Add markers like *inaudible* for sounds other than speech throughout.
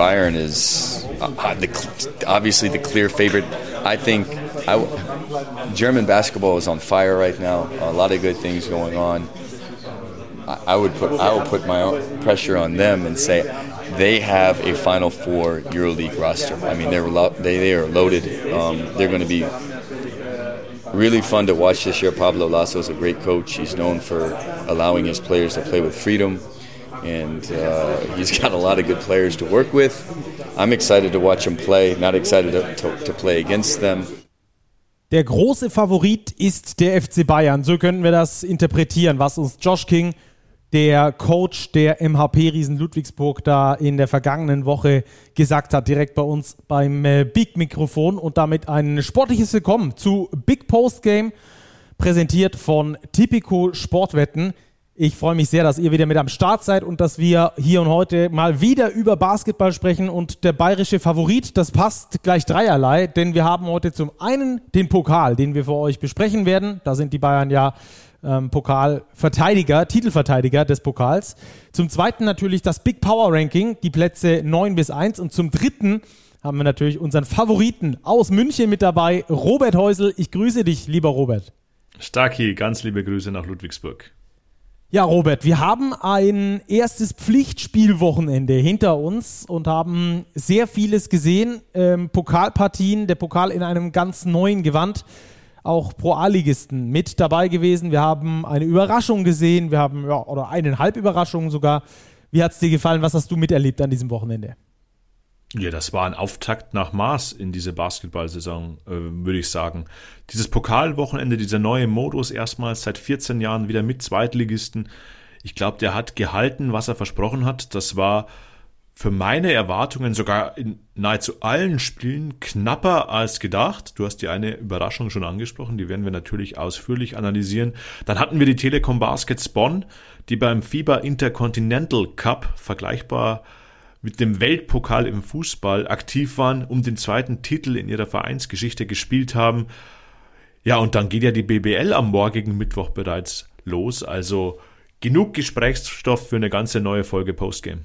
Bayern is uh, the, obviously the clear favorite. I think I, German basketball is on fire right now. A lot of good things going on. I, I would put I will put my own pressure on them and say they have a Final Four EuroLeague roster. I mean, they're lo- they they are loaded. Um, they're going to be really fun to watch this year. Pablo Lasso is a great coach. He's known for allowing his players to play with freedom, and uh, he's got a lot of good players to work with. I'm excited to watch them play. Not excited to, to, to play against them. Der große Favorit ist der FC Bayern. So können wir das interpretieren, was uns Josh King der Coach der MHP Riesen Ludwigsburg da in der vergangenen Woche gesagt hat, direkt bei uns beim äh, Big Mikrofon und damit ein sportliches Willkommen zu Big Post Game, präsentiert von Tipico Sportwetten. Ich freue mich sehr, dass ihr wieder mit am Start seid und dass wir hier und heute mal wieder über Basketball sprechen und der bayerische Favorit, das passt gleich dreierlei, denn wir haben heute zum einen den Pokal, den wir für euch besprechen werden. Da sind die Bayern ja ähm, Pokalverteidiger, Titelverteidiger des Pokals. Zum zweiten natürlich das Big Power Ranking, die Plätze 9 bis 1. Und zum dritten haben wir natürlich unseren Favoriten aus München mit dabei, Robert Häusel. Ich grüße dich, lieber Robert. Starki, ganz liebe Grüße nach Ludwigsburg. Ja, Robert, wir haben ein erstes Pflichtspielwochenende hinter uns und haben sehr vieles gesehen. Ähm, Pokalpartien, der Pokal in einem ganz neuen Gewand auch Pro-A-Ligisten mit dabei gewesen. Wir haben eine Überraschung gesehen, wir haben, ja, oder eineinhalb Überraschungen sogar. Wie hat es dir gefallen? Was hast du miterlebt an diesem Wochenende? Ja, das war ein Auftakt nach Maß in diese Basketballsaison, äh, würde ich sagen. Dieses Pokalwochenende, dieser neue Modus, erstmals seit 14 Jahren wieder mit Zweitligisten. Ich glaube, der hat gehalten, was er versprochen hat. Das war für meine Erwartungen sogar in nahezu allen Spielen knapper als gedacht. Du hast die eine Überraschung schon angesprochen, die werden wir natürlich ausführlich analysieren. Dann hatten wir die Telekom Baskets Bonn, die beim FIBA Intercontinental Cup vergleichbar mit dem Weltpokal im Fußball aktiv waren, um den zweiten Titel in ihrer Vereinsgeschichte gespielt haben. Ja, und dann geht ja die BBL am morgigen Mittwoch bereits los. Also genug Gesprächsstoff für eine ganze neue Folge Postgame.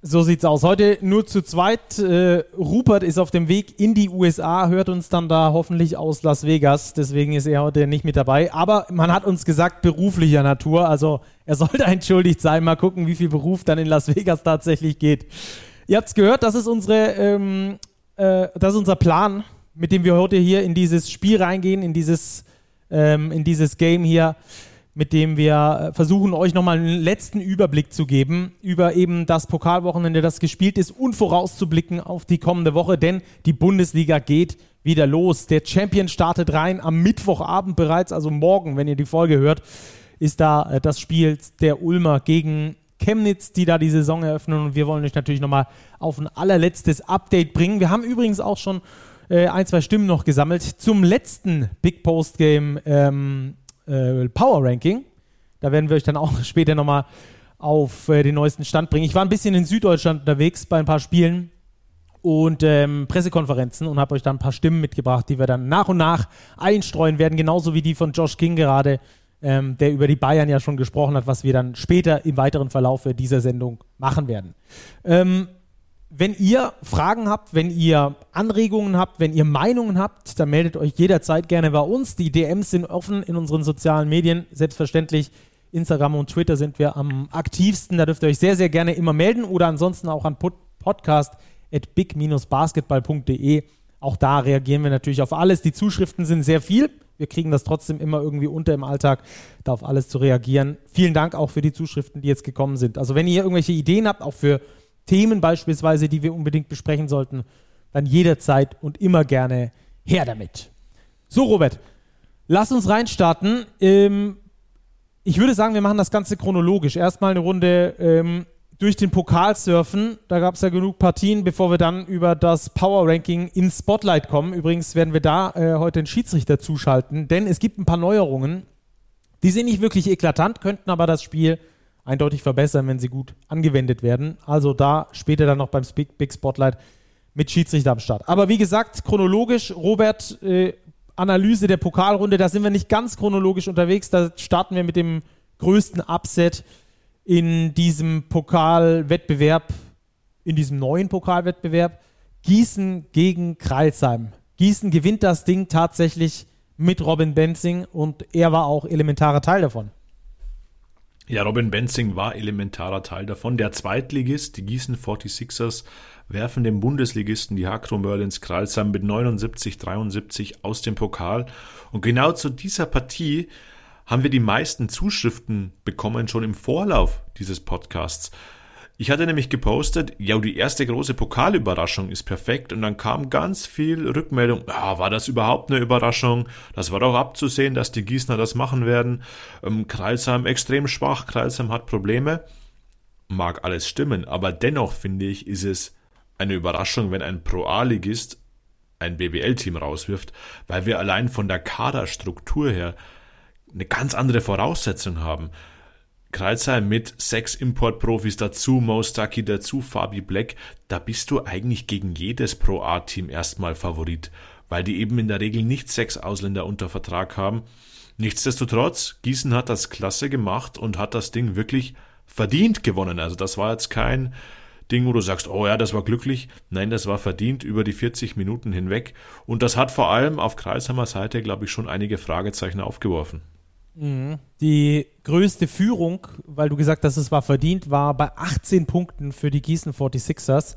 So sieht's aus. Heute nur zu zweit. Äh, Rupert ist auf dem Weg in die USA, hört uns dann da hoffentlich aus Las Vegas. Deswegen ist er heute nicht mit dabei. Aber man hat uns gesagt, beruflicher Natur. Also er sollte *laughs* entschuldigt sein. Mal gucken, wie viel Beruf dann in Las Vegas tatsächlich geht. Ihr habt's gehört, das ist unsere, ähm, äh, das ist unser Plan, mit dem wir heute hier in dieses Spiel reingehen, in dieses, ähm, in dieses Game hier mit dem wir äh, versuchen, euch nochmal einen letzten Überblick zu geben über eben das Pokalwochenende, das gespielt ist und vorauszublicken auf die kommende Woche, denn die Bundesliga geht wieder los. Der Champion startet rein am Mittwochabend bereits, also morgen, wenn ihr die Folge hört, ist da äh, das Spiel der Ulmer gegen Chemnitz, die da die Saison eröffnen und wir wollen euch natürlich nochmal auf ein allerletztes Update bringen. Wir haben übrigens auch schon äh, ein, zwei Stimmen noch gesammelt zum letzten Big Post Game ähm, äh, Power Ranking. Da werden wir euch dann auch *laughs* später nochmal auf äh, den neuesten Stand bringen. Ich war ein bisschen in Süddeutschland unterwegs bei ein paar Spielen und ähm, Pressekonferenzen und habe euch dann ein paar Stimmen mitgebracht, die wir dann nach und nach einstreuen werden, genauso wie die von Josh King gerade, ähm, der über die Bayern ja schon gesprochen hat, was wir dann später im weiteren Verlauf dieser Sendung machen werden. Ähm, wenn ihr Fragen habt, wenn ihr Anregungen habt, wenn ihr Meinungen habt, dann meldet euch jederzeit gerne bei uns. Die DMs sind offen in unseren sozialen Medien. Selbstverständlich Instagram und Twitter sind wir am aktivsten. Da dürft ihr euch sehr, sehr gerne immer melden oder ansonsten auch an podcast at big-basketball.de. Auch da reagieren wir natürlich auf alles. Die Zuschriften sind sehr viel. Wir kriegen das trotzdem immer irgendwie unter im Alltag, da auf alles zu reagieren. Vielen Dank auch für die Zuschriften, die jetzt gekommen sind. Also wenn ihr irgendwelche Ideen habt, auch für Themen beispielsweise, die wir unbedingt besprechen sollten, dann jederzeit und immer gerne her damit. So, Robert, lass uns reinstarten. Ähm, ich würde sagen, wir machen das Ganze chronologisch. Erstmal eine Runde ähm, durch den Pokal surfen. Da gab es ja genug Partien, bevor wir dann über das Power Ranking ins Spotlight kommen. Übrigens werden wir da äh, heute einen Schiedsrichter zuschalten, denn es gibt ein paar Neuerungen. Die sind nicht wirklich eklatant, könnten aber das Spiel eindeutig verbessern, wenn sie gut angewendet werden. Also da später dann noch beim Big Spotlight mit Schiedsrichter am Start. Aber wie gesagt, chronologisch, Robert, äh, Analyse der Pokalrunde, da sind wir nicht ganz chronologisch unterwegs. Da starten wir mit dem größten Upset in diesem Pokalwettbewerb in diesem neuen Pokalwettbewerb. Gießen gegen Kreilsheim. Gießen gewinnt das Ding tatsächlich mit Robin Benzing und er war auch elementarer Teil davon. Ja, Robin Benzing war elementarer Teil davon. Der Zweitligist, die Gießen 46ers, werfen dem Bundesligisten die Hakro Merlins Kralsheim mit 79-73 aus dem Pokal. Und genau zu dieser Partie haben wir die meisten Zuschriften bekommen, schon im Vorlauf dieses Podcasts. Ich hatte nämlich gepostet, ja, die erste große Pokalüberraschung ist perfekt und dann kam ganz viel Rückmeldung, ja, war das überhaupt eine Überraschung? Das war doch abzusehen, dass die Gießner das machen werden. Ähm, Kreilsheim extrem schwach, Kreilsheim hat Probleme. Mag alles stimmen, aber dennoch finde ich, ist es eine Überraschung, wenn ein Pro-A-Ligist ein BBL-Team rauswirft, weil wir allein von der Kaderstruktur her eine ganz andere Voraussetzung haben. Kreuzheim mit sechs Importprofis dazu, Mostaki dazu, Fabi Black, da bist du eigentlich gegen jedes Pro-A-Team erstmal Favorit, weil die eben in der Regel nicht sechs Ausländer unter Vertrag haben. Nichtsdestotrotz, Gießen hat das klasse gemacht und hat das Ding wirklich verdient gewonnen. Also das war jetzt kein Ding, wo du sagst, oh ja, das war glücklich. Nein, das war verdient über die 40 Minuten hinweg. Und das hat vor allem auf Kreisheimer Seite, glaube ich, schon einige Fragezeichen aufgeworfen. Mhm. Die größte Führung, weil du gesagt hast, es war verdient, war bei 18 Punkten für die Gießen 46ers.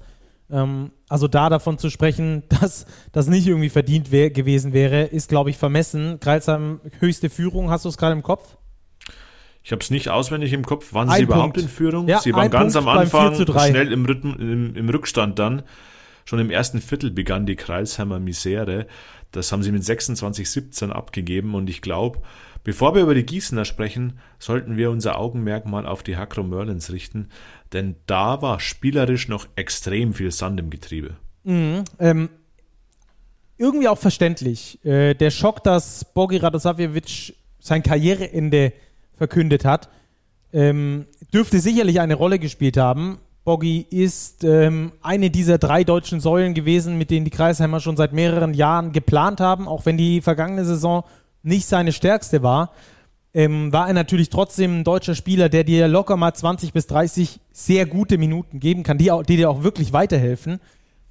Ähm, also da davon zu sprechen, *laughs* dass das nicht irgendwie verdient wär, gewesen wäre, ist, glaube ich, vermessen. Kreilsheim höchste Führung, hast du es gerade im Kopf? Ich habe es nicht auswendig im Kopf. Waren ein sie überhaupt in Führung? Ja, sie waren ganz Punkt am Anfang schnell im, Rhythm, im, im, Rückstand dann. Schon im ersten Viertel begann die Kreilsheimer Misere. Das haben sie mit 26-17 abgegeben und ich glaube, bevor wir über die Gießener sprechen, sollten wir unser Augenmerk mal auf die Hakro Merlins richten, denn da war spielerisch noch extrem viel Sand im Getriebe. Mhm, ähm, irgendwie auch verständlich. Äh, der Schock, dass Bogi Radosavjevic sein Karriereende verkündet hat, ähm, dürfte sicherlich eine Rolle gespielt haben. Boggy ist ähm, eine dieser drei deutschen Säulen gewesen, mit denen die Kreisheimer schon seit mehreren Jahren geplant haben, auch wenn die vergangene Saison nicht seine stärkste war. Ähm, war er natürlich trotzdem ein deutscher Spieler, der dir locker mal 20 bis 30 sehr gute Minuten geben kann, die, auch, die dir auch wirklich weiterhelfen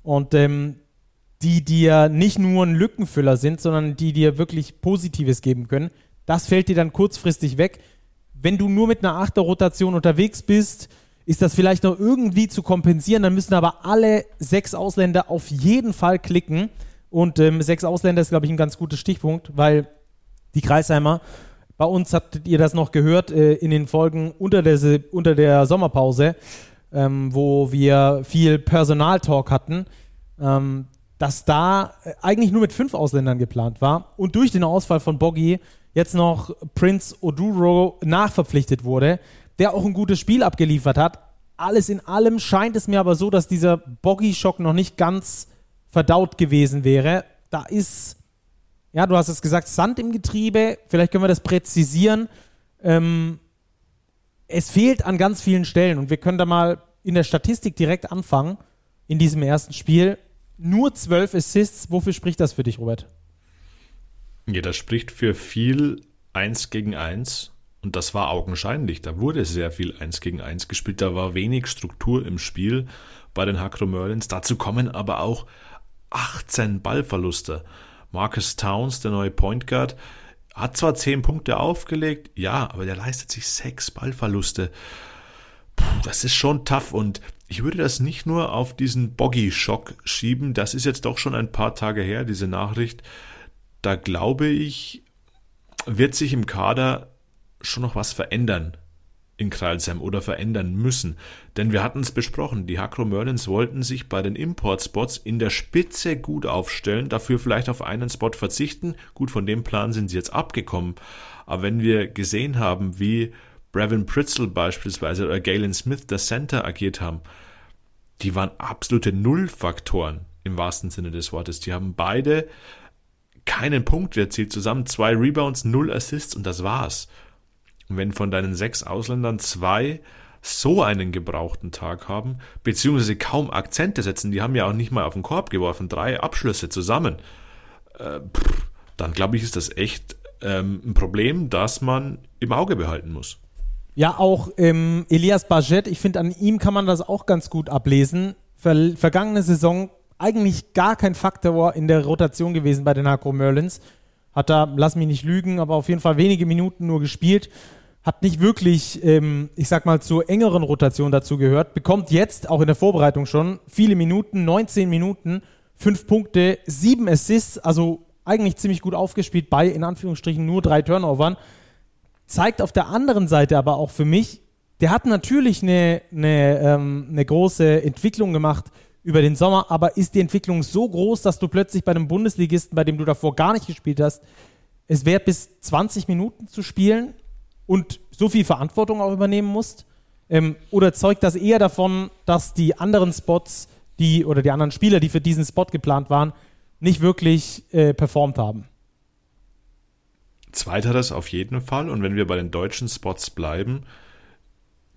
und ähm, die dir nicht nur ein Lückenfüller sind, sondern die dir wirklich Positives geben können. Das fällt dir dann kurzfristig weg wenn du nur mit einer Achterrotation unterwegs bist, ist das vielleicht noch irgendwie zu kompensieren. Dann müssen aber alle sechs Ausländer auf jeden Fall klicken. Und ähm, sechs Ausländer ist, glaube ich, ein ganz guter Stichpunkt, weil die Kreisheimer, bei uns habt ihr das noch gehört äh, in den Folgen unter der, unter der Sommerpause, ähm, wo wir viel Personaltalk hatten, ähm, dass da äh, eigentlich nur mit fünf Ausländern geplant war. Und durch den Ausfall von Boggy jetzt noch Prince Oduro nachverpflichtet wurde, der auch ein gutes Spiel abgeliefert hat. Alles in allem scheint es mir aber so, dass dieser Boggy-Schock noch nicht ganz verdaut gewesen wäre. Da ist, ja, du hast es gesagt, Sand im Getriebe. Vielleicht können wir das präzisieren. Ähm, es fehlt an ganz vielen Stellen und wir können da mal in der Statistik direkt anfangen. In diesem ersten Spiel nur zwölf Assists. Wofür spricht das für dich, Robert? Ja, das spricht für viel Eins gegen Eins. Und das war augenscheinlich. Da wurde sehr viel Eins gegen Eins gespielt. Da war wenig Struktur im Spiel bei den Hakro Merlins. Dazu kommen aber auch 18 Ballverluste. Marcus Towns, der neue Point Guard, hat zwar 10 Punkte aufgelegt, ja, aber der leistet sich 6 Ballverluste. Puh, das ist schon tough und ich würde das nicht nur auf diesen Boggy-Schock schieben. Das ist jetzt doch schon ein paar Tage her, diese Nachricht da glaube ich, wird sich im Kader schon noch was verändern in Kreilsheim oder verändern müssen. Denn wir hatten es besprochen, die Hakro Merlins wollten sich bei den Importspots in der Spitze gut aufstellen, dafür vielleicht auf einen Spot verzichten. Gut, von dem Plan sind sie jetzt abgekommen. Aber wenn wir gesehen haben, wie Brevin Pritzel beispielsweise oder Galen Smith, der Center, agiert haben, die waren absolute Nullfaktoren im wahrsten Sinne des Wortes. Die haben beide keinen Punkt erzielt zusammen, zwei Rebounds, null Assists und das war's. Wenn von deinen sechs Ausländern zwei so einen gebrauchten Tag haben, beziehungsweise kaum Akzente setzen, die haben ja auch nicht mal auf den Korb geworfen, drei Abschlüsse zusammen, äh, pff, dann glaube ich, ist das echt ähm, ein Problem, das man im Auge behalten muss. Ja, auch ähm, Elias Bajet, ich finde, an ihm kann man das auch ganz gut ablesen ver vergangene Saison eigentlich gar kein Faktor in der Rotation gewesen bei den Hakro Merlins. Hat da, lass mich nicht lügen, aber auf jeden Fall wenige Minuten nur gespielt. Hat nicht wirklich, ähm, ich sag mal, zur engeren Rotation dazu gehört. Bekommt jetzt, auch in der Vorbereitung schon, viele Minuten, 19 Minuten, 5 Punkte, 7 Assists, also eigentlich ziemlich gut aufgespielt bei, in Anführungsstrichen, nur drei Turnovern. Zeigt auf der anderen Seite aber auch für mich, der hat natürlich eine, eine, ähm, eine große Entwicklung gemacht über den Sommer, aber ist die Entwicklung so groß, dass du plötzlich bei einem Bundesligisten, bei dem du davor gar nicht gespielt hast, es wert bis 20 Minuten zu spielen und so viel Verantwortung auch übernehmen musst? Ähm, oder zeugt das eher davon, dass die anderen Spots, die oder die anderen Spieler, die für diesen Spot geplant waren, nicht wirklich äh, performt haben? Zweiteres auf jeden Fall. Und wenn wir bei den deutschen Spots bleiben,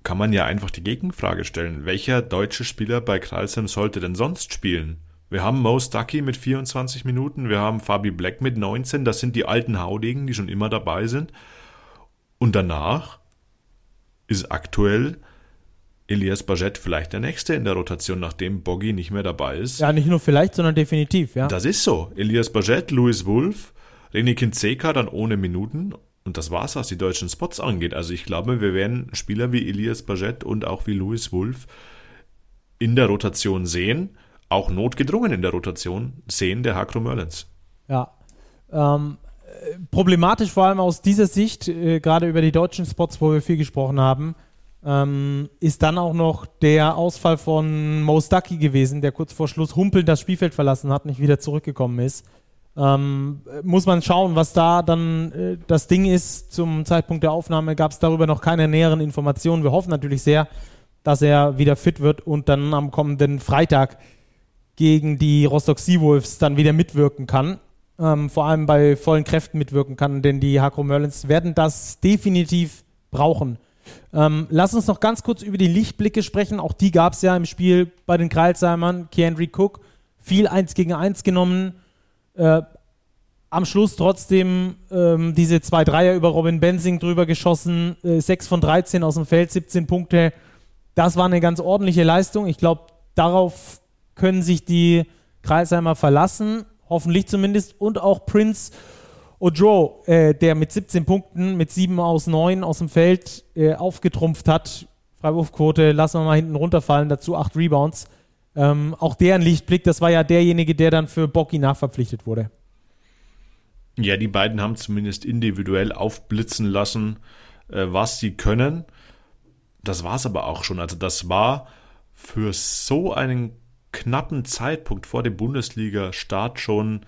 kann man ja einfach die Gegenfrage stellen. Welcher deutsche Spieler bei Kreilsheim sollte denn sonst spielen? Wir haben Mo Stucky mit 24 Minuten, wir haben Fabi Black mit 19, das sind die alten Haudegen, die schon immer dabei sind. Und danach ist aktuell Elias Bajet vielleicht der Nächste in der Rotation, nachdem Boggy nicht mehr dabei ist. Ja, nicht nur vielleicht, sondern definitiv, ja. Das ist so. Elias Bajet, Louis Wolf, René Kinzeka dann ohne Minuten und das war's, was die deutschen Spots angeht. Also ich glaube, wir werden Spieler wie Elias Bajet und auch wie Louis Wolf in der Rotation sehen, auch notgedrungen in der Rotation sehen der Hakro Merlins. Ja. Ähm, problematisch vor allem aus dieser Sicht, äh, gerade über die deutschen Spots, wo wir viel gesprochen haben, ähm, ist dann auch noch der Ausfall von Mo Stucky gewesen, der kurz vor Schluss humpelnd das Spielfeld verlassen hat, nicht wieder zurückgekommen ist. Ähm, muss man schauen, was da dann äh, das Ding ist. Zum Zeitpunkt der Aufnahme gab es darüber noch keine näheren Informationen. Wir hoffen natürlich sehr, dass er wieder fit wird und dann am kommenden Freitag gegen die Rostock Seawolves dann wieder mitwirken kann. Ähm, vor allem bei vollen Kräften mitwirken kann, denn die Hakro Merlins werden das definitiv brauchen. Ähm, lass uns noch ganz kurz über die Lichtblicke sprechen. Auch die gab es ja im Spiel bei den Kreilsheimern. Keandre Cook viel 1 gegen 1 genommen äh, am Schluss trotzdem ähm, diese zwei Dreier über Robin Benzing drüber geschossen, äh, 6 von 13 aus dem Feld, 17 Punkte. Das war eine ganz ordentliche Leistung. Ich glaube, darauf können sich die Kreisheimer verlassen, hoffentlich zumindest. Und auch Prince Ojo, äh, der mit 17 Punkten, mit 7 aus 9 aus dem Feld äh, aufgetrumpft hat. Freiwurfquote lassen wir mal hinten runterfallen, dazu 8 Rebounds. Ähm, auch deren Lichtblick, das war ja derjenige, der dann für Bocky nachverpflichtet wurde. Ja, die beiden haben zumindest individuell aufblitzen lassen, äh, was sie können. Das war es aber auch schon. Also das war für so einen knappen Zeitpunkt vor dem Bundesliga-Start schon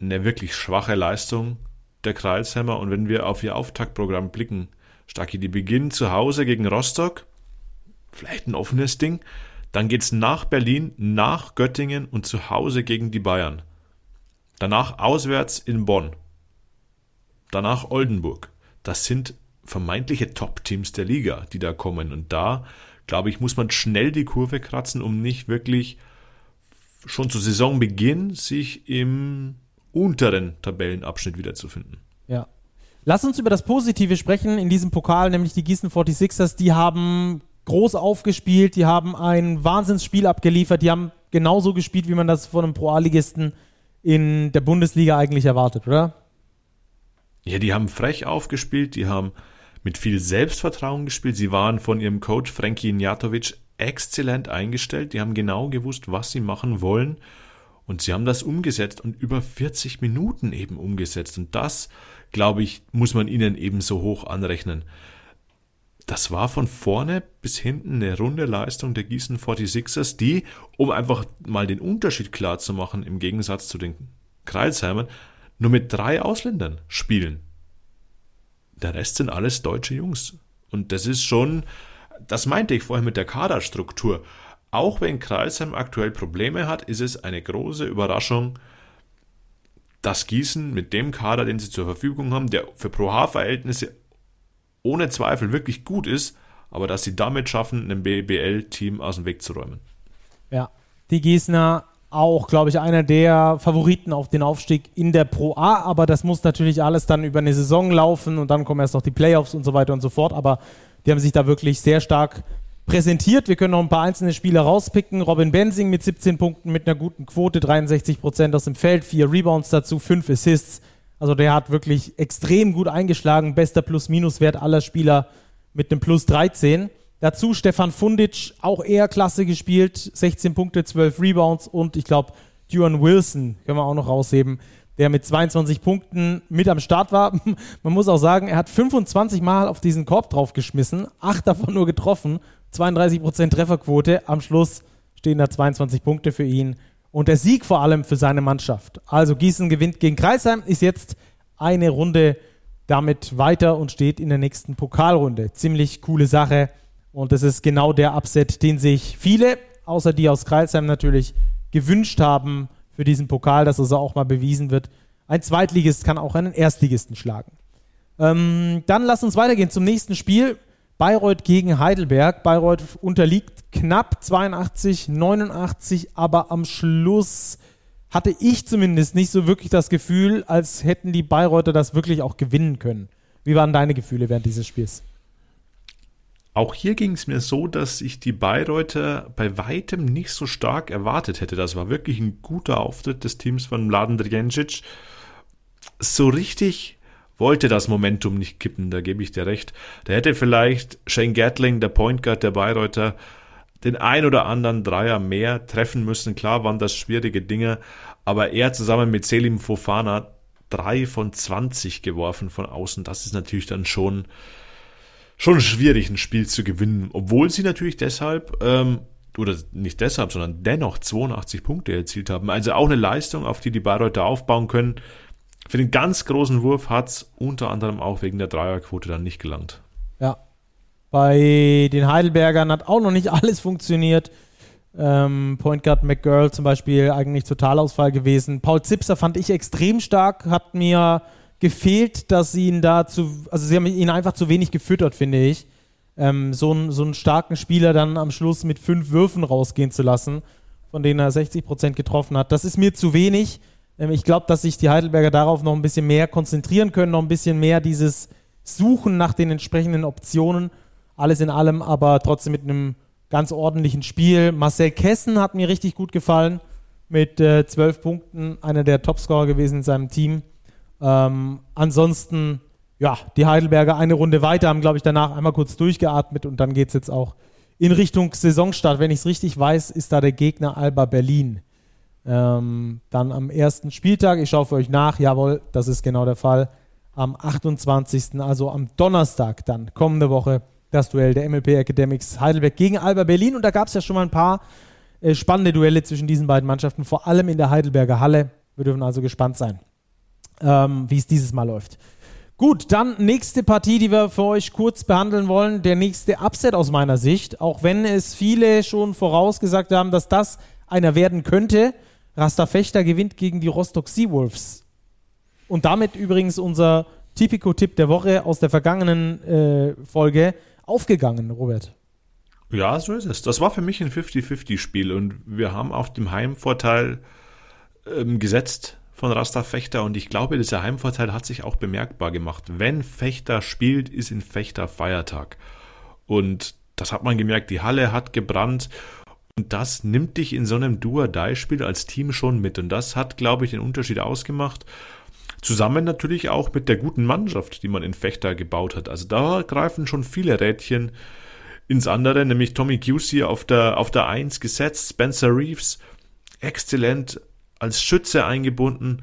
eine wirklich schwache Leistung der Kreilsheimer. Und wenn wir auf ihr Auftaktprogramm blicken, Stacki, die beginnen zu Hause gegen Rostock, vielleicht ein offenes Ding, dann geht es nach Berlin, nach Göttingen und zu Hause gegen die Bayern. Danach auswärts in Bonn. Danach Oldenburg. Das sind vermeintliche Top-Teams der Liga, die da kommen. Und da, glaube ich, muss man schnell die Kurve kratzen, um nicht wirklich schon zu Saisonbeginn sich im unteren Tabellenabschnitt wiederzufinden. Ja. Lass uns über das Positive sprechen in diesem Pokal, nämlich die Gießen 46ers. Die haben groß aufgespielt, die haben ein Wahnsinnsspiel abgeliefert, die haben genauso gespielt, wie man das von einem Pro-A-Ligisten in der Bundesliga eigentlich erwartet, oder? Ja, die haben frech aufgespielt, die haben mit viel Selbstvertrauen gespielt. Sie waren von ihrem Coach Frankie Njatovic exzellent eingestellt. Die haben genau gewusst, was sie machen wollen. Und sie haben das umgesetzt und über 40 Minuten eben umgesetzt. Und das, glaube ich, muss man ihnen eben so hoch anrechnen das war von vorne bis hinten eine runde Leistung der Gießen 46ers, die, um einfach mal den Unterschied klar zu machen, im Gegensatz zu den Kreilsheimern, nur mit drei Ausländern spielen. Der Rest sind alles deutsche Jungs. Und das ist schon, das meinte ich vorher mit der Kaderstruktur. Auch wenn Kreisheim aktuell Probleme hat, ist es eine große Überraschung, dass Gießen mit dem Kader, den sie zur Verfügung haben, der für Pro-H-Verhältnisse ohne Zweifel wirklich gut ist, aber dass sie damit schaffen, ein BBL-Team aus dem Weg zu räumen. Ja, die Gießener auch, glaube ich, einer der Favoriten auf den Aufstieg in der Pro A, aber das muss natürlich alles dann über eine Saison laufen und dann kommen erst noch die Playoffs und so weiter und so fort, aber die haben sich da wirklich sehr stark präsentiert. Wir können noch ein paar einzelne Spieler rauspicken. Robin Benzing mit 17 Punkten, mit einer guten Quote, 63 Prozent aus dem Feld, vier Rebounds dazu, fünf Assists. Also der hat wirklich extrem gut eingeschlagen. Bester Plus-Minus-Wert aller Spieler mit einem Plus 13. Dazu Stefan Fundic, auch eher klasse gespielt. 16 Punkte, 12 Rebounds und ich glaube, Duan Wilson können wir auch noch rausheben, der mit 22 Punkten mit am Start war. *laughs* Man muss auch sagen, er hat 25 Mal auf diesen Korb draufgeschmissen, acht davon nur getroffen, 32% Trefferquote. Am Schluss stehen da 22 Punkte für ihn und der Sieg vor allem für seine Mannschaft. Also Gießen gewinnt gegen Kreisheim, ist jetzt eine Runde damit weiter und steht in der nächsten Pokalrunde. Ziemlich coole Sache und das ist genau der Upset, den sich viele, außer die aus Kreisheim natürlich, gewünscht haben für diesen Pokal, dass also auch mal bewiesen wird. Ein Zweitligist kann auch einen Erstligisten schlagen. Ähm, dann lass uns weitergehen zum nächsten Spiel. Bayreuth gegen Heidelberg. Bayreuth unterliegt knapp 82, 89, aber am Schluss hatte ich zumindest nicht so wirklich das Gefühl, als hätten die Bayreuther das wirklich auch gewinnen können. Wie waren deine Gefühle während dieses Spiels? Auch hier ging es mir so, dass ich die Bayreuther bei weitem nicht so stark erwartet hätte. Das war wirklich ein guter Auftritt des Teams von Mladen Drjancic. So richtig wollte das Momentum nicht kippen, da gebe ich dir recht. Da hätte vielleicht Shane Gatling, der Point Guard der Bayreuther, den ein oder anderen Dreier mehr treffen müssen. Klar waren das schwierige Dinge, aber er zusammen mit Selim Fofana drei von 20 geworfen von außen. Das ist natürlich dann schon schon schwierig, ein Spiel zu gewinnen, obwohl sie natürlich deshalb, ähm, oder nicht deshalb, sondern dennoch 82 Punkte erzielt haben. Also auch eine Leistung, auf die die Bayreuther aufbauen können. Für den ganz großen Wurf hat es unter anderem auch wegen der Dreierquote dann nicht gelangt. Ja. Bei den Heidelbergern hat auch noch nicht *laughs* alles funktioniert. Ähm, Point Guard McGirl zum Beispiel eigentlich Totalausfall gewesen. Paul Zipser fand ich extrem stark, hat mir gefehlt, dass sie ihn da zu, also sie haben ihn einfach zu wenig gefüttert, finde ich. Ähm, so, einen, so einen starken Spieler dann am Schluss mit fünf Würfen rausgehen zu lassen, von denen er 60 Prozent getroffen hat, das ist mir zu wenig. Ähm, ich glaube, dass sich die Heidelberger darauf noch ein bisschen mehr konzentrieren können, noch ein bisschen mehr dieses Suchen nach den entsprechenden Optionen. Alles in allem, aber trotzdem mit einem ganz ordentlichen Spiel. Marcel Kessen hat mir richtig gut gefallen mit äh, 12 Punkten, einer der Topscorer gewesen in seinem Team. Ähm, ansonsten, ja, die Heidelberger eine Runde weiter, haben, glaube ich, danach einmal kurz durchgeatmet und dann geht es jetzt auch in Richtung Saisonstart. Wenn ich es richtig weiß, ist da der Gegner Alba Berlin. Ähm, dann am ersten Spieltag, ich schaue für euch nach, jawohl, das ist genau der Fall. Am 28., also am Donnerstag dann, kommende Woche, das Duell der MLP Academics Heidelberg gegen Alba Berlin. Und da gab es ja schon mal ein paar äh, spannende Duelle zwischen diesen beiden Mannschaften, vor allem in der Heidelberger Halle. Wir dürfen also gespannt sein ähm, wie es dieses Mal läuft. Gut, dann nächste Partie, die wir für euch kurz behandeln wollen. Der nächste Upset aus meiner Sicht. Auch wenn es viele schon vorausgesagt haben, dass das einer werden könnte. Rasta Fechter gewinnt gegen die Rostock Seawolves. Und damit übrigens unser Typico-Tipp der Woche aus der vergangenen äh, Folge aufgegangen, Robert. Ja, so ist es. Das war für mich ein 50-50-Spiel und wir haben auf dem Heimvorteil ähm, gesetzt von Rasta Fechter und ich glaube, dieser Heimvorteil hat sich auch bemerkbar gemacht. Wenn Fechter spielt, ist in Fechter Feiertag. Und das hat man gemerkt, die Halle hat gebrannt und das nimmt dich in so einem Duo-Die-Spiel als Team schon mit und das hat, glaube ich, den Unterschied ausgemacht. Zusammen natürlich auch mit der guten Mannschaft, die man in Fechter gebaut hat. Also da greifen schon viele Rädchen ins andere, nämlich Tommy Giussi auf der, auf der 1 gesetzt, Spencer Reeves exzellent als Schütze eingebunden.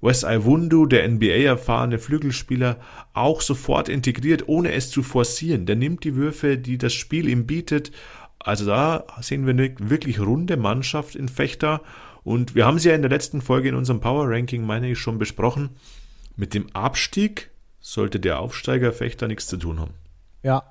Wes Iwundu, der NBA-erfahrene Flügelspieler, auch sofort integriert, ohne es zu forcieren. Der nimmt die Würfe, die das Spiel ihm bietet. Also da sehen wir eine wirklich runde Mannschaft in Fechter. Und wir haben sie ja in der letzten Folge in unserem Power Ranking, meine ich, schon besprochen. Mit dem Abstieg sollte der Aufsteiger Fechter nichts zu tun haben. Ja.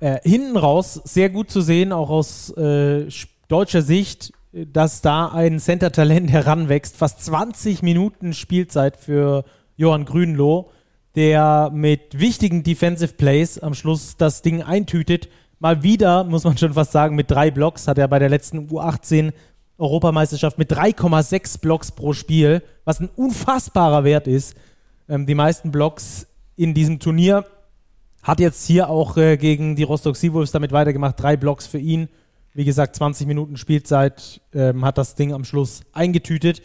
Äh, hinten raus sehr gut zu sehen, auch aus äh, deutscher Sicht dass da ein Center-Talent *laughs* heranwächst. Fast 20 Minuten Spielzeit für Johann Grünloh, der mit wichtigen Defensive Plays am Schluss das Ding eintütet. Mal wieder, muss man schon fast sagen, mit drei Blocks hat er bei der letzten U18 Europameisterschaft mit 3,6 Blocks pro Spiel, was ein unfassbarer Wert ist. Ähm, die meisten Blocks in diesem Turnier Hat jetzt hier auch äh, gegen die Rostock Seawolves damit weitergemacht. Drei Blocks für ihn. Wie gesagt, 20 Minuten Spielzeit, ähm, hat das Ding am Schluss eingetütet.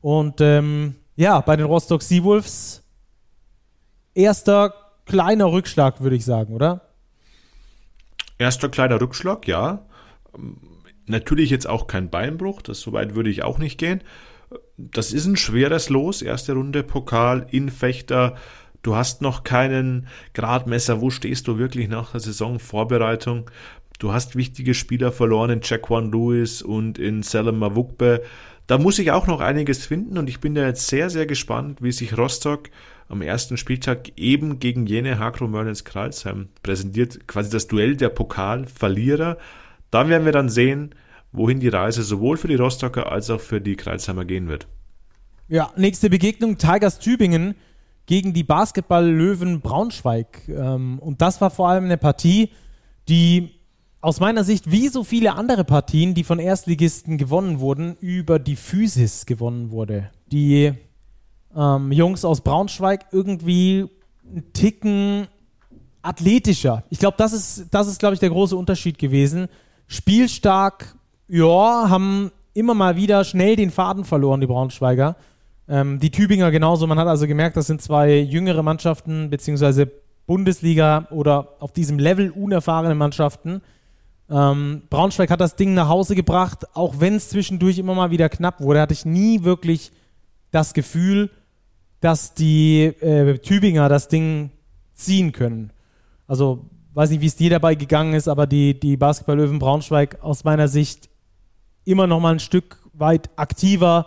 Und ähm, ja, bei den Rostock Seawolves erster kleiner Rückschlag, würde ich sagen, oder? Erster kleiner Rückschlag, ja. Natürlich jetzt auch kein Beinbruch, das soweit würde ich auch nicht gehen. Das ist ein schweres Los, erste Runde Pokal in Fechter. Du hast noch keinen Gradmesser, wo stehst du wirklich nach der Saisonvorbereitung? Du hast wichtige Spieler verloren in Jaquan Lewis und in Selim Mavukbe. Da muss ich auch noch einiges finden und ich bin da jetzt sehr, sehr gespannt, wie sich Rostock am ersten Spieltag eben gegen jene Hakro Merlins Kralsheim präsentiert. Quasi das Duell der Pokalverlierer. Da werden wir dann sehen, wohin die Reise sowohl für die Rostocker als auch für die Kralsheimer gehen wird. Ja, nächste Begegnung Tigers Tübingen gegen die Basketball-Löwen Braunschweig. Ähm, und das war vor allem eine Partie, die aus meiner Sicht, wie so viele andere Partien, die von Erstligisten gewonnen wurden, über die Physis gewonnen wurde. Die ähm, Jungs aus Braunschweig irgendwie einen Ticken athletischer. Ich glaube, das ist, das ist, glaube ich, der große Unterschied gewesen. Spielstark, ja, haben immer mal wieder schnell den Faden verloren, die Braunschweiger. Ähm, die Tübinger genauso. Man hat also gemerkt, das sind zwei jüngere Mannschaften, beziehungsweise Bundesliga oder auf diesem Level unerfahrene Mannschaften. Ähm, Braunschweig hat das Ding nach Hause gebracht, auch wenn es zwischendurch immer mal wieder knapp wurde, hatte ich nie wirklich das Gefühl, dass die äh, Tübinger das Ding ziehen können. Also weiß nicht, wie es dir dabei gegangen ist, aber die, die Basketball-Löwen Braunschweig aus meiner Sicht immer noch mal ein Stück weit aktiver,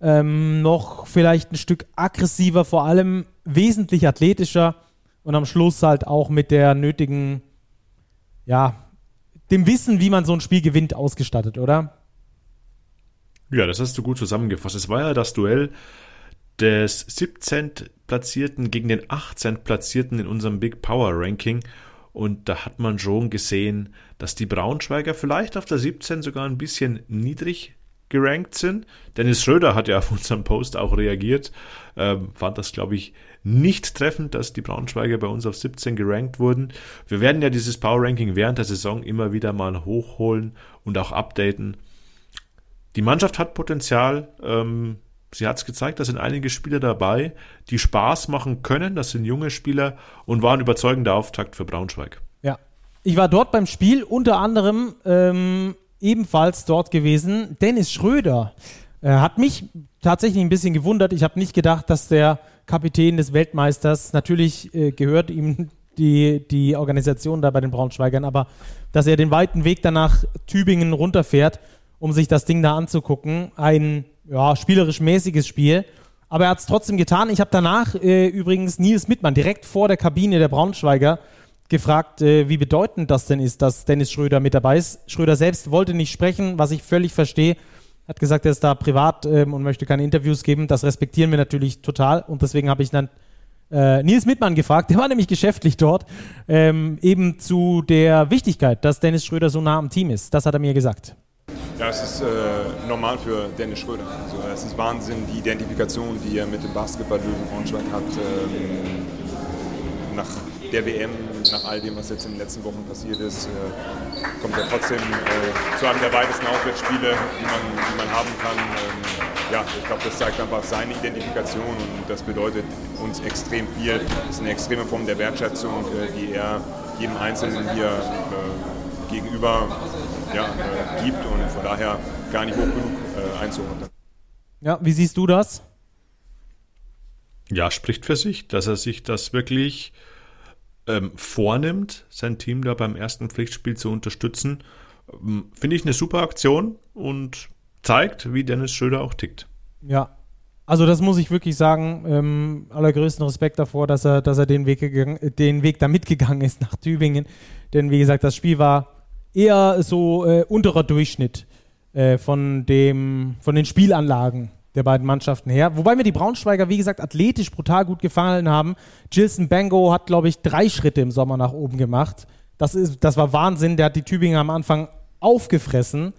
ähm, noch vielleicht ein Stück aggressiver, vor allem wesentlich athletischer und am Schluss halt auch mit der nötigen, ja, dem Wissen, wie man so ein Spiel gewinnt, ausgestattet, oder? Ja, das hast du gut zusammengefasst. Es war ja das Duell des 17. Platzierten gegen den 18. Platzierten in unserem Big Power Ranking. Und da hat man schon gesehen, dass die Braunschweiger vielleicht auf der 17 sogar ein bisschen niedrig gerankt sind. Dennis Schröder hat ja auf unseren Post auch reagiert, ähm, fand das, glaube ich, nicht treffend, dass die Braunschweiger bei uns auf 17 gerankt wurden. Wir werden ja dieses Power Ranking während der Saison immer wieder mal hochholen und auch updaten. Die Mannschaft hat Potenzial. Ähm, sie hat es gezeigt, da sind einige Spieler dabei, die Spaß machen können. Das sind junge Spieler und war ein überzeugender Auftakt für Braunschweig. Ja. Ich war dort beim Spiel, unter anderem ähm, ebenfalls dort gewesen. Dennis Schröder äh, hat mich tatsächlich ein bisschen gewundert. Ich habe nicht gedacht, dass der Kapitän des Weltmeisters, natürlich äh, gehört ihm die, die Organisation da bei den Braunschweigern, aber dass er den weiten Weg danach Tübingen runterfährt, um sich das Ding da anzugucken. Ein ja, spielerisch mäßiges Spiel. Aber er hat es trotzdem getan. Ich habe danach äh, übrigens Nils Mittmann direkt vor der Kabine der Braunschweiger gefragt, äh, wie bedeutend das denn ist, dass Dennis Schröder mit dabei ist. Schröder selbst wollte nicht sprechen, was ich völlig verstehe. Hat gesagt, er ist da privat ähm, und möchte keine Interviews geben. Das respektieren wir natürlich total und deswegen habe ich dann äh, Nils Mittmann gefragt, der war nämlich geschäftlich dort, ähm, eben zu der Wichtigkeit, dass Dennis Schröder so nah am Team ist. Das hat er mir gesagt. Ja, es ist äh, normal für Dennis Schröder. Also, es ist Wahnsinn, die Identifikation, die er mit dem Basketball-Löwen Braunschweig hat. Ähm, nach der WM, nach all dem, was jetzt in den letzten Wochen passiert ist, äh, kommt er trotzdem äh, zu einem der weitesten Aufwärtsspiele, die man, die man haben kann. Ähm, ja, ich glaube, das zeigt einfach seine Identifikation und das bedeutet uns extrem viel. Das ist eine extreme Form der Wertschätzung, äh, die er jedem Einzelnen hier äh, gegenüber ja, äh, gibt und von daher gar nicht hoch genug äh, einzuordnen. Ja, wie siehst du das? Ja, spricht für sich, dass er sich das wirklich ähm, vornimmt, sein Team da beim ersten Pflichtspiel zu unterstützen. Ähm, Finde ich eine super Aktion und zeigt, wie Dennis Schröder auch tickt. Ja, also das muss ich wirklich sagen, ähm, allergrößten Respekt davor, dass er, dass er den Weg, gegangen, den Weg da mitgegangen ist nach Tübingen. Denn wie gesagt, das Spiel war eher so äh, unterer Durchschnitt äh, von, dem, von den Spielanlagen der beiden Mannschaften her. Wobei mir die Braunschweiger, wie gesagt, athletisch brutal gut gefallen haben. Gilson Bango hat, glaube ich, drei Schritte im Sommer nach oben gemacht. Das, ist, das war Wahnsinn. Der hat die Tübinger am Anfang aufgefressen.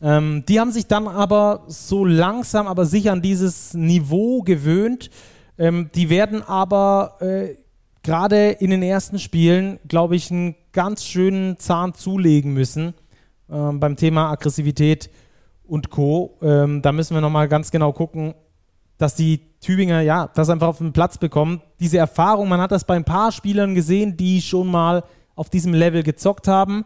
Ähm, die haben sich dann aber so langsam, aber sicher an dieses Niveau gewöhnt. Ähm, die werden aber äh, gerade in den ersten Spielen, glaube ich, einen ganz schönen Zahn zulegen müssen ähm, beim Thema Aggressivität und Co. Ähm, da müssen wir nochmal ganz genau gucken, dass die Tübinger ja das einfach auf den Platz bekommen. Diese Erfahrung, man hat das bei ein paar Spielern gesehen, die schon mal auf diesem Level gezockt haben.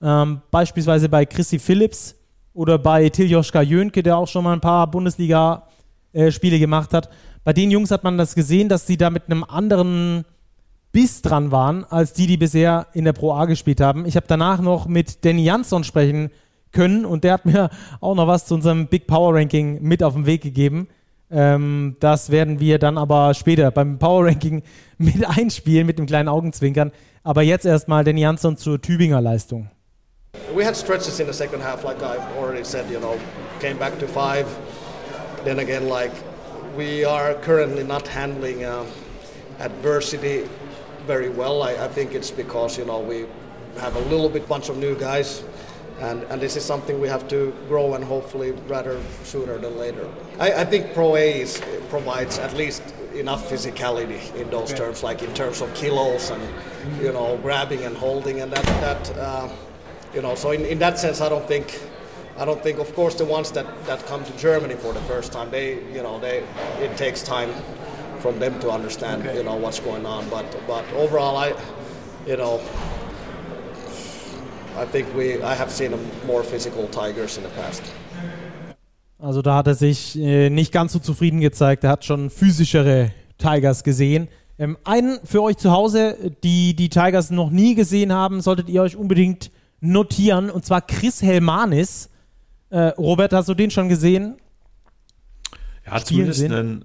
Ähm, beispielsweise bei Chrissy Phillips oder bei Tiljoschka Jönke, der auch schon mal ein paar Bundesliga-Spiele gemacht hat. Bei den Jungs hat man das gesehen, dass sie da mit einem anderen Biss dran waren, als die, die bisher in der Pro A gespielt haben. Ich habe danach noch mit Danny Jansson sprechen können und der hat mir auch noch was zu unserem Big Power Ranking mit auf den Weg gegeben. Ähm, das werden wir dann aber später beim Power Ranking *laughs* mit einspielen, mit dem kleinen Augenzwinkern. Aber jetzt erstmal Danny Jansson zur Tübinger Leistung. We had stretches in the second half, like I already said, you know, came back to five. Then again, like we are currently not handling uh, adversity very well. I, I, think it's because you know we have a little bit bunch of new guys, and, and this is something we have to grow and hopefully rather sooner than later. I, I think Pro A is, provides at least enough physicality in those okay. terms, like in terms of kilos and you know grabbing and holding, and that that uh, you know. So in, in that sense, I don't think. I don't think, of course, the ones that, that come to Germany for the first time, they, you know, they, it takes time from them to understand, okay. you know, what's going on. But, but overall, I, you know, I think we, I have seen more physical Tigers in the past. Also da hat er sich äh, nicht ganz so zufrieden gezeigt. Er hat schon physischere Tigers gesehen. Ähm, einen für euch zu Hause, die die Tigers noch nie gesehen haben, solltet ihr euch unbedingt notieren. Und zwar Chris Helmanis. Äh, Robert, hast du den schon gesehen? Er hat Spielen zumindest einen,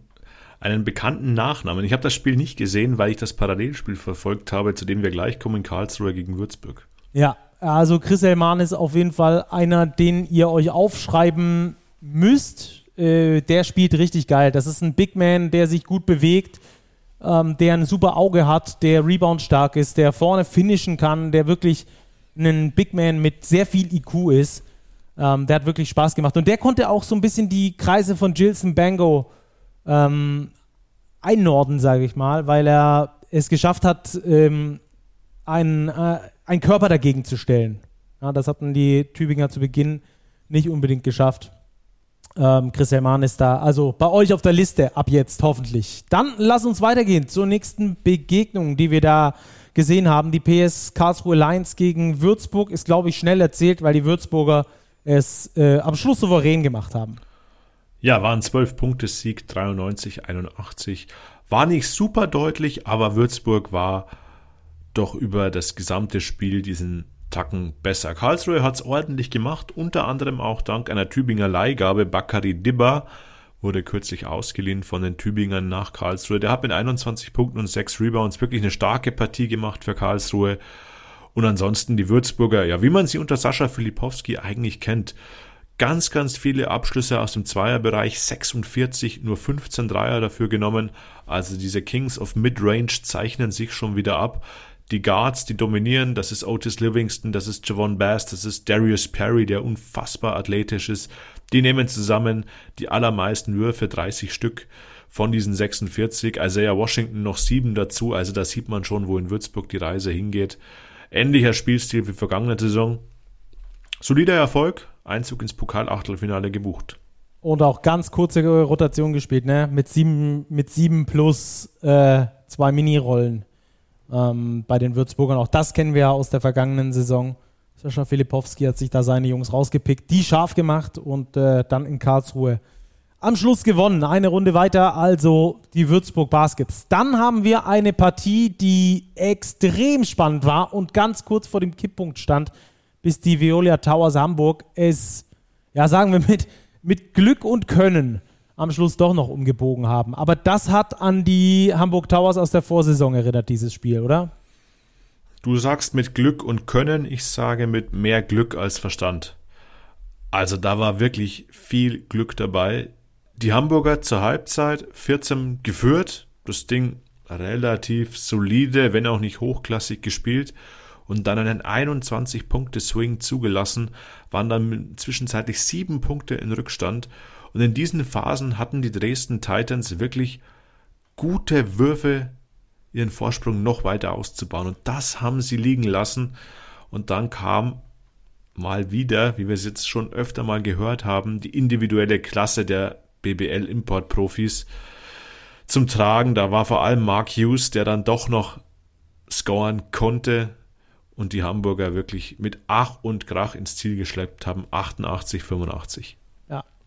einen bekannten Nachnamen. Ich habe das Spiel nicht gesehen, weil ich das Parallelspiel verfolgt habe, zu dem wir gleich kommen, Karlsruhe gegen Würzburg. Ja, also Chris Helman ist auf jeden Fall einer, den ihr euch aufschreiben müsst. Äh, der spielt richtig geil. Das ist ein Big Man, der sich gut bewegt, ähm, der ein super Auge hat, der Rebound stark ist, der vorne finishen kann, der wirklich ein Big Man mit sehr viel IQ ist. Ähm, der hat wirklich Spaß gemacht. Und der konnte auch so ein bisschen die Kreise von Gilson Bango ähm, einnorden, sage ich mal, weil er es geschafft hat, ähm, einen, äh, einen Körper dagegen zu stellen. Ja, das hatten die Tübinger zu Beginn nicht unbedingt geschafft. Ähm, Chris Helman ist da. Also bei euch auf der Liste ab jetzt hoffentlich. Dann lass uns weitergehen zur nächsten Begegnung, die wir da gesehen haben. Die PS Karlsruhe Lions gegen Würzburg ist, glaube ich, schnell erzählt, weil die Würzburger es äh, am Schluss souverän gemacht haben. Ja, war ein 12-Punkte-Sieg, 93, 81. War nicht super deutlich, aber Würzburg war doch über das gesamte Spiel diesen Tacken besser. Karlsruhe hat es ordentlich gemacht, unter anderem auch dank einer Tübinger Leihgabe. Bakari Dibba wurde kürzlich ausgeliehen von den Tübingern nach Karlsruhe. Der hat mit 21 Punkten und 6 Rebounds wirklich eine starke Partie gemacht für Karlsruhe. Und ansonsten die Würzburger, ja, wie man sie unter Sascha Filipowski eigentlich kennt. Ganz, ganz viele Abschlüsse aus dem Zweierbereich, 46, nur 15 Dreier dafür genommen. Also diese Kings of Midrange zeichnen sich schon wieder ab. Die Guards, die dominieren, das ist Otis Livingston, das ist Javon Bass, das ist Darius Perry, der unfassbar athletisch ist. Die nehmen zusammen die allermeisten Würfe, 30 Stück von diesen 46. Isaiah Washington noch sieben dazu, also da sieht man schon, wo in Würzburg die Reise hingeht. Ähnlicher Spielstil wie vergangene Saison. Solider Erfolg, Einzug ins Pokalachtelfinale gebucht. Und auch ganz kurze Rotation gespielt, ne? Mit sieben, mit sieben plus äh, zwei Mini-Rollen ähm, bei den Würzburgern. Auch das kennen wir ja aus der vergangenen Saison. Sascha Filipowski hat sich da seine Jungs rausgepickt, die scharf gemacht und äh, dann in Karlsruhe am Schluss gewonnen. Eine Runde weiter, also die Würzburg Baskets. Dann haben wir eine Partie, die extrem spannend war und ganz kurz vor dem Kipppunkt stand, bis die Veolia Towers Hamburg es, ja, sagen wir mit, mit Glück und Können am Schluss doch noch umgebogen haben. Aber das hat an die Hamburg Towers aus der Vorsaison erinnert, dieses Spiel, oder? Du sagst mit Glück und Können, ich sage mit mehr Glück als Verstand. Also da war wirklich viel Glück dabei. Die Hamburger zur Halbzeit 14 geführt, das Ding relativ solide, wenn auch nicht hochklassig gespielt und dann einen 21 Punkte Swing zugelassen, waren dann zwischenzeitlich sieben Punkte in Rückstand und in diesen Phasen hatten die Dresden Titans wirklich gute Würfe ihren Vorsprung noch weiter auszubauen. Und das haben sie liegen lassen. Und dann kam mal wieder, wie wir es jetzt schon öfter mal gehört haben, die individuelle Klasse der BBL-Import-Profis zum Tragen. Da war vor allem Mark Hughes, der dann doch noch scoren konnte und die Hamburger wirklich mit Ach und Krach ins Ziel geschleppt haben. 88, 85.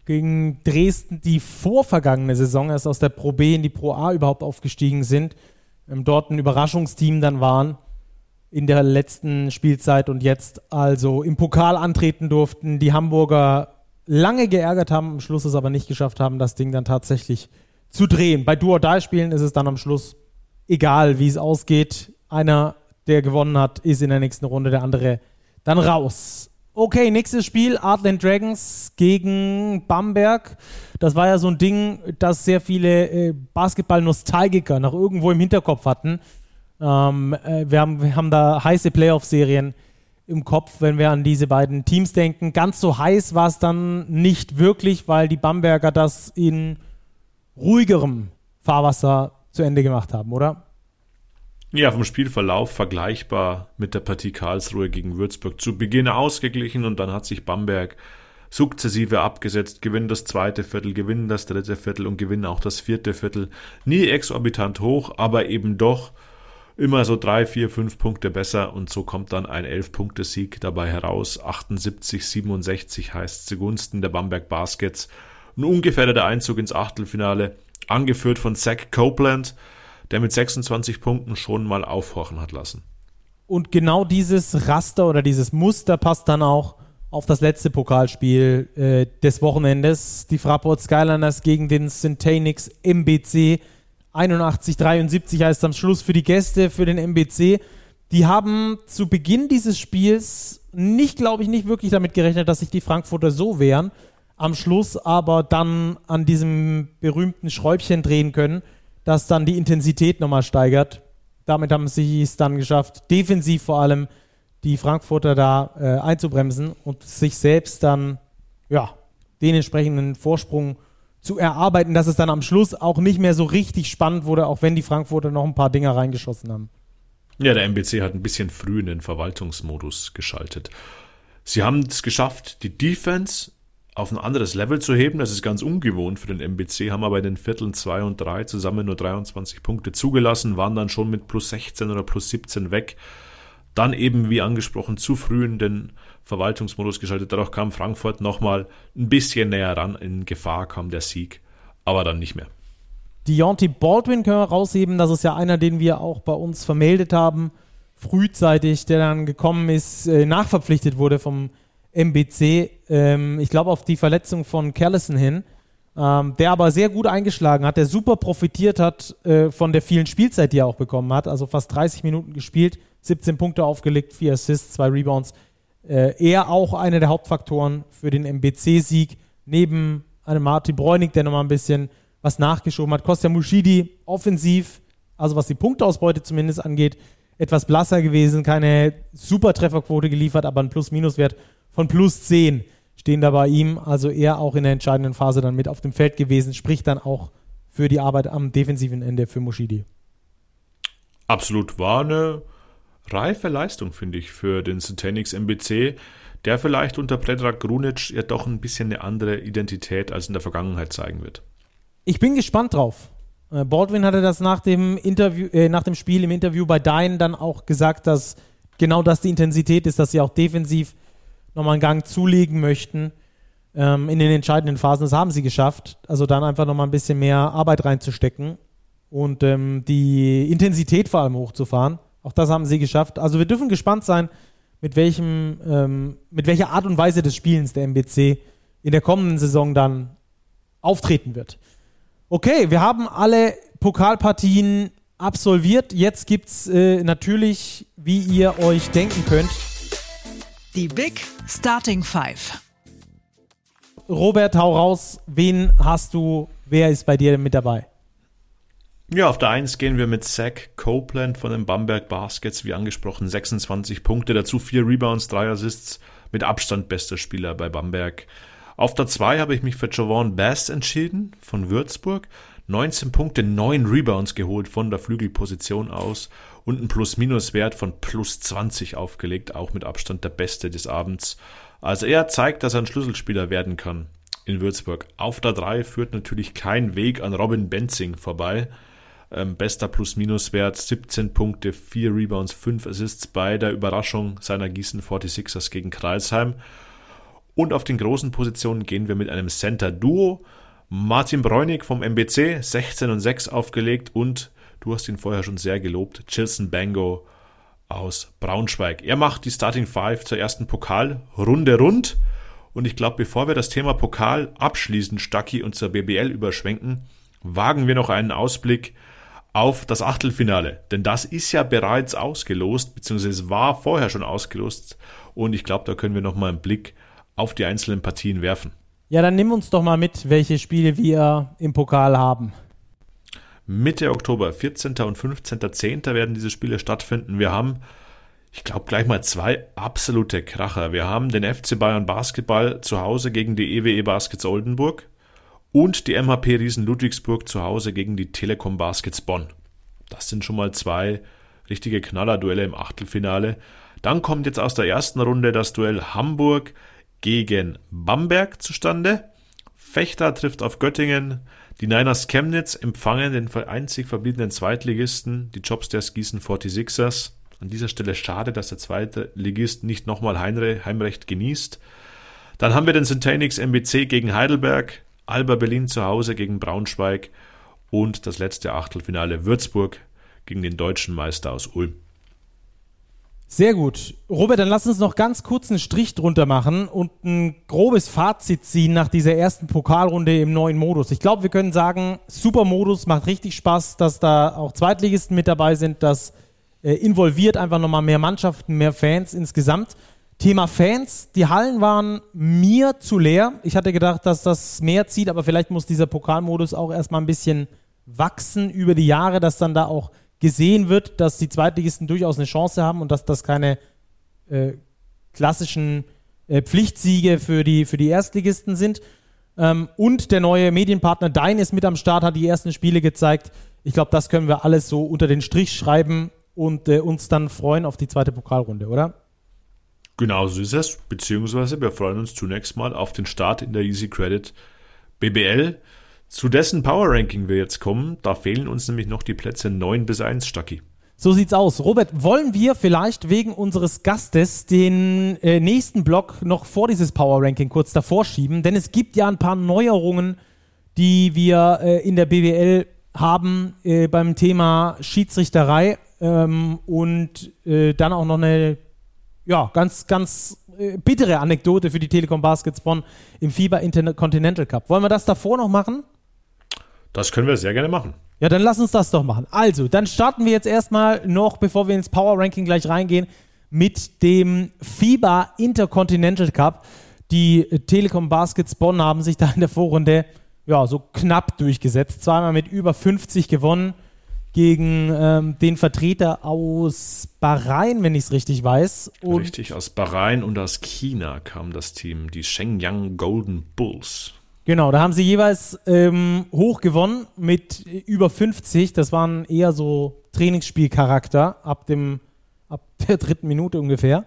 Gegen Dresden, die vorvergangene Saison erst aus der Pro B in die Pro A überhaupt aufgestiegen sind, ähm, dort ein Überraschungsteam dann waren in der letzten Spielzeit und jetzt also im Pokal antreten durften, die Hamburger lange geärgert haben, am Schluss es aber nicht geschafft haben, das Ding dann tatsächlich zu drehen. Bei Duo-Die-Spielen ist es dann am Schluss egal, wie es ausgeht. Einer, der gewonnen hat, ist in der nächsten Runde, der andere dann raus. Okay, nächstes Spiel, Artland Dragons gegen Bamberg. Das war ja so ein Ding, das sehr viele äh, Basketball-Nostalgiker noch irgendwo im Hinterkopf hatten. Ähm, äh, wir, haben, wir haben da heiße Playoff-Serien im Kopf, wenn wir an diese beiden Teams denken. Ganz so heiß war es dann nicht wirklich, weil die Bamberger das in ruhigerem Fahrwasser zu Ende gemacht haben, oder? Ja, vom Spielverlauf vergleichbar mit der Partie Karlsruhe gegen Würzburg. Zu Beginn ausgeglichen und dann hat sich Bamberg sukzessive abgesetzt, gewinnen das zweite Viertel, gewinnen das dritte Viertel und gewinnen auch das vierte Viertel. Nie exorbitant hoch, aber eben doch immer so drei, vier, fünf Punkte besser und so kommt dann ein Elf-Punkte-Sieg dabei heraus. 78, 67 heißt zugunsten der Bamberg Baskets. Ein ungefährdeter Einzug ins Achtelfinale, angeführt von Zach Copeland, der mit 26 Punkten schon mal aufhorchen hat lassen. Und genau dieses Raster oder dieses Muster passt dann auch auf das letzte Pokalspiel äh, des Wochenendes. Die Fraport Skyliners gegen den Centenix MBC. 81-73 heißt am Schluss für die Gäste, für den MBC. Die haben zu Beginn dieses Spiels nicht, glaube ich, nicht wirklich damit gerechnet, dass sich die Frankfurter so wehren. Am Schluss aber dann an diesem berühmten Schräubchen drehen können das dann die Intensität nochmal steigert. Damit haben sie es dann geschafft, defensiv vor allem die Frankfurter da äh, einzubremsen und sich selbst dann ja, den entsprechenden Vorsprung zu erarbeiten, dass es dann am Schluss auch nicht mehr so richtig spannend wurde, auch wenn die Frankfurter noch ein paar Dinger reingeschossen haben. Ja, der MBC hat ein bisschen früh in den Verwaltungsmodus geschaltet. Sie haben es geschafft, die Defense auf ein anderes Level zu heben. Das ist ganz ungewohnt für den MBC, haben aber in den Vierteln 2 und 3 zusammen nur 23 Punkte zugelassen, waren dann schon mit plus 16 oder plus 17 weg. Dann eben, wie angesprochen, zu früh in den Verwaltungsmodus geschaltet. Dadurch kam Frankfurt nochmal ein bisschen näher ran. In Gefahr kam der Sieg, aber dann nicht mehr. Deontay Baldwin können wir rausheben. Das ist ja einer, den wir auch bei uns vermeldet haben, frühzeitig, der dann gekommen ist, äh, nachverpflichtet wurde vom MBC, ähm, ich glaube auf die Verletzung von Callison hin, ähm, der aber sehr gut eingeschlagen hat, der super profitiert hat äh, von der vielen Spielzeit, die er auch bekommen hat, also fast 30 Minuten gespielt, 17 Punkte aufgelegt, 4 Assists, 2 Rebounds. Äh, er auch einer der Hauptfaktoren für den MBC-Sieg, neben einem Martin Bräunig, der nochmal ein bisschen was nachgeschoben hat. Kostja Mushidi offensiv, also was die Punkteausbeute zumindest angeht, etwas blasser gewesen, keine super Trefferquote geliefert, aber ein Plus-Minus-Wert von plus 10 stehen da bei ihm. Also er auch in der entscheidenden Phase dann mit auf dem Feld gewesen, spricht dann auch für die Arbeit am defensiven Ende für Moschidi. Absolut war eine reife Leistung, finde ich, für den Centenix MBC, der vielleicht unter Predrag Grunic ja doch ein bisschen eine andere Identität als in der Vergangenheit zeigen wird. Ich bin gespannt drauf. Äh, Baldwin hatte das nach dem Interview, äh, nach dem Spiel im Interview bei Dine dann auch gesagt, dass genau das die Intensität ist, dass sie auch defensiv nochmal einen Gang zulegen möchten ähm, in den entscheidenden Phasen. Das haben sie geschafft. Also dann einfach nochmal ein bisschen mehr Arbeit reinzustecken und ähm, die Intensität vor allem hochzufahren. Auch das haben sie geschafft. Also wir dürfen gespannt sein, mit welchem, ähm, mit welcher Art und Weise des Spielens der MBC in der kommenden Saison dann auftreten wird. Okay, wir haben alle Pokalpartien absolviert. Jetzt gibt es äh, natürlich, wie ihr euch denken könnt, die Big Starting Five. Robert, hau raus. Wen hast du? Wer ist bei dir mit dabei? Ja, auf der 1 gehen wir mit Zach Copeland von den Bamberg Baskets, wie angesprochen, 26 Punkte, dazu 4 Rebounds, 3 Assists, mit Abstand bester Spieler bei Bamberg. Auf der 2 habe ich mich für Javon Bass entschieden von Würzburg. 19 Punkte, 9 Rebounds geholt von der Flügelposition aus und ein Plus-Minus-Wert von plus 20 aufgelegt, auch mit Abstand der beste des Abends. Also er zeigt, dass er ein Schlüsselspieler werden kann in Würzburg. Auf der 3 führt natürlich kein Weg an Robin Benzing vorbei. Ähm, bester Plus-Minus-Wert, 17 Punkte, 4 Rebounds, 5 Assists bei der Überraschung seiner Gießen 46ers gegen Kreilsheim. Und auf den großen Positionen gehen wir mit einem Center-Duo. Martin Bräunig vom MBC, 16 und 6 aufgelegt und du hast ihn vorher schon sehr gelobt, Chilson Bango aus Braunschweig. Er macht die Starting Five zur ersten Pokalrunde rund. Und ich glaube, bevor wir das Thema Pokal abschließen, Stacki und zur BBL überschwenken, wagen wir noch einen Ausblick auf das Achtelfinale. Denn das ist ja bereits ausgelost, beziehungsweise war vorher schon ausgelost. Und ich glaube, da können wir noch mal einen Blick auf die einzelnen Partien werfen. Ja, dann nimm uns doch mal mit, welche Spiele wir im Pokal haben. Mitte Oktober, 14. und 15.10. werden diese Spiele stattfinden. Wir haben, ich glaube, gleich mal zwei absolute Kracher. Wir haben den FC Bayern Basketball zu Hause gegen die EWE e Baskets Oldenburg und die MHP Riesen Ludwigsburg zu Hause gegen die Telekom Baskets Bonn. Das sind schon mal zwei richtige Knallerduelle im Achtelfinale. Dann kommt jetzt aus der ersten Runde das Duell Hamburg gegen Bamberg zustande. Fechter trifft auf Göttingen. Die Niners Chemnitz empfangen den einzig verbliebenen Zweitligisten, die Jobsters Gießen 46ers. An dieser Stelle schade, dass der zweite Ligist nicht nochmal Heimrecht genießt. Dann haben wir den Centenix MBC gegen Heidelberg, Alba Berlin zu Hause gegen Braunschweig und das letzte Achtelfinale Würzburg gegen den deutschen Meister aus Ulm. Sehr gut. Robert, dann lass uns noch ganz kurz einen Strich drunter machen und ein grobes Fazit ziehen nach dieser ersten Pokalrunde im neuen Modus. Ich glaube, wir können sagen, super Modus, macht richtig Spaß, dass da auch Zweitligisten mit dabei sind. Das äh, involviert einfach nochmal mehr Mannschaften, mehr Fans insgesamt. Thema Fans, die Hallen waren mir zu leer. Ich hatte gedacht, dass das mehr zieht, aber vielleicht muss dieser Pokalmodus auch erstmal ein bisschen wachsen über die Jahre, dass dann da auch gesehen wird, dass die Zweitligisten durchaus eine Chance haben und dass das keine äh, klassischen äh, Pflichtsiege für die, für die Erstligisten sind. Ähm, und der neue Medienpartner Dein ist mit am Start, hat die ersten Spiele gezeigt. Ich glaube, das können wir alles so unter den Strich schreiben und äh, uns dann freuen auf die zweite Pokalrunde, oder? Genau so ist es, beziehungsweise wir freuen uns zunächst mal auf den Start in der Easy Credit BBL. Zu dessen Power Ranking wir jetzt kommen, da fehlen uns nämlich noch die Plätze 9 bis 1, Stacki. So sieht's aus. Robert, wollen wir vielleicht wegen unseres Gastes den äh, nächsten Block noch vor dieses Power Ranking kurz davor schieben? Denn es gibt ja ein paar Neuerungen, die wir äh, in der BWL haben äh, beim Thema Schiedsrichterei ähm, und äh, dann auch noch eine ja, ganz, ganz äh, bittere Anekdote für die Telekom Baskets Bonn im FIBA Intercontinental Cup. Wollen wir das davor noch machen? Das können wir sehr gerne machen. Ja, dann lass uns das doch machen. Also, dann starten wir jetzt erstmal noch, bevor wir ins Power Ranking gleich reingehen, mit dem FIBA Intercontinental Cup. Die Telekom Baskets Bonn haben sich da in der Vorrunde ja, so knapp durchgesetzt. Zweimal mit über 50 gewonnen gegen ähm, den Vertreter aus Bahrain, wenn ich es richtig weiß. Und richtig, aus Bahrain und aus China kam das Team, die Shenyang Golden Bulls. Genau, da haben sie jeweils ähm, hoch gewonnen mit über 50. Das waren eher so Trainingsspielcharakter ab dem ab *laughs* der dritten Minute ungefähr.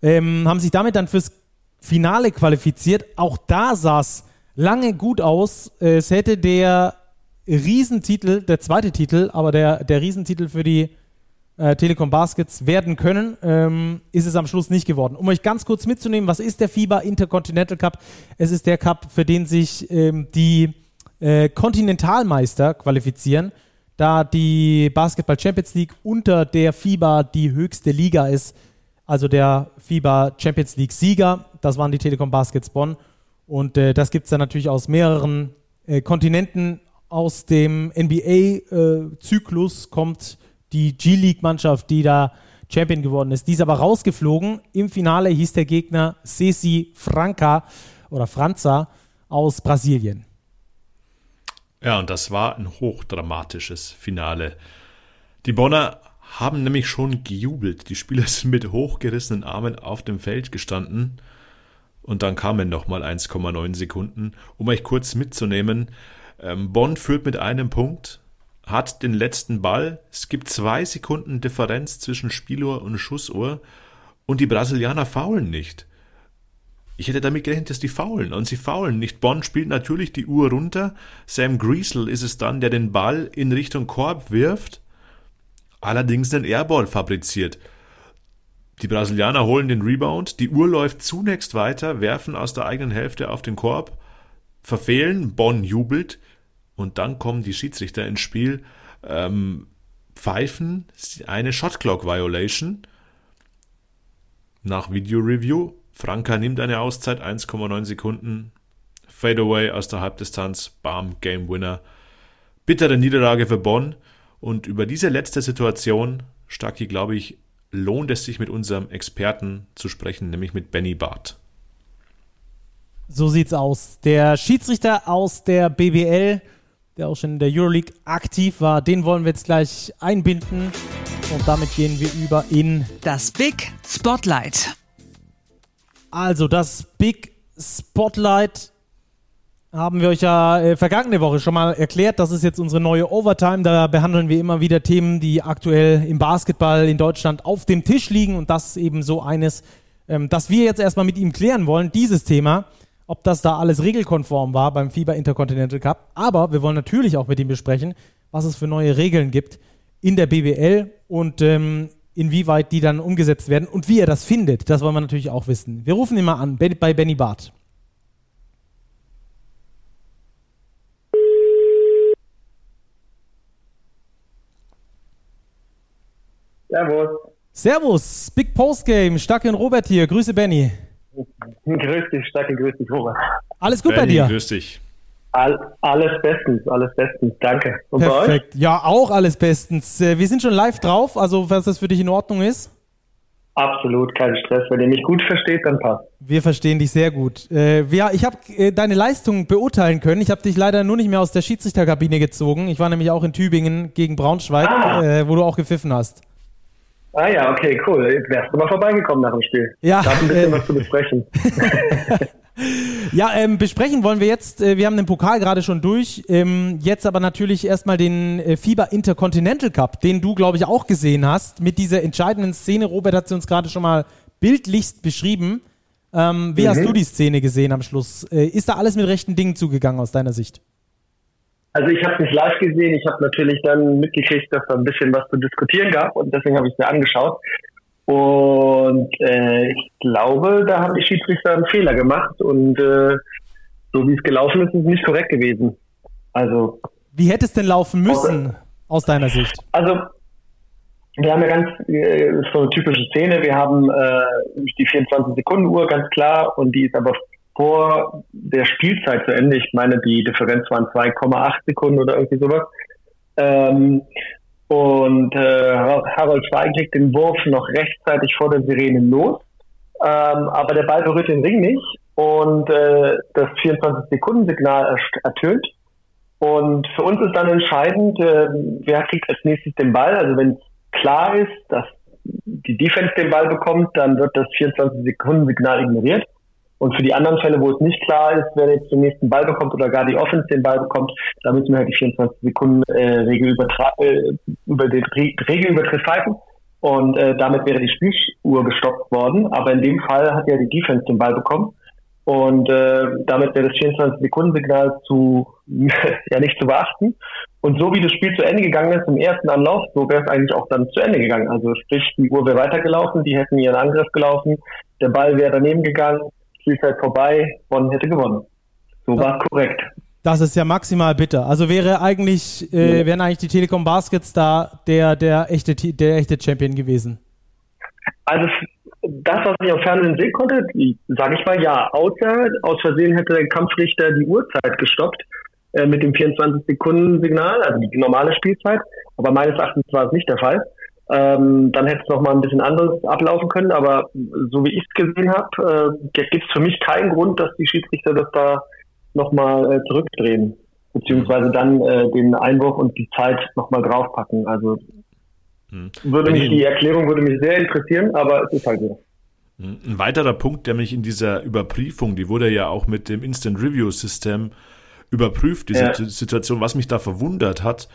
Ähm, haben sich damit dann fürs Finale qualifiziert. Auch da sah es lange gut aus. Es hätte der Riesentitel, der zweite Titel, aber der, der Riesentitel für die äh, Telekom Baskets werden können, ähm, ist es am Schluss nicht geworden. Um euch ganz kurz mitzunehmen, was ist der FIBA Intercontinental Cup? Es ist der Cup, für den sich ähm, die äh, Kontinentalmeister qualifizieren, da die Basketball Champions League unter der FIBA die höchste Liga ist. Also der FIBA Champions League Sieger, das waren die Telekom Baskets Bonn. Und äh, das gibt es dann natürlich aus mehreren äh, Kontinenten. Aus dem NBA-Zyklus äh, kommt die G-League-Mannschaft, die da Champion geworden ist. Die ist aber rausgeflogen. Im Finale hieß der Gegner Ceci Franca oder Franza aus Brasilien. Ja, und das war ein hochdramatisches Finale. Die Bonner haben nämlich schon gejubelt. Die Spieler *laughs* sind mit hochgerissenen Armen auf dem Feld gestanden. Und dann kamen nochmal 1,9 Sekunden. Um euch kurz mitzunehmen, Ähm, Bonn führt mit einem Punkt, hat den letzten Ball. Es gibt zwei Sekunden Differenz zwischen Spieluhr und Schussuhr und die Brasilianer faulen nicht. Ich hätte damit gerechnet, dass die faulen und sie faulen nicht. Bonn spielt natürlich die Uhr runter. Sam Griesel ist es dann, der den Ball in Richtung Korb wirft, allerdings einen Airball fabriziert. Die Brasilianer holen den Rebound, die Uhr läuft zunächst weiter, werfen aus der eigenen Hälfte auf den Korb, verfehlen, Bonn jubelt und dann kommen die Schiedsrichter ins Spiel, ähm, pfeifen eine Shotclock Violation nach Video Review. Franka nimmt eine Auszeit, 1,9 Sekunden. Fadeaway aus der Halbdistanz, bam, Game Winner. Bittere Niederlage für Bonn. Und über diese letzte Situation, Stacki, glaube ich, lohnt es sich mit unserem Experten zu sprechen, nämlich mit Benny Barth. So sieht's aus. Der Schiedsrichter aus der BBL, der auch schon in der Euroleague aktiv war, den wollen wir jetzt gleich einbinden. Und damit gehen wir über in das Big Spotlight. Also das Big Spotlight haben wir euch ja äh, vergangene Woche schon mal erklärt. Das ist jetzt unsere neue Overtime. Da behandeln wir immer wieder Themen, die aktuell im Basketball in Deutschland auf dem Tisch liegen. Und das ist eben so eines, ähm, das wir jetzt erstmal mit ihm klären wollen, dieses Thema, ob das da alles regelkonform war beim FIBA Intercontinental Cup. Aber wir wollen natürlich auch mit ihm besprechen, was es für neue Regeln gibt in der BBL und ähm, inwieweit die dann umgesetzt werden und wie er das findet. Das wollen wir natürlich auch wissen. Wir rufen ihn mal an, bei Benny Barth. Servus. Servus, Big Post Game, Stacke und Robert hier. Grüße Benny. Grüß dich, Stacke, grüß dich, Robert. Alles gut Benny, bei dir? Grüß dich. All, alles bestens, alles bestens, danke. Und Perfekt. Ja, auch alles bestens. Äh, wir sind schon live drauf, also was das für dich in Ordnung ist? Absolut, kein Stress. Wenn ihr mich gut versteht, dann passt. Wir verstehen dich sehr gut. Äh, wir, ich habe äh, deine Leistung beurteilen können. Ich habe dich leider nur nicht mehr aus der Schiedsrichterkabine gezogen. Ich war nämlich auch in Tübingen gegen Braunschweig, ah. äh, wo du auch gepfiffen hast. Ah ja, okay, cool. Jetzt wärst du mal vorbeigekommen nach dem Spiel. Ja. Da ein bisschen äh, was zu besprechen. *laughs* ja, ähm, besprechen wollen wir jetzt, äh, wir haben den Pokal gerade schon durch, ähm, jetzt aber natürlich erstmal den äh, FIBA Intercontinental Cup, den du, glaube ich, auch gesehen hast, mit dieser entscheidenden Szene. Robert hat sie uns gerade schon mal bildlichst beschrieben. Ähm, wie mhm. hast du die Szene gesehen am Schluss? Äh, ist da alles mit rechten Dingen zugegangen aus deiner Sicht? Also ich habe nicht live gesehen, ich habe natürlich dann mitgekriegt, dass da ein bisschen was zu diskutieren gab und deswegen habe ich es mir angeschaut. Und äh, ich glaube, da haben die Schiedsrichter einen Fehler gemacht und äh, so wie es gelaufen ist, ist es nicht korrekt gewesen. Also wie hätte es denn laufen müssen aus, aus deiner Sicht? Also wir haben ja ganz äh, so eine typische Szene. Wir haben äh, die 24 Sekunden Uhr ganz klar und die ist aber vor der Spielzeit zu Ende. Ich meine, die Differenz waren 2,8 Sekunden oder irgendwie sowas. Ähm, und äh, Harold Schweig legt den Wurf noch rechtzeitig vor der Sirene los. Ähm, aber der Ball berührt den Ring nicht und äh, das 24-Sekunden-Signal ertönt. Und für uns ist dann entscheidend, äh, wer kriegt als nächstes den Ball. Also wenn klar ist, dass die Defense den Ball bekommt, dann wird das 24-Sekunden-Signal ignoriert. Und für die anderen Fälle, wo es nicht klar ist, wer jetzt den nächsten Ball bekommt oder gar die Offense den Ball bekommt, da müssen wir halt die 24 Sekunden äh, Regel äh, über den Re Regelübertritt pfeifen. Und äh, damit wäre die Spieluhr gestoppt worden. Aber in dem Fall hat ja die Defense den Ball bekommen. Und äh, damit wäre das 24-Sekunden-Signal zu *laughs* ja nicht zu beachten. Und so wie das Spiel zu Ende gegangen ist im ersten Anlauf, so wäre es eigentlich auch dann zu Ende gegangen. Also sprich, die Uhr wäre weitergelaufen, die hätten ihren Angriff gelaufen, der Ball wäre daneben gegangen, Spielzeit vorbei, Bonn hätte gewonnen. So war es korrekt. Das ist ja maximal bitter. Also wäre eigentlich, äh, wären eigentlich die Telekom Baskets da der, der, echte, der echte Champion gewesen? Also das, was ich auf Fernsehen sehen konnte, sage ich mal ja. Außer aus Versehen hätte der Kampfrichter die Uhrzeit gestoppt äh, mit dem 24-Sekunden-Signal, also die normale Spielzeit. Aber meines Erachtens war es nicht der Fall. Ähm, dann hätte es noch mal ein bisschen anders ablaufen können, aber so wie ich es gesehen habe, äh, gibt es für mich keinen Grund, dass die Schiedsrichter das da noch mal äh, zurückdrehen, beziehungsweise dann äh, den Einwurf und die Zeit noch mal draufpacken. Also hm. würde mich die Erklärung würde mich sehr interessieren, aber es ist halt so. Hm. Ein weiterer Punkt, der mich in dieser Überprüfung, die wurde ja auch mit dem Instant Review System überprüft, diese ja. Situation. Was mich da verwundert hat,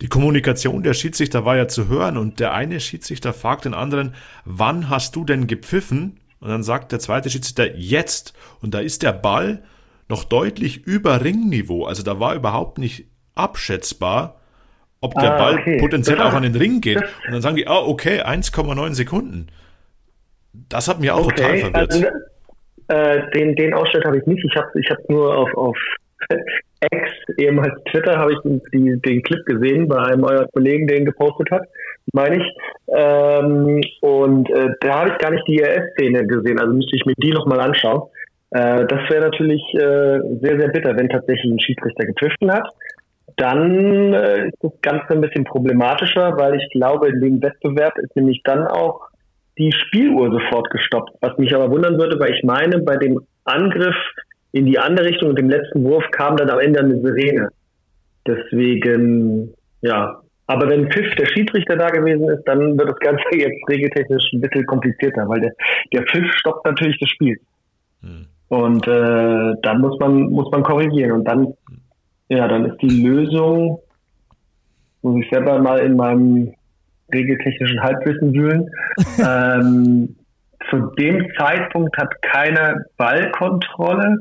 die Kommunikation der Schiedsrichter war ja zu hören und der eine Schiedsrichter fragt den anderen, wann hast du denn gepfiffen? Und dann sagt der zweite Schiedsrichter jetzt. Und da ist der Ball noch deutlich über Ringniveau. Also da war überhaupt nicht abschätzbar, ob der ah, Ball okay. potenziell auch an den Ring geht. Und dann sagen die, ah, okay, 1,9 Sekunden. Das hat mir auch okay, total verwirrt. Also, äh, den, den Ausschnitt habe ich nicht. Ich habe ich hab nur auf, auf *laughs* X, ehemals Twitter, habe ich die, den Clip gesehen bei einem eurer Kollegen, der ihn gepostet hat, meine ich. Ähm, und äh, da habe ich gar nicht die ERS-Szene gesehen, also müsste ich mir die nochmal anschauen. Äh, das wäre natürlich äh, sehr, sehr bitter, wenn tatsächlich ein Schiedsrichter gepfiffen hat. Dann äh, ist das Ganze ein bisschen problematischer, weil ich glaube, in dem Wettbewerb ist nämlich dann auch die Spieluhr sofort gestoppt. Was mich aber wundern würde, weil ich meine, bei dem Angriff in die andere Richtung und dem letzten Wurf kam dann am Ende eine Sirene. Deswegen, ja. Aber wenn Pfiff der Schiedsrichter da gewesen ist, dann wird das Ganze *laughs* jetzt regeltechnisch ein bisschen komplizierter, weil der, der Pfiff stoppt natürlich das Spiel. Hm. Und äh, dann muss man, muss man korrigieren. Und dann, ja, dann ist die Lösung, muss ich selber mal in meinem regeltechnischen Halbwissen wühlen. *laughs* ähm, zu dem Zeitpunkt hat keiner Ballkontrolle.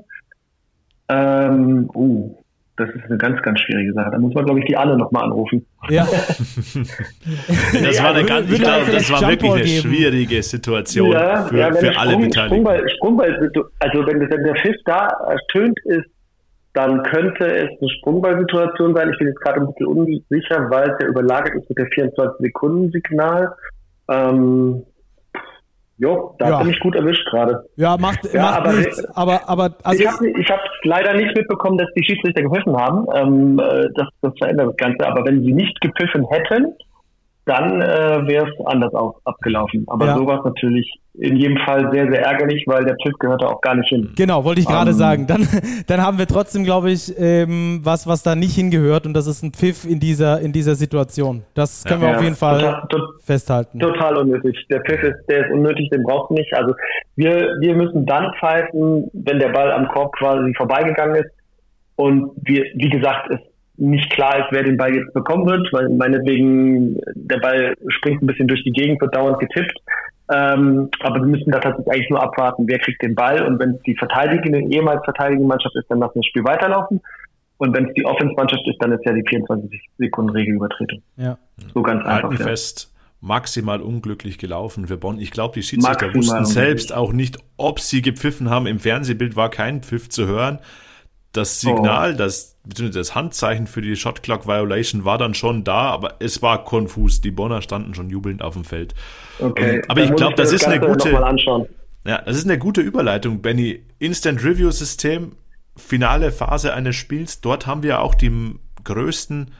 Ähm, uh, das ist eine ganz, ganz schwierige Sache. Da muss man, glaube ich, die Anne nochmal anrufen. Ja. *laughs* das war, eine ganz, ich glaube, das war wirklich eine schwierige Situation ja, für, ja, für alle Sprung, Beteiligten. Sprungball, Sprungball, also wenn, wenn der Pfiff da ertönt ist, dann könnte es eine Sprungballsituation sein. Ich bin jetzt gerade ein bisschen unsicher, weil es ja überlagert ist mit der 24-Sekunden-Signal. Ähm, Jo, da ja. bin ich gut erwischt gerade. Ja, macht, ja, macht aber, nichts. Aber, aber also ich habe ich hab leider nicht mitbekommen, dass die Schiedsrichter gepfiffen haben. Ähm, äh, das, das verändert das Ganze. Aber wenn sie nicht gepfiffen hätten, dann äh, wäre es anders auch abgelaufen. Aber ja. so war es natürlich in jedem Fall sehr, sehr ärgerlich, weil der Pfiff gehörte auch gar nicht hin. Genau, wollte ich gerade um, ähm, sagen. Dann, *laughs* dann haben wir trotzdem, glaube ich, ähm, was, was da nicht hingehört und das ist ein Pfiff in dieser, in dieser Situation. Das können ja, wir auf jeden Fall total, to festhalten. Total unnötig. Der Pfiff ist, der ist unnötig, den braucht nicht. Also wir, wir müssen dann pfeifen, wenn der Ball am Korb quasi vorbeigegangen ist. Und wir, wie gesagt, es nicht klar ist, wer den Ball jetzt bekommen wird, weil meinetwegen der Ball springt ein bisschen durch die Gegend, wird dauernd getippt. Ähm, aber wir müssen da tatsächlich eigentlich nur abwarten, wer kriegt den Ball und wenn es die verteidigende, ehemals verteidigende Mannschaft ist, dann lassen wir das Spiel weiterlaufen. Und wenn es die Offense-Mannschaft ist, dann ist ja die 24 Sekunden Regel übertreten. Ja. So ganz einfach. Halten ja. fest, maximal unglücklich gelaufen für Bonn. Ich glaube, die Schiedsrichter maximal wussten selbst auch nicht, ob sie gepfiffen haben. Im Fernsehbild war kein Pfiff zu hören das Signal, oh. das, das Handzeichen für die Shot Clock Violation war dann schon da, aber es war konfus. Die Bonner standen schon jubelnd auf dem Feld. Okay. aber ich glaube, das, das ist eine gute. Ja, das ist eine gute Überleitung, Benny. Instant Review System, finale Phase eines Spiels. Dort haben wir auch die größten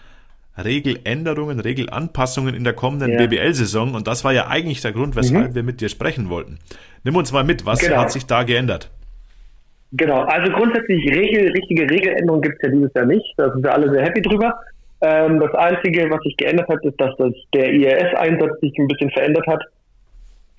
Regeländerungen, Regelanpassungen in der kommenden ja. BBL-Saison. Und das war ja eigentlich der Grund, weshalb mhm. wir mit dir sprechen wollten. Nimm uns mal mit, was genau. hat sich da geändert? Genau, also grundsätzlich Regel, richtige Regeländerungen gibt es ja dieses Jahr nicht. Da sind wir alle sehr happy drüber. Ähm, das Einzige, was sich geändert hat, ist, dass das, der IRS-Einsatz sich ein bisschen verändert hat.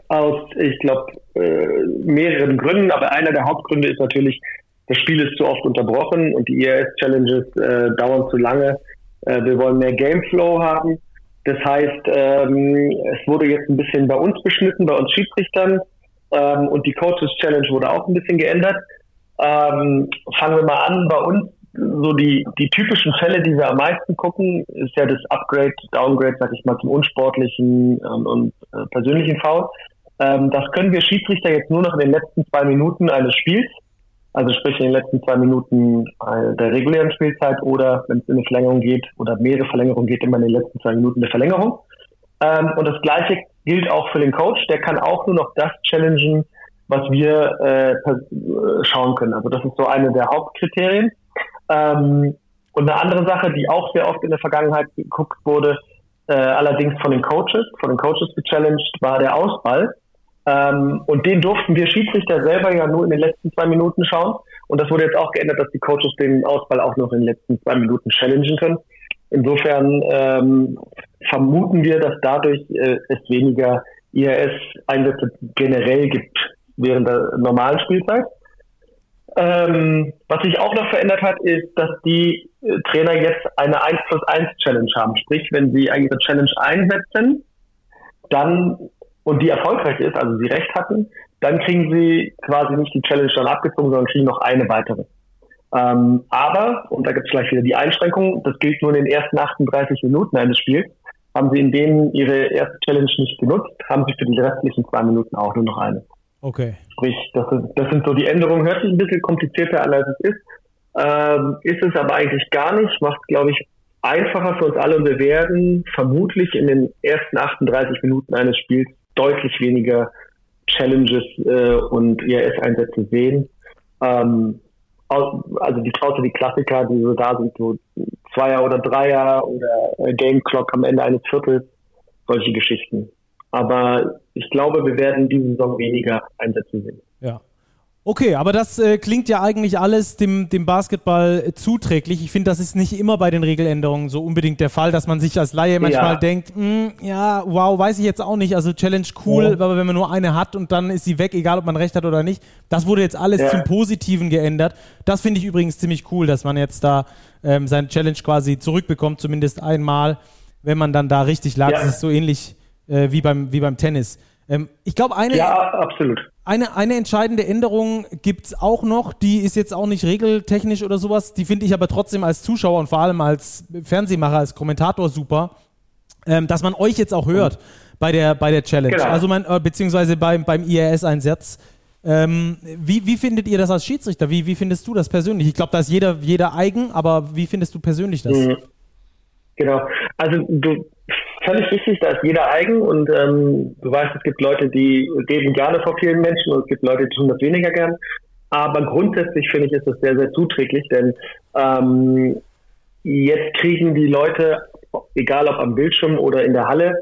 Aus, ich glaube, äh, mehreren Gründen, aber einer der Hauptgründe ist natürlich, das Spiel ist zu oft unterbrochen und die IRS-Challenges äh, dauern zu lange. Äh, wir wollen mehr Gameflow haben. Das heißt, ähm, es wurde jetzt ein bisschen bei uns beschnitten, bei uns Schiedsrichtern. Ähm, und die Coaches Challenge wurde auch ein bisschen geändert. Ähm, fangen wir mal an bei uns. So die, die typischen Fälle, die wir am meisten gucken, ist ja das Upgrade, Downgrade, sag ich mal, zum unsportlichen ähm, und äh, persönlichen Foul. Ähm, das können wir Schiedsrichter jetzt nur noch in den letzten zwei Minuten eines Spiels, also sprich in den letzten zwei Minuten äh, der regulären Spielzeit oder wenn es in eine Verlängerung geht oder mehrere Verlängerungen geht, immer in den letzten zwei Minuten der Verlängerung. Ähm, und das gleiche gilt auch für den Coach, der kann auch nur noch das challengen, was wir äh, äh, schauen können. Also das ist so eine der Hauptkriterien. Ähm, und eine andere Sache, die auch sehr oft in der Vergangenheit geguckt wurde, äh, allerdings von den Coaches, von den Coaches gechallenged, war der Ausball. Ähm, und den durften wir Schiedsrichter selber ja nur in den letzten zwei Minuten schauen. Und das wurde jetzt auch geändert, dass die Coaches den Ausball auch noch in den letzten zwei Minuten challengen können. Insofern ähm, vermuten wir, dass dadurch äh, es weniger IRS-Einsätze generell gibt während der normalen Spielzeit. Ähm, was sich auch noch verändert hat, ist, dass die äh, Trainer jetzt eine 1 plus 1 Challenge haben. Sprich, wenn sie ihre Challenge einsetzen, dann und die erfolgreich ist, also sie recht hatten, dann kriegen sie quasi nicht die Challenge dann abgezogen, sondern kriegen noch eine weitere. Ähm, aber, und da gibt es gleich wieder die Einschränkung, das gilt nur in den ersten 38 Minuten eines Spiels. Haben sie in denen ihre erste Challenge nicht genutzt, haben sie für die restlichen zwei Minuten auch nur noch eine. Okay. Sprich, das, ist, das sind so die Änderungen. Hört sich ein bisschen komplizierter an, als es ist. Ähm, ist es aber eigentlich gar nicht. Macht, glaube ich, einfacher für uns alle und wir werden vermutlich in den ersten 38 Minuten eines Spiels deutlich weniger Challenges äh, und IRS-Einsätze sehen. Ähm, also die außer die Klassiker, die so da sind, so Zweier oder Dreier oder Game Clock am Ende eines Viertels, solche Geschichten. Aber ich glaube, wir werden diese Saison weniger Einsätze sehen. Ja. Okay, aber das äh, klingt ja eigentlich alles dem, dem Basketball äh, zuträglich. Ich finde, das ist nicht immer bei den Regeländerungen so unbedingt der Fall, dass man sich als Laie manchmal ja. denkt, hm, ja, wow, weiß ich jetzt auch nicht. Also Challenge cool, ja. aber wenn man nur eine hat und dann ist sie weg, egal ob man recht hat oder nicht. Das wurde jetzt alles ja. zum Positiven geändert. Das finde ich übrigens ziemlich cool, dass man jetzt da ähm, seine Challenge quasi zurückbekommt, zumindest einmal, wenn man dann da richtig lag. Das ist so ähnlich äh, wie, beim, wie beim Tennis. Ähm, ich glaube, eine, ja. Eine, eine entscheidende Änderung gibt es auch noch, die ist jetzt auch nicht regeltechnisch oder sowas, die finde ich aber trotzdem als Zuschauer und vor allem als Fernsehmacher, als Kommentator super, ähm, dass man euch jetzt auch hört bei der, bei der Challenge, genau. also man, äh, beziehungsweise beim, beim IRS-Einsatz. Ähm, wie, wie findet ihr das als Schiedsrichter? Wie, wie findest du das persönlich? Ich glaube, da ist jeder, jeder eigen, aber wie findest du persönlich das? Mhm. Genau. Also du, völlig richtig, da ist jeder eigen und ähm, du weißt, es gibt Leute, die reden gerne vor vielen Menschen und es gibt Leute, die tun das weniger gern. Aber grundsätzlich finde ich, ist das sehr, sehr zuträglich, denn ähm, jetzt kriegen die Leute, egal ob am Bildschirm oder in der Halle,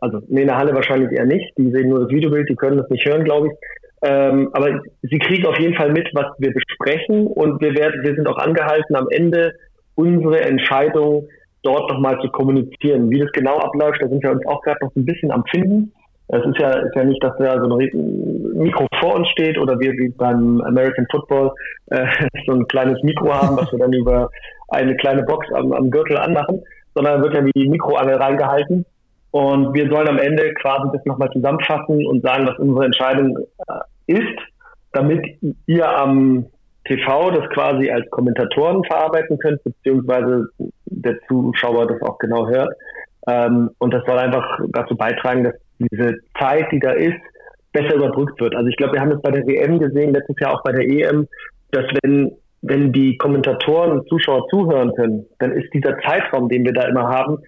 also nee, in der Halle wahrscheinlich eher nicht, die sehen nur das Videobild, die können das nicht hören, glaube ich. Ähm, aber sie kriegen auf jeden Fall mit, was wir besprechen und wir werden, wir sind auch angehalten, am Ende unsere Entscheidung dort nochmal zu kommunizieren. Wie das genau abläuft, da sind wir uns auch gerade noch ein bisschen am Finden. Es ist ja, ist ja nicht, dass da so ein Mikro vor uns steht oder wir wie beim American Football äh, so ein kleines Mikro haben, was wir dann über eine kleine Box am, am Gürtel anmachen, sondern wird ja die Mikroangel reingehalten. Und wir sollen am Ende quasi das nochmal zusammenfassen und sagen, was unsere Entscheidung äh, ist, damit ihr am TV das quasi als Kommentatoren verarbeiten könnt, beziehungsweise der Zuschauer das auch genau hört. Ähm, und das soll einfach dazu beitragen, dass diese Zeit, die da ist, besser überbrückt wird. Also ich glaube, wir haben es bei der WM gesehen, letztes Jahr auch bei der EM, dass wenn, wenn die Kommentatoren und Zuschauer zuhören können, dann ist dieser Zeitraum, den wir da immer haben,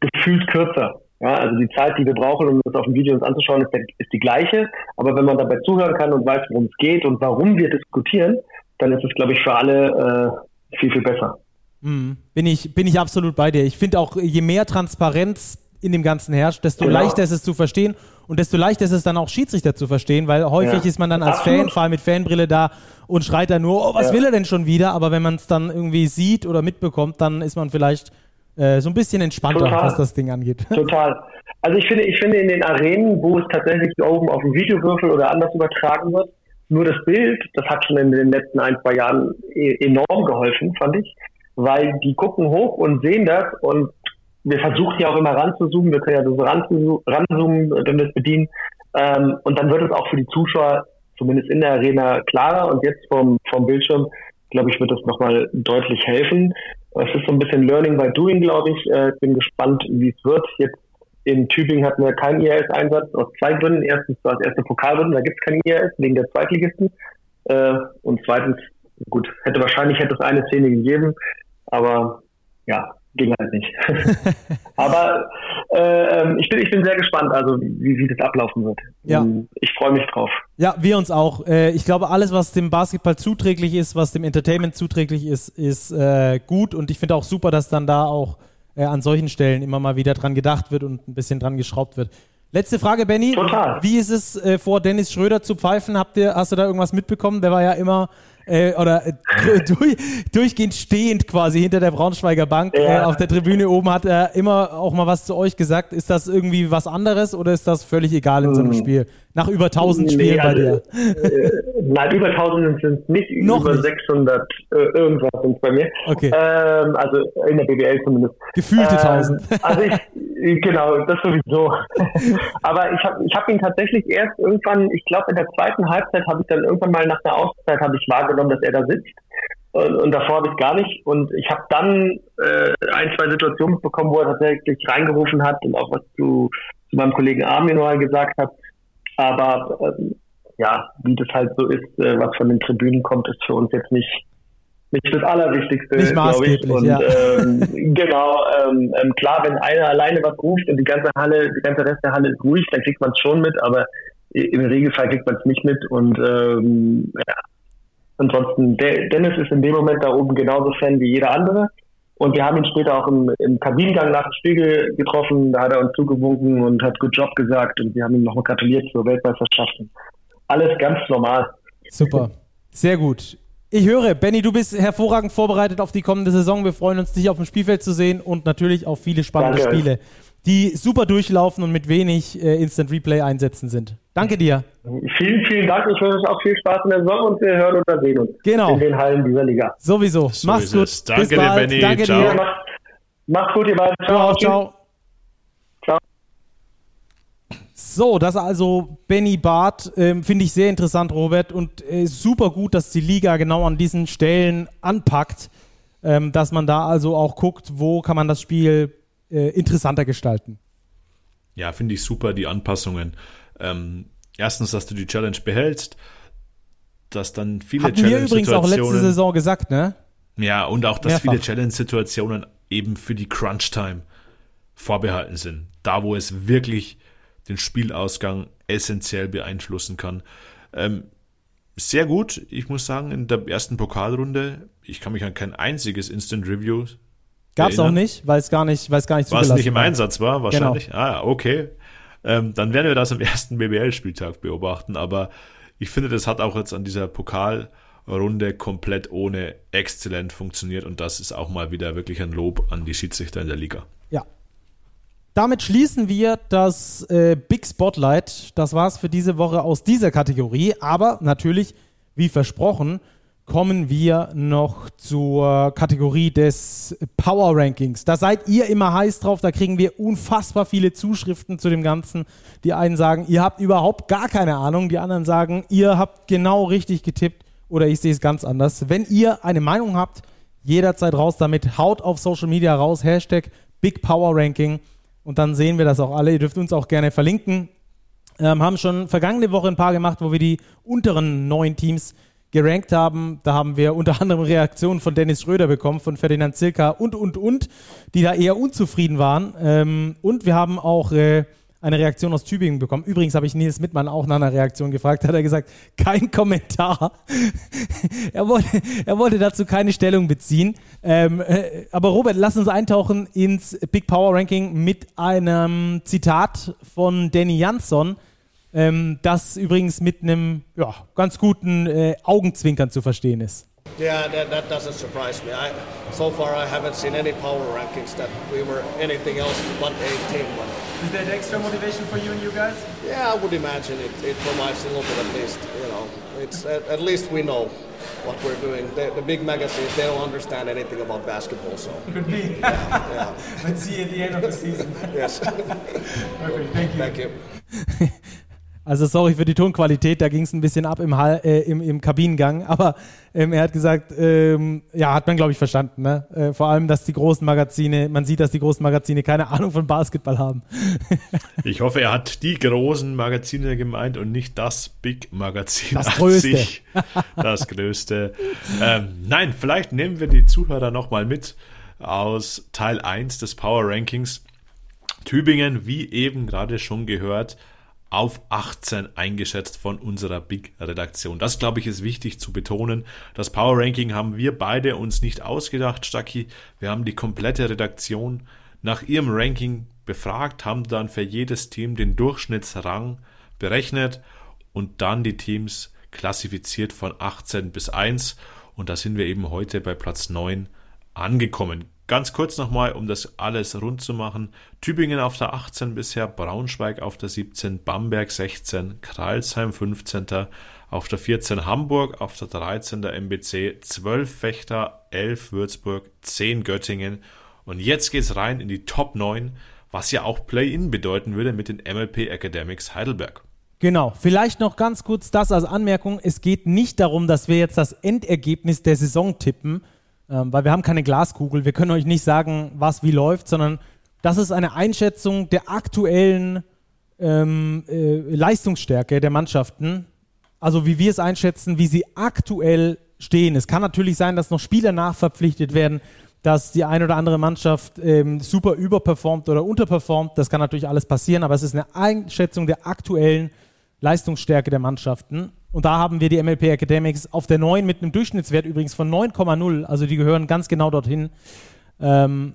gefühlt kürzer. Ja, also die Zeit, die wir brauchen, um das auf dem Video uns anzuschauen, ist, ist die gleiche. Aber wenn man dabei zuhören kann und weiß, worum es geht und warum wir diskutieren, dann ist es, glaube ich, für alle äh, viel, viel besser. Mhm. Bin, ich, bin ich absolut bei dir. Ich finde auch, je mehr Transparenz in dem Ganzen herrscht, desto genau. leichter ist es zu verstehen und desto leichter ist es dann auch Schiedsrichter zu verstehen, weil häufig ja. ist man dann als Absolut. Fan, vor allem mit Fanbrille da und schreit dann nur, oh, was ja. will er denn schon wieder? Aber wenn man es dann irgendwie sieht oder mitbekommt, dann ist man vielleicht äh, so ein bisschen entspannter, Total. was das Ding angeht. *laughs* Total. Also ich finde, ich finde in den Arenen, wo es tatsächlich oben auf dem Videowürfel oder anders übertragen wird, nur das Bild, das hat schon in den letzten ein, zwei Jahren e-, enorm geholfen, fand ich, weil die gucken hoch und sehen das und wir versuchen ja auch immer ranzuzoomen, wir können ja so ranzoomen, wenn wir es bedienen ähm, und dann wird es auch für die Zuschauer zumindest in der Arena klarer und jetzt vom, vom Bildschirm, glaube ich, wird das nochmal deutlich helfen. Es ist so ein bisschen Learning by Doing, glaube ich. Äh, bin gespannt, wie es wird. Jetzt in Tübingen hatten wir keinen IRS-Einsatz aus zwei Gründen. Erstens war es erste Pokalrunde, da gibt es keinen IRS wegen der Zweitligisten. Äh, und zweitens, gut, hätte wahrscheinlich hätte es eine Szene gegeben, aber ja, ging halt nicht. *laughs* aber äh, ähm, ich, bin, ich bin sehr gespannt, also wie, wie das ablaufen wird. Ja. Ähm, ich freue mich drauf. Ja, wir uns auch. Äh, ich glaube, alles, was dem Basketball zuträglich ist, was dem Entertainment zuträglich ist, ist äh, gut und ich finde auch super, dass dann da auch äh, an solchen Stellen immer mal wieder dran gedacht wird und ein bisschen dran geschraubt wird. Letzte Frage, Benny. Total. Wie ist es äh, vor Dennis Schröder zu pfeifen? Habt ihr, hast du da irgendwas mitbekommen? Der war ja immer äh, oder äh, *laughs* durch, durchgehend stehend quasi hinter der Braunschweiger Bank Ja. äh, auf der Tribüne oben. Hat er immer auch mal was zu euch gesagt? Ist das irgendwie was anderes oder ist das völlig egal in so einem Hm. Spiel? Nach über 1000 Nee, Spielen bei also, dir. Äh, nein, über 1000 sind es nicht, Noch über nicht. 600 äh, irgendwas sind bei mir. Okay. Ähm, also in der BBL zumindest. Gefühlte Ähm, 1000. Also ich, genau, das sowieso. *laughs* Aber ich habe ich hab ihn tatsächlich erst irgendwann, ich glaube in der zweiten Halbzeit habe ich dann irgendwann mal nach einer Auszeit habe ich wahrgenommen, dass er da sitzt. Und, und davor habe ich gar nicht. Und ich habe dann äh, ein, zwei Situationen bekommen, wo er tatsächlich reingerufen hat und auch was zu, zu meinem Kollegen Armin mal gesagt hat. Aber ähm, ja, wie das halt so ist, äh, was von den Tribünen kommt, ist für uns jetzt nicht nicht das Allerwichtigste, glaube ich. Und ja. ähm, *laughs* genau, ähm, ähm, klar, wenn einer alleine was ruft und die ganze Halle, die ganze Rest der Halle ist ruhig, dann kriegt man es schon mit, aber im Regelfall kriegt man es nicht mit. Und ähm, ja. Ansonsten, De Dennis ist in dem Moment da oben genauso Fan wie jeder andere. Und wir haben ihn später auch im, im Kabinengang nach dem Spiel ge- getroffen. Da hat er uns zugewunken und hat Good Job gesagt. Und wir haben ihm nochmal gratuliert zur Weltmeisterschaft. Alles ganz normal. Super. Sehr gut. Ich höre, Benny, du bist hervorragend vorbereitet auf die kommende Saison. Wir freuen uns, dich auf dem Spielfeld zu sehen und natürlich auf viele spannende Danke. Spiele, die super durchlaufen und mit wenig äh, Instant Replay einsetzen sind. Danke dir. Vielen, vielen Dank. Ich wünsche euch auch viel Spaß in der Saison und wir hören oder sehen uns Genau. in den Hallen dieser Liga. Sowieso. So Mach's gut. es. Danke Bis dir, bald. Benny. Danke Ciao. Dir. macht, macht's gut, ihr beiden. Ciao, ciao. Ciao. So, das also Benny Barth, ähm, finde ich sehr interessant, Robert, und äh, super gut, dass die Liga genau an diesen Stellen anpackt, ähm, dass man da also auch guckt, wo kann man das Spiel äh, interessanter gestalten. Ja, finde ich super, die Anpassungen. Ähm, erstens, dass du die Challenge behältst, dass dann viele Hatten wir übrigens auch letzte Challenge-Situationen. Saison gesagt, ne? Ja, und auch, dass Mehrfach. viele Challenge-Situationen eben für die Crunch-Time vorbehalten sind. Da, wo es wirklich den Spielausgang essentiell beeinflussen kann. Ähm, sehr gut, ich muss sagen, in der ersten Pokalrunde, ich kann mich an kein einziges Instant Review Gab's auch Erinnern? nicht, weil es gar nicht, weil es gar nicht Was zugelassen nicht im war. Einsatz war, wahrscheinlich. Ah, okay. Ähm, dann werden wir das am *laughs* ersten BBL-Spieltag beobachten. Aber ich finde, das hat auch jetzt an dieser Pokalrunde komplett ohne exzellent funktioniert. Und das ist auch mal wieder wirklich ein Lob an die Schiedsrichter in der Liga. Ja. Damit schließen wir das äh, Big Spotlight. Das war's für diese Woche aus dieser Kategorie. Aber natürlich, wie versprochen, kommen wir noch zur Kategorie des Power Rankings. Da seid ihr immer heiß drauf. Da kriegen wir unfassbar viele Zuschriften zu dem Ganzen. Die einen sagen, ihr habt überhaupt gar keine Ahnung. Die anderen sagen, ihr habt genau richtig getippt. Oder ich sehe es ganz anders. Wenn ihr eine Meinung habt, jederzeit raus damit. Haut auf Social Media raus. Hashtag Big Power Ranking. Und dann sehen wir das auch alle. Ihr dürft uns auch gerne verlinken. Ähm, haben schon vergangene Woche ein paar gemacht, wo wir die unteren neun Teams gerankt haben. Da haben wir unter anderem Reaktionen von Dennis Schröder bekommen, von Ferdinand Zilka und, und, und, die da eher unzufrieden waren. Ähm, und wir haben auch äh, eine Reaktion aus Tübingen bekommen. Übrigens habe ich Nils Mittmann auch nach einer Reaktion gefragt. Hat er gesagt, kein Kommentar. *laughs* er, wollte, er wollte dazu keine Stellung beziehen. Ähm, äh, aber Robert, lass uns eintauchen ins Big Power Ranking mit einem Zitat von Danny Jansson, ähm, das übrigens mit einem ja, ganz guten äh, Augenzwinkern zu verstehen ist. Yeah, that, that doesn't surprise me. I, so far, I haven't seen any power rankings that we were anything else but 18. But Is that extra motivation for you and you guys? yeah, I would imagine it, it provides a little bit at least. You know, it's at, at least we know what we're doing. The, the big magazines they don't understand anything about basketball, so *laughs* Could be. yeah. *laughs* Let's see at the end of the season. yes. *laughs* Perfect, thank you. Thank you. Also sorry für die Tonqualität, da ging es ein bisschen ab im, Hall, äh, im, im Kabinengang, *laughs* aber ähm, er hat gesagt, ähm, ja, hat man glaube ich verstanden, ne? Äh, vor allem, dass die großen Magazine, man sieht, dass die großen Magazine keine Ahnung von Basketball haben. *laughs* Ich hoffe, er hat die großen Magazine gemeint und nicht das Big-Magazin Das an größte. sich. Das größte. ähm, nein, vielleicht nehmen wir die Zuhörer nochmal mit aus Teil 1 des Power Rankings. Tübingen, wie eben gerade schon gehört, auf 18 eingeschätzt von unserer Big-Redaktion. Das, glaube ich, ist wichtig zu betonen. Das Power Ranking haben wir beide uns nicht ausgedacht, Stacki. Wir haben die komplette Redaktion nach ihrem Ranking befragt, haben dann für jedes Team den Durchschnittsrang berechnet und dann die Teams klassifiziert von 18 bis 1 und da sind wir eben heute bei Platz 9 angekommen. Ganz kurz nochmal, um das alles rund zu machen. Tübingen auf der 18 bisher, Braunschweig auf der 17, Bamberg 16, Kreilsheim 15. Auf der 14 Hamburg, auf der 13 der MBC, 12 Fechter, 11 Würzburg, 10 Göttingen. Und jetzt geht's rein in die Top 9, was ja auch Play-In bedeuten würde mit den MLP Academics Heidelberg. Genau, vielleicht noch ganz kurz das als Anmerkung. Es geht nicht darum, dass wir jetzt das Endergebnis der Saison tippen, ähm, weil wir haben keine Glaskugel. Wir können euch nicht sagen, was wie läuft, sondern das ist eine Einschätzung der aktuellen ähm, äh, Leistungsstärke der Mannschaften. Also wie wir es einschätzen, wie sie aktuell stehen. Es kann natürlich sein, dass noch Spieler nachverpflichtet werden, dass die eine oder andere Mannschaft ähm, super überperformt oder unterperformt. Das kann natürlich alles passieren, aber es ist eine Einschätzung der aktuellen Leistungsstärke der Mannschaften. Und da haben wir die MLP Academics auf der 9 mit einem Durchschnittswert übrigens von 9,0. Also die gehören ganz genau dorthin. Ähm,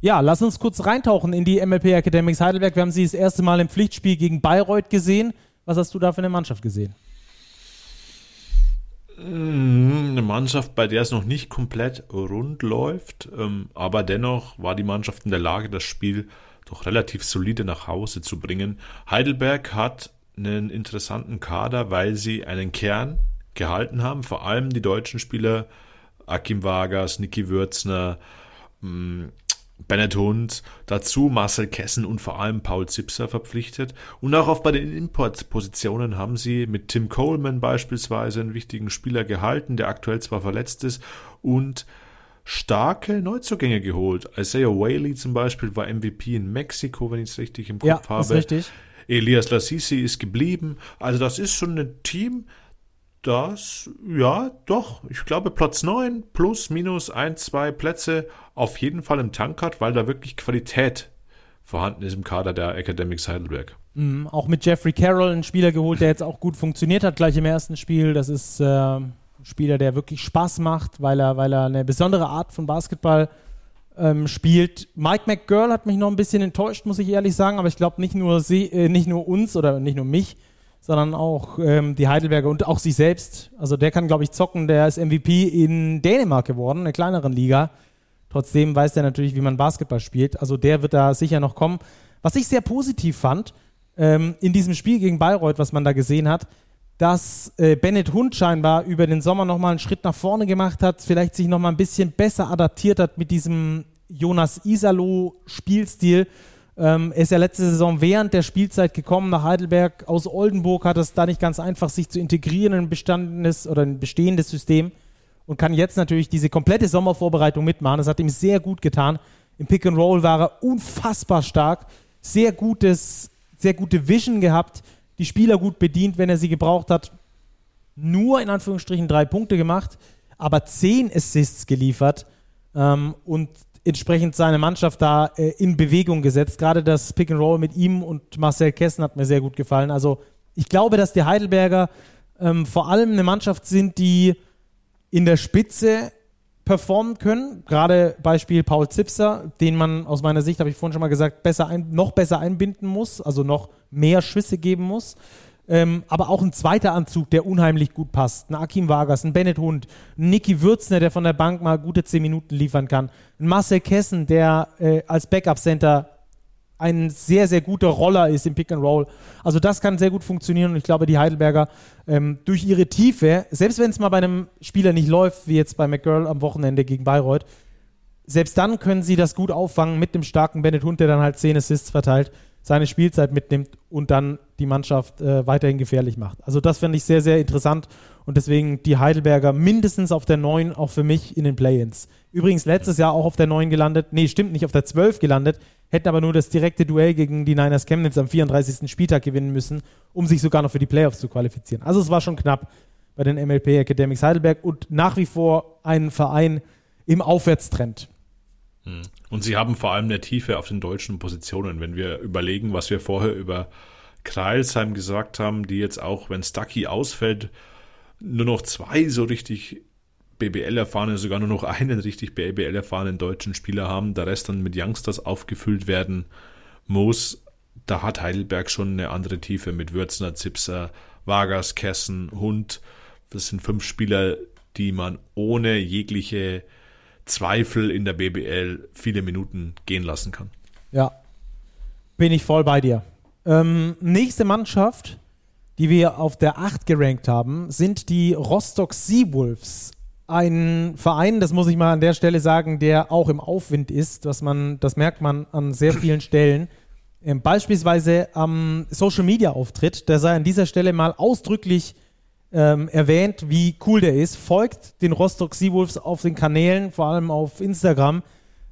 ja, lass uns kurz reintauchen in die MLP Academics Heidelberg. Wir haben sie das erste Mal im Pflichtspiel gegen Bayreuth gesehen. Was hast du da für eine Mannschaft gesehen? Mm, eine Mannschaft, bei der es noch nicht komplett rund läuft, ähm, aber dennoch war die Mannschaft in der Lage, das Spiel doch relativ solide nach Hause zu bringen. Heidelberg hat einen interessanten Kader, weil sie einen Kern gehalten haben, vor allem die deutschen Spieler Akim Vargas, Niki Würzner, mm, Bennett Hund, dazu Marcel Kessen und vor allem Paul Zipser verpflichtet. Und auch auf bei den Importpositionen haben sie mit Tim Coleman beispielsweise einen wichtigen Spieler gehalten, der aktuell zwar verletzt ist und starke Neuzugänge geholt. Isaiah Whaley zum Beispiel war MVP in Mexiko, wenn ich es richtig im Kopf ja, habe. Ist richtig. Elias Lassisi ist geblieben. Also das ist schon ein Team, das, ja, doch, ich glaube Platz 9 plus, minus ein, zwei Plätze auf jeden Fall im Tank hat, weil da wirklich Qualität vorhanden ist im Kader der Academics Heidelberg. Mhm, auch mit Jeffrey Carroll, ein Spieler geholt, der jetzt auch gut funktioniert hat, gleich im ersten Spiel. Das ist äh, ein Spieler, der wirklich Spaß macht, weil er, weil er eine besondere Art von Basketball äh, ähm, spielt. Mike McGurl hat mich noch ein bisschen enttäuscht, muss ich ehrlich sagen, aber ich glaube nicht nur sie, äh, nicht nur uns oder nicht nur mich, sondern auch ähm, die Heidelberger und auch sich selbst. Also der kann, glaube ich, zocken. Der ist MVP in Dänemark geworden, einer kleineren Liga. Trotzdem weiß der natürlich, wie man Basketball spielt. Also der wird da sicher noch kommen. Was ich sehr positiv fand ähm, in diesem Spiel gegen Bayreuth, was man da gesehen hat, dass äh, Bennett Hund scheinbar über den Sommer nochmal einen Schritt nach vorne gemacht hat, vielleicht sich nochmal ein bisschen besser adaptiert hat mit diesem Jonas Isalo-Spielstil. Ähm, er ist ja letzte Saison während der Spielzeit gekommen nach Heidelberg aus Oldenburg, hat es da nicht ganz einfach, sich zu integrieren in ein bestandenes oder ein bestehendes System und kann jetzt natürlich diese komplette Sommervorbereitung mitmachen. Das hat ihm sehr gut getan. Im Pick and Roll war er unfassbar stark, sehr gutes, sehr gute Vision gehabt die Spieler gut bedient, wenn er sie gebraucht hat. Nur in Anführungsstrichen drei Punkte gemacht, aber zehn Assists geliefert ähm, und entsprechend seine Mannschaft da äh, in Bewegung gesetzt. Gerade das Pick and Roll mit ihm und Marcel Kessen hat mir sehr gut gefallen. Also ich glaube, dass die Heidelberger ähm, vor allem eine Mannschaft sind, die in der Spitze performen können. Gerade Beispiel Paul Zipser, den man aus meiner Sicht, habe ich vorhin schon mal gesagt, besser ein, noch besser einbinden muss, also noch mehr Schüsse geben muss. Ähm, aber auch ein zweiter Anzug, der unheimlich gut passt. Ein Akim Vargas, ein Bennett Hund, ein Niki Würzner, der von der Bank mal gute 10 Minuten liefern kann. Ein Marcel Kessen, der äh, als Backup-Center ein sehr, sehr guter Roller ist im Pick and Roll. Also das kann sehr gut funktionieren und ich glaube, die Heidelberger ähm, durch ihre Tiefe, selbst wenn es mal bei einem Spieler nicht läuft, wie jetzt bei McGirl am Wochenende gegen Bayreuth, selbst dann können sie das gut auffangen mit dem starken Bennett Hund, der dann halt 10 Assists verteilt, seine Spielzeit mitnimmt und dann die Mannschaft äh, weiterhin gefährlich macht. Also das finde ich sehr, sehr interessant und deswegen die Heidelberger mindestens auf der 9 auch für mich in den Play-Ins. Übrigens letztes Jahr auch auf der 9 gelandet, nee, stimmt nicht, auf der 12 gelandet, hätten aber nur das direkte Duell gegen die Niners Chemnitz am 34. Spieltag gewinnen müssen, um sich sogar noch für die Playoffs zu qualifizieren. Also es war schon knapp bei den MLP Academics Heidelberg und nach wie vor ein Verein im Aufwärtstrend. Hm. Und sie haben vor allem eine Tiefe auf den deutschen Positionen. Wenn wir überlegen, was wir vorher über Kreilsheim gesagt haben, die jetzt auch, wenn Stucky ausfällt, nur noch zwei so richtig BBL-erfahrene, sogar nur noch einen richtig BBL-erfahrenen deutschen Spieler haben, der Rest dann mit Youngsters aufgefüllt werden muss. Da hat Heidelberg schon eine andere Tiefe mit Würzner, Zipser, Vargas, Kessen, Hund. Das sind fünf Spieler, die man ohne jegliche Zweifel in der BBL viele Minuten gehen lassen kann. Ja, bin ich voll bei dir. Ähm, nächste Mannschaft, die wir auf der 8 gerankt haben, sind die Rostock Seawolves. Ein Verein, das muss ich mal an der Stelle sagen, der auch im Aufwind ist, dass man, das merkt man an sehr vielen *clears throat* Stellen. Ähm, beispielsweise am Social Media Auftritt, der sei an dieser Stelle mal ausdrücklich ähm, erwähnt, wie cool der ist. Folgt den Rostock Seawolves auf den Kanälen, vor allem auf Instagram.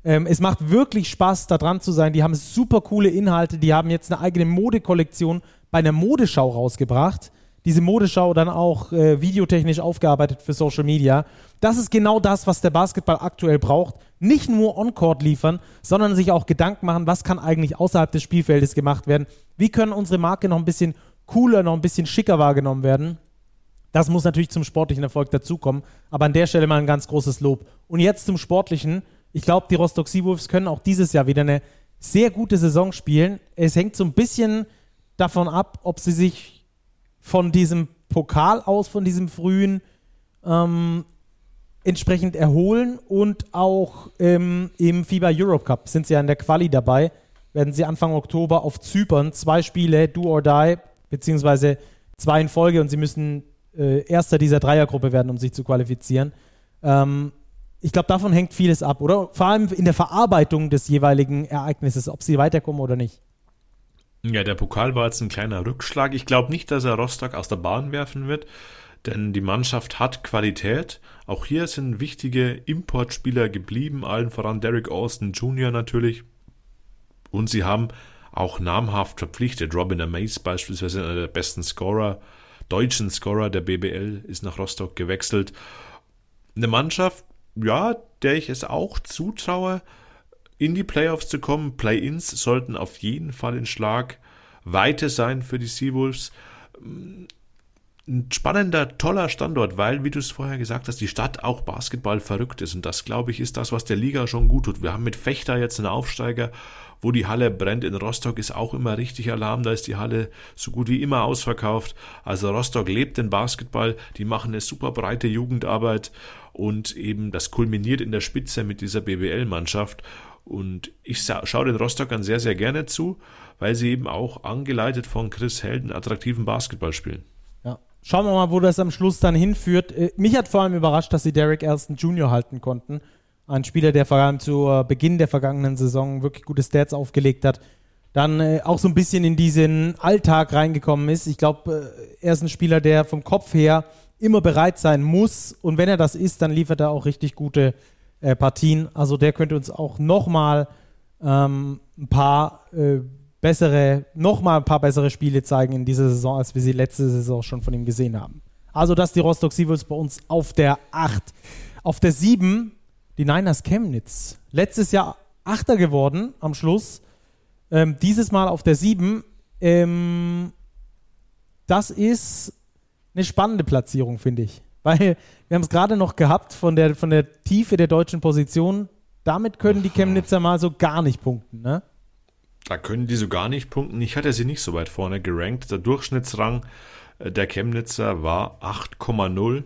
Ähm, es macht wirklich Spaß, da dran zu sein. Die haben super coole Inhalte. Die haben jetzt eine eigene Modekollektion bei einer Modeschau rausgebracht. Diese Modeschau dann auch äh, videotechnisch aufgearbeitet für Social Media. Das ist genau das, was der Basketball aktuell braucht. Nicht nur On-Court liefern, sondern sich auch Gedanken machen, was kann eigentlich außerhalb des Spielfeldes gemacht werden. Wie können unsere Marke noch ein bisschen cooler, noch ein bisschen schicker wahrgenommen werden? Das muss natürlich zum sportlichen Erfolg dazukommen. Aber an der Stelle mal ein ganz großes Lob. Und jetzt zum sportlichen ich glaube, die Rostock Seawolves können auch dieses Jahr wieder eine sehr gute Saison spielen. Es hängt so ein bisschen davon ab, ob sie sich von diesem Pokal aus, von diesem frühen, ähm, entsprechend erholen und auch ähm, im FIBA Europe Cup sind sie ja in der Quali dabei. Werden sie Anfang Oktober auf Zypern zwei Spiele do or die, beziehungsweise zwei in Folge und sie müssen äh, erster dieser Dreiergruppe werden, um sich zu qualifizieren. Ähm, ich glaube, davon hängt vieles ab, oder? Vor allem in der Verarbeitung des jeweiligen Ereignisses, ob sie weiterkommen oder nicht. Ja, der Pokal war jetzt ein kleiner Rückschlag. Ich glaube nicht, dass er Rostock aus der Bahn werfen wird, denn die Mannschaft hat Qualität. Auch hier sind wichtige Importspieler geblieben, allen voran Derek Austin Jr. natürlich. Und sie haben auch namhaft verpflichtet. Robin Amaze beispielsweise einer der besten Scorer, deutschen Scorer der BBL, ist nach Rostock gewechselt. Eine Mannschaft, ja, der ich es auch zutraue, in die Playoffs zu kommen. Play-ins sollten auf jeden Fall in Schlag weiter sein für die Seawolves. Ein spannender, toller Standort, weil, wie du es vorher gesagt hast, die Stadt auch Basketball verrückt ist. Und das, glaube ich, ist das, was der Liga schon gut tut. Wir haben mit Fechter jetzt einen Aufsteiger, wo die Halle brennt. In Rostock ist auch immer richtig Alarm. Da ist die Halle so gut wie immer ausverkauft. Also Rostock lebt den Basketball. Die machen eine super breite Jugendarbeit und eben das kulminiert in der Spitze mit dieser BBL-Mannschaft. Und ich schaue den Rostockern sehr, sehr gerne zu, weil sie eben auch angeleitet von Chris Helden attraktiven Basketball spielen. Schauen wir mal, wo das am Schluss dann hinführt. Äh, mich hat vor allem überrascht, dass sie Derek Elston Jr. halten konnten. Ein Spieler, der vor allem zu Beginn der vergangenen Saison wirklich gute Stats aufgelegt hat. Dann äh, auch so ein bisschen in diesen Alltag reingekommen ist. Ich glaube, äh, er ist ein Spieler, der vom Kopf her immer bereit sein muss. Und wenn er das ist, dann liefert er auch richtig gute äh, Partien. Also der könnte uns auch nochmal ähm, ein paar äh, bessere, nochmal ein paar bessere Spiele zeigen in dieser Saison, als wir sie letzte Saison schon von ihm gesehen haben. Also das die Rostock Seawolves bei uns auf der 8. Auf der 7 die Niners Chemnitz. Letztes Jahr Achter geworden am Schluss. Ähm, dieses Mal auf der 7. Ähm, das ist eine spannende Platzierung, finde ich. Weil wir haben es gerade noch gehabt von der, von der Tiefe der deutschen Position. Damit können die Chemnitzer mal so gar nicht punkten, ne? Da können die so gar nicht punkten. Ich hatte sie nicht so weit vorne gerankt. Der Durchschnittsrang äh, der Chemnitzer war 8,0.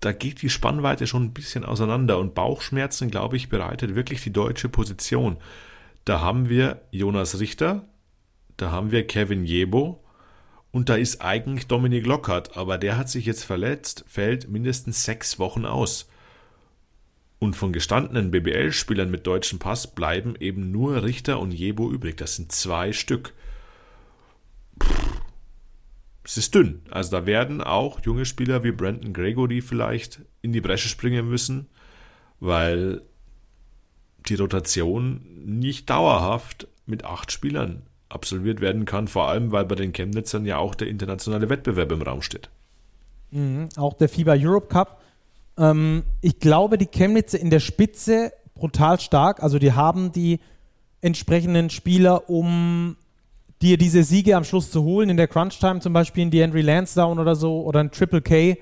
Da geht die Spannweite schon ein bisschen auseinander und Bauchschmerzen, glaube ich, bereitet wirklich die deutsche Position. Da haben wir Jonas Richter, da haben wir Kevin Jebo, und da ist eigentlich Dominik Lockhart, aber der hat sich jetzt verletzt, fällt mindestens sechs Wochen aus. Und von gestandenen BBL-Spielern mit deutschem Pass bleiben eben nur Richter und Jebo übrig. Das sind zwei Stück. Es ist dünn. Also da werden auch junge Spieler wie Brandon Gregory vielleicht in die Bresche springen müssen, weil die Rotation nicht dauerhaft mit acht Spielern absolviert werden kann, vor allem weil bei den Chemnitzern ja auch der internationale Wettbewerb im Raum steht. Mhm, auch der FIBA Europe Cup. Ähm, ich glaube, die Chemnitzer in der Spitze brutal stark. Also die haben die entsprechenden Spieler, um dir diese Siege am Schluss zu holen. In der Crunch Time zum Beispiel in die Henry Lansdowne oder so oder ein Triple K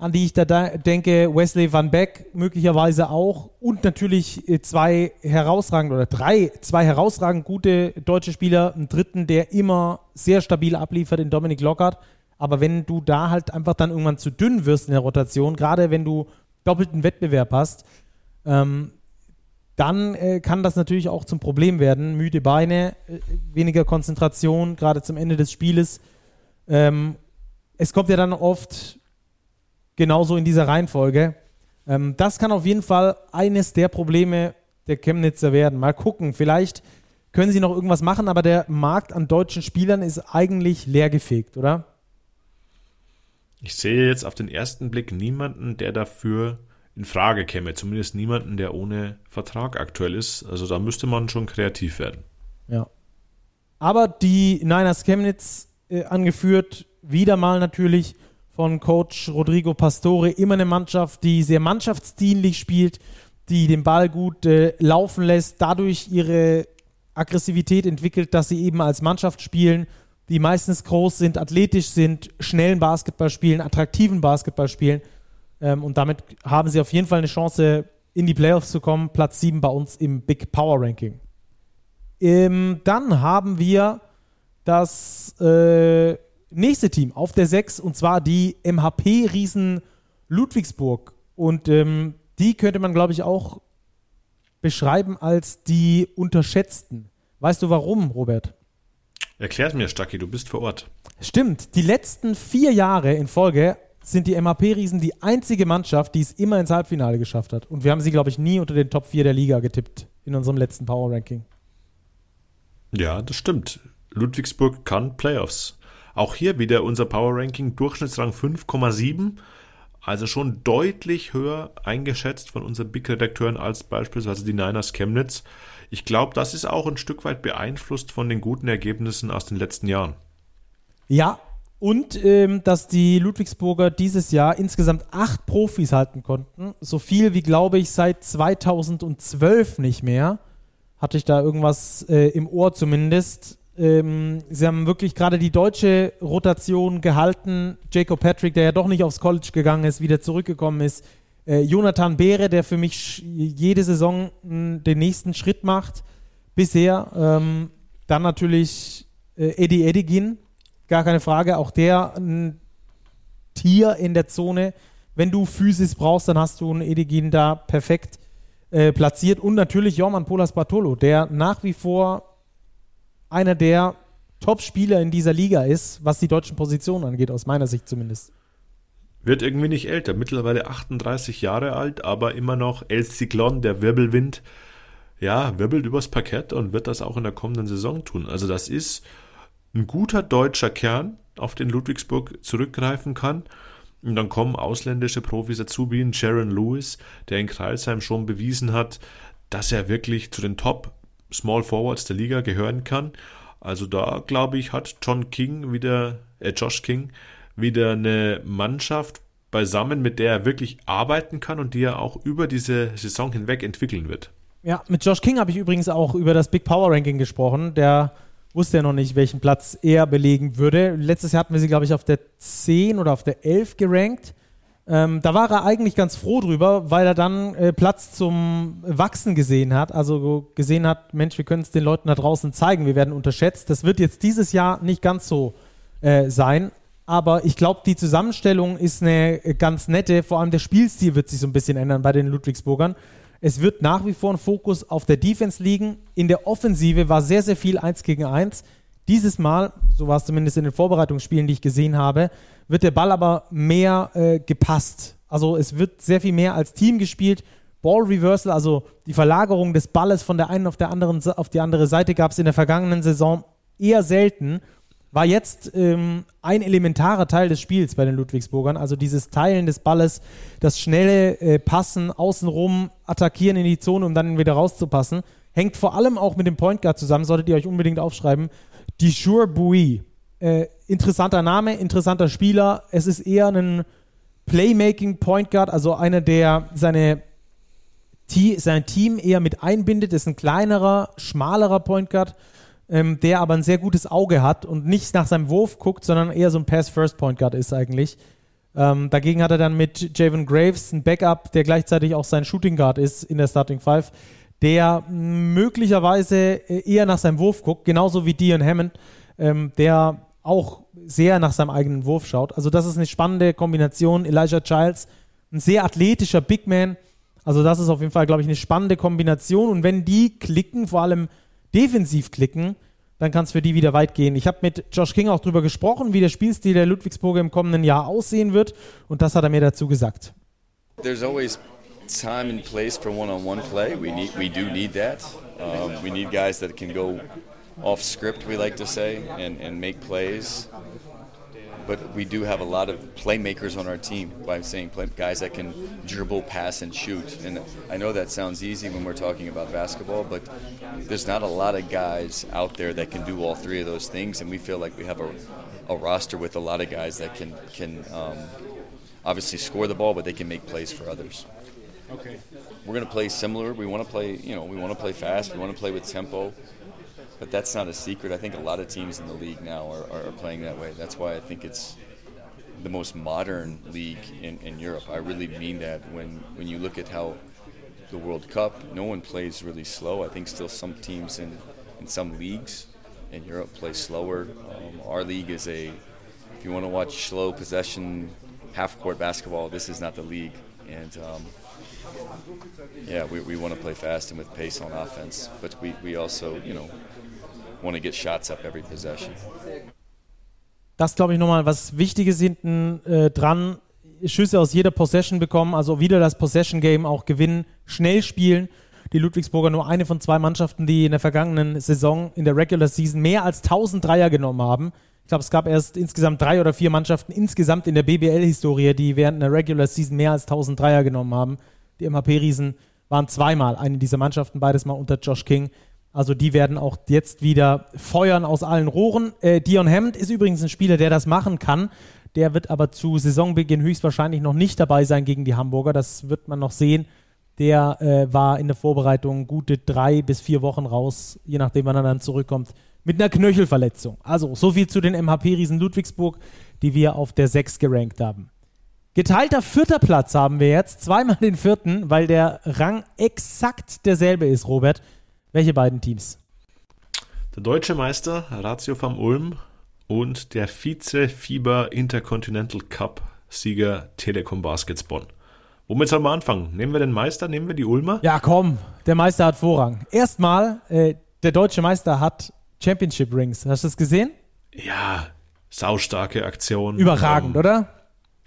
an die ich da denke, Wesley Van Beck möglicherweise auch und natürlich äh, zwei herausragend oder drei, zwei herausragend gute deutsche Spieler, einen dritten, der immer sehr stabil abliefert in Dominik Lockhart. Aber wenn du da halt einfach dann irgendwann zu dünn wirst in der Rotation, gerade wenn du doppelten Wettbewerb hast, ähm, dann äh, kann das natürlich auch zum Problem werden. Müde Beine, äh, weniger Konzentration, gerade zum Ende des Spieles. Ähm, es kommt ja dann oft genauso in dieser Reihenfolge. Ähm, das kann auf jeden Fall eines der Probleme der Chemnitzer werden. Mal gucken, vielleicht können sie noch irgendwas machen, aber der Markt an deutschen Spielern ist eigentlich leergefegt, oder? Ich sehe jetzt auf den ersten Blick niemanden, der dafür in Frage käme. Zumindest niemanden, der ohne Vertrag aktuell ist. Also da müsste man schon kreativ werden. Ja. Aber die Niners Chemnitz äh, angeführt, wieder mal natürlich von Coach Rodrigo Pastore, immer eine Mannschaft, die sehr mannschaftsdienlich spielt, die den Ball gut äh, laufen lässt, dadurch ihre Aggressivität entwickelt, dass sie eben als Mannschaft spielen, die meistens groß sind, athletisch sind, schnellen Basketball spielen, attraktiven Basketball spielen. Ähm, und damit haben sie auf jeden Fall eine Chance, in die Playoffs zu kommen. Platz 7 bei uns im Big Power Ranking. Ähm, dann haben wir das äh, nächste Team auf der 6 und zwar die MHP-Riesen Ludwigsburg. Und ähm, die könnte man, glaube ich, auch beschreiben als die unterschätzten. Weißt du warum, Robert? Erklärt mir, Stacki, du bist vor Ort. Stimmt. Die letzten vier Jahre in Folge sind die MHP-Riesen die einzige Mannschaft, die es immer ins Halbfinale geschafft hat. Und wir haben sie, glaube ich, nie unter den Top 4 der Liga getippt in unserem letzten Power-Ranking. Ja, das stimmt. Ludwigsburg kann Playoffs. Auch hier wieder unser Power-Ranking Durchschnittsrang 5,7. Also schon deutlich höher eingeschätzt von unseren Big-Redakteuren als beispielsweise die Niners Chemnitz. Ich glaube, das ist auch ein Stück weit beeinflusst von den guten Ergebnissen aus den letzten Jahren. Ja, und ähm, dass die Ludwigsburger dieses Jahr insgesamt acht Profis halten konnten. So viel wie, glaube ich, seit 2012 nicht mehr. Hatte ich da irgendwas äh, im Ohr zumindest. Ähm, sie haben wirklich gerade die deutsche Rotation gehalten. Jacob Patrick, der ja doch nicht aufs College gegangen ist, wieder zurückgekommen ist. Äh, Jonathan Beere, der für mich jede Saison mh, den nächsten Schritt macht, bisher. Ähm, dann natürlich äh, Eddie Edigin, gar keine Frage. Auch der ein Tier in der Zone. Wenn du Physis brauchst, dann hast du einen Edigin da perfekt äh, platziert. Und natürlich Jorman Polas Bartolo, der nach wie vor einer der Top-Spieler in dieser Liga ist, was die deutschen Positionen angeht, aus meiner Sicht zumindest. Wird irgendwie nicht älter, mittlerweile 38 Jahre alt, aber immer noch El Cyclone, der Wirbelwind, ja, wirbelt übers Parkett und wird das auch in der kommenden Saison tun. Also das ist ein guter deutscher Kern, auf den Ludwigsburg zurückgreifen kann. Und dann kommen ausländische Profis dazu, wie ein Sharon Lewis, der in Kreilsheim schon bewiesen hat, dass er wirklich zu den Top Small Forwards der Liga gehören kann. Also da glaube ich, hat John King wieder, äh, Josh King wieder eine Mannschaft beisammen, mit der er wirklich arbeiten kann und die er auch über diese Saison hinweg entwickeln wird. Ja, mit Josh King habe ich übrigens auch über das Big Power Ranking gesprochen. Der wusste ja noch nicht, welchen Platz er belegen würde. Letztes Jahr hatten wir sie, glaube ich, auf der 10 oder auf der 11 gerankt. Ähm, da war er eigentlich ganz froh drüber, weil er dann äh, Platz zum Wachsen gesehen hat. Also gesehen hat, Mensch, wir können es den Leuten da draußen zeigen, wir werden unterschätzt. Das wird jetzt dieses Jahr nicht ganz so äh, sein aber ich glaube, die Zusammenstellung ist eine ganz nette. Vor allem der Spielstil wird sich so ein bisschen ändern bei den Ludwigsburgern. Es wird nach wie vor ein Fokus auf der Defense liegen. In der Offensive war sehr, sehr viel 1 gegen 1. Dieses Mal, so war es zumindest in den Vorbereitungsspielen, die ich gesehen habe, wird der Ball aber mehr äh, gepasst. Also es wird sehr viel mehr als Team gespielt. Ball Reversal, also die Verlagerung des Balles von der einen auf, der anderen, auf die andere Seite, gab es in der vergangenen Saison eher selten war jetzt ähm, ein elementarer Teil des Spiels bei den Ludwigsburgern. Also dieses Teilen des Balles, das schnelle äh, Passen, außenrum attackieren in die Zone, um dann wieder rauszupassen. Hängt vor allem auch mit dem Point Guard zusammen, solltet ihr euch unbedingt aufschreiben. Dijur Bouy. Äh, interessanter Name, interessanter Spieler. Es ist eher ein Playmaking Point Guard, also einer, der seine sein Team eher mit einbindet, ist ein kleinerer, schmalerer Point Guard ähm, der aber ein sehr gutes Auge hat und nicht nach seinem Wurf guckt, sondern eher so ein Pass-First-Point-Guard ist eigentlich. Ähm, dagegen hat er dann mit Javon Graves ein Backup, der gleichzeitig auch sein Shooting Guard ist in der Starting Five, der möglicherweise eher nach seinem Wurf guckt, genauso wie Dion Hammond, ähm, der auch sehr nach seinem eigenen Wurf schaut. Also das ist eine spannende Kombination. Elijah Childs, ein sehr athletischer Big Man. Also das ist auf jeden Fall, glaube ich, eine spannende Kombination. Und wenn die klicken, vor allem defensiv klicken, dann kann es für die wieder weit gehen. Ich habe mit Josh King auch darüber gesprochen, wie der Spielstil der Ludwigsburger im kommenden Jahr aussehen wird. Und das hat er mir dazu gesagt. There's always time and place for one-on-one play. We need, we do need that. Um, we need guys that can go off script, we like to say, and, and make plays. But we do have a lot of playmakers on our team by saying play, guys that can dribble, pass, and shoot. And I know that sounds easy when we're talking about basketball, but there's not a lot of guys out there that can do all three of those things. And we feel like we have a, a roster with a lot of guys that can can um, obviously score the ball, but they can make plays for others. Okay. We're going to play similar. We want to play, you know, we want to play fast. We want to play with tempo. But that's not a secret. I think a lot of teams in the league now are, are playing that way. That's why I think it's the most modern league in, in Europe. I really mean that when, when you look at how the World Cup, no one plays really slow. I think still some teams in, in some leagues in Europe play slower. Um, our league is a, if you want to watch slow possession, half court basketball, this is not the league. And um, yeah, we, we want to play fast and with pace on offense, but we, we also, you know, want to get shots up every possession. Das glaube ich nochmal was Wichtiges hinten äh, dran. Schüsse aus jeder Possession bekommen, also wieder das Possession Game auch gewinnen, schnell spielen. Die Ludwigsburger nur eine von zwei Mannschaften, die in der vergangenen Saison in der Regular Season mehr als 1000 Dreier genommen haben. Ich glaube, es gab erst insgesamt drei oder vier Mannschaften insgesamt in der BBL-Historie, die während einer Regular Season mehr als 1000 Dreier genommen haben. Die MHP-Riesen waren zweimal eine dieser Mannschaften, beides mal unter Josh King. Also die werden auch jetzt wieder feuern aus allen Rohren. Äh, Dion Hammond ist übrigens ein Spieler, der das machen kann. Der wird aber zu Saisonbeginn höchstwahrscheinlich noch nicht dabei sein gegen die Hamburger. Das wird man noch sehen. Der äh, war in der Vorbereitung gute drei bis vier Wochen raus, je nachdem, wann er dann zurückkommt, mit einer Knöchelverletzung. Also so viel zu den MHP-Riesen Ludwigsburg, die wir auf der 6 gerankt haben. Geteilter vierter Platz haben wir jetzt, zweimal den vierten, weil der Rang exakt derselbe ist, Robert. Welche beiden Teams? Der deutsche Meister Ratio vom Ulm und der Vize-Fieber Intercontinental Cup Sieger Telekom Baskets Bonn. Womit sollen wir anfangen? Nehmen wir den Meister, nehmen wir die Ulmer? Ja, komm, der Meister hat Vorrang. Erstmal, äh, der deutsche Meister hat Championship Rings. Hast du das gesehen? Ja, saustarke Aktion. Überragend, ähm, oder?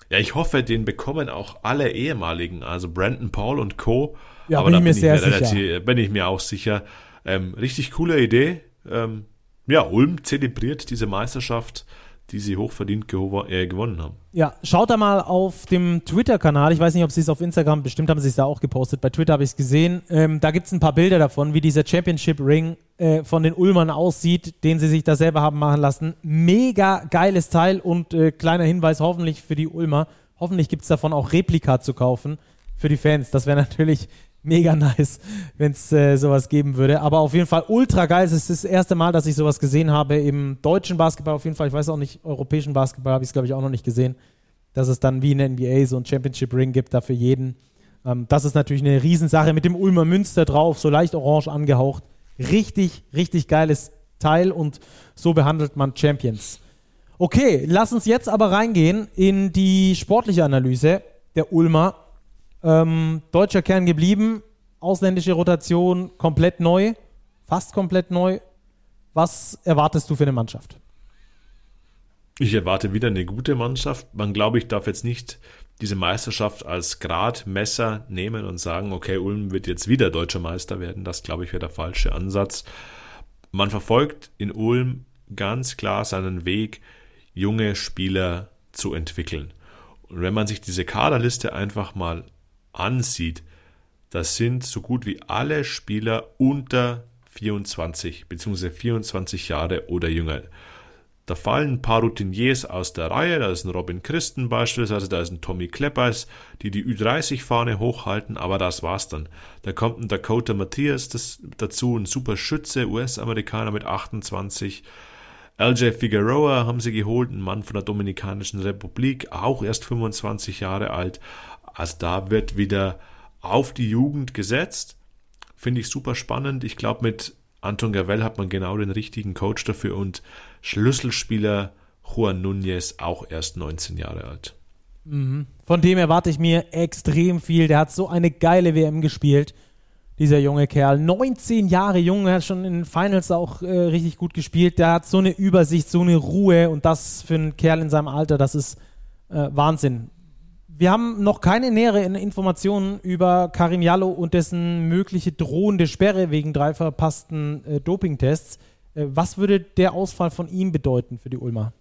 Ja, ich hoffe, den bekommen auch alle ehemaligen, also Brandon Paul und Co. Ja, Aber bin ich mir sehr sicher. Relativ, bin ich mir auch sicher. Ähm, richtig coole Idee. Ähm, ja, Ulm zelebriert diese Meisterschaft, die sie hochverdient gew äh, gewonnen haben. Ja, schaut da mal auf dem Twitter-Kanal. Ich weiß nicht, ob sie es auf Instagram, bestimmt haben sie es da auch gepostet. Bei Twitter habe ich es gesehen. Ähm, da gibt es ein paar Bilder davon, wie dieser Championship-Ring äh, von den Ulmern aussieht, den sie sich da selber haben machen lassen. Mega geiles Teil und äh, kleiner Hinweis hoffentlich für die Ulmer. Hoffentlich gibt es davon auch Replika zu kaufen für die Fans. Das wäre *laughs* natürlich mega nice, wenn es äh, sowas geben würde. Aber auf jeden Fall ultra geil. Es ist das erste Mal, dass ich sowas gesehen habe im deutschen Basketball. Auf jeden Fall, ich weiß auch nicht, europäischen Basketball habe ich es, glaube ich, auch noch nicht gesehen, dass es dann wie in der NBA so ein Championship Ring gibt, da für jeden. Ähm, das ist natürlich eine Riesensache mit dem Ulmer Münster drauf, so leicht orange angehaucht. Richtig, richtig geiles Teil und so behandelt man Champions. Okay, lass uns jetzt aber reingehen in die sportliche Analyse der Ulmer ähm, deutscher Kern geblieben, ausländische Rotation komplett neu, fast komplett neu. Was erwartest du für eine Mannschaft? Ich erwarte wieder eine gute Mannschaft. Man glaube ich darf jetzt nicht diese Meisterschaft als Gradmesser nehmen und sagen, okay, Ulm wird jetzt wieder deutscher Meister werden. Das glaube ich wäre der falsche Ansatz. Man verfolgt in Ulm ganz klar seinen Weg, junge Spieler zu entwickeln. Und wenn man sich diese Kaderliste einfach mal ansieht, das sind so gut wie alle Spieler unter 24 bzw. 24 Jahre oder jünger. Da fallen ein paar Routiniers aus der Reihe, da ist ein Robin Christen beispielsweise, da ist ein Tommy Kleppers, die die Ü30-Fahne hochhalten, aber das war's dann. Da kommt ein Dakota Matthias das, dazu, ein super Schütze, US-Amerikaner mit 28. LJ Figueroa haben sie geholt, ein Mann von der Dominikanischen Republik, auch erst 25 Jahre alt. Also da wird wieder auf die Jugend gesetzt. Finde ich super spannend. Ich glaube, mit Anton Gavel hat man genau den richtigen Coach dafür und Schlüsselspieler Juan Nunez auch erst 19 Jahre alt. Mhm. Von dem erwarte ich mir extrem viel. Der hat so eine geile WM gespielt, dieser junge Kerl. 19 Jahre jung, er hat schon in den Finals auch äh, richtig gut gespielt. Der hat so eine Übersicht, so eine Ruhe und das für einen Kerl in seinem Alter, das ist äh, Wahnsinn. Wir haben noch keine näheren Informationen über Karim Jallo und dessen mögliche drohende Sperre wegen drei verpassten äh, Dopingtests. Äh, was würde der Ausfall von ihm bedeuten für die Ulmer?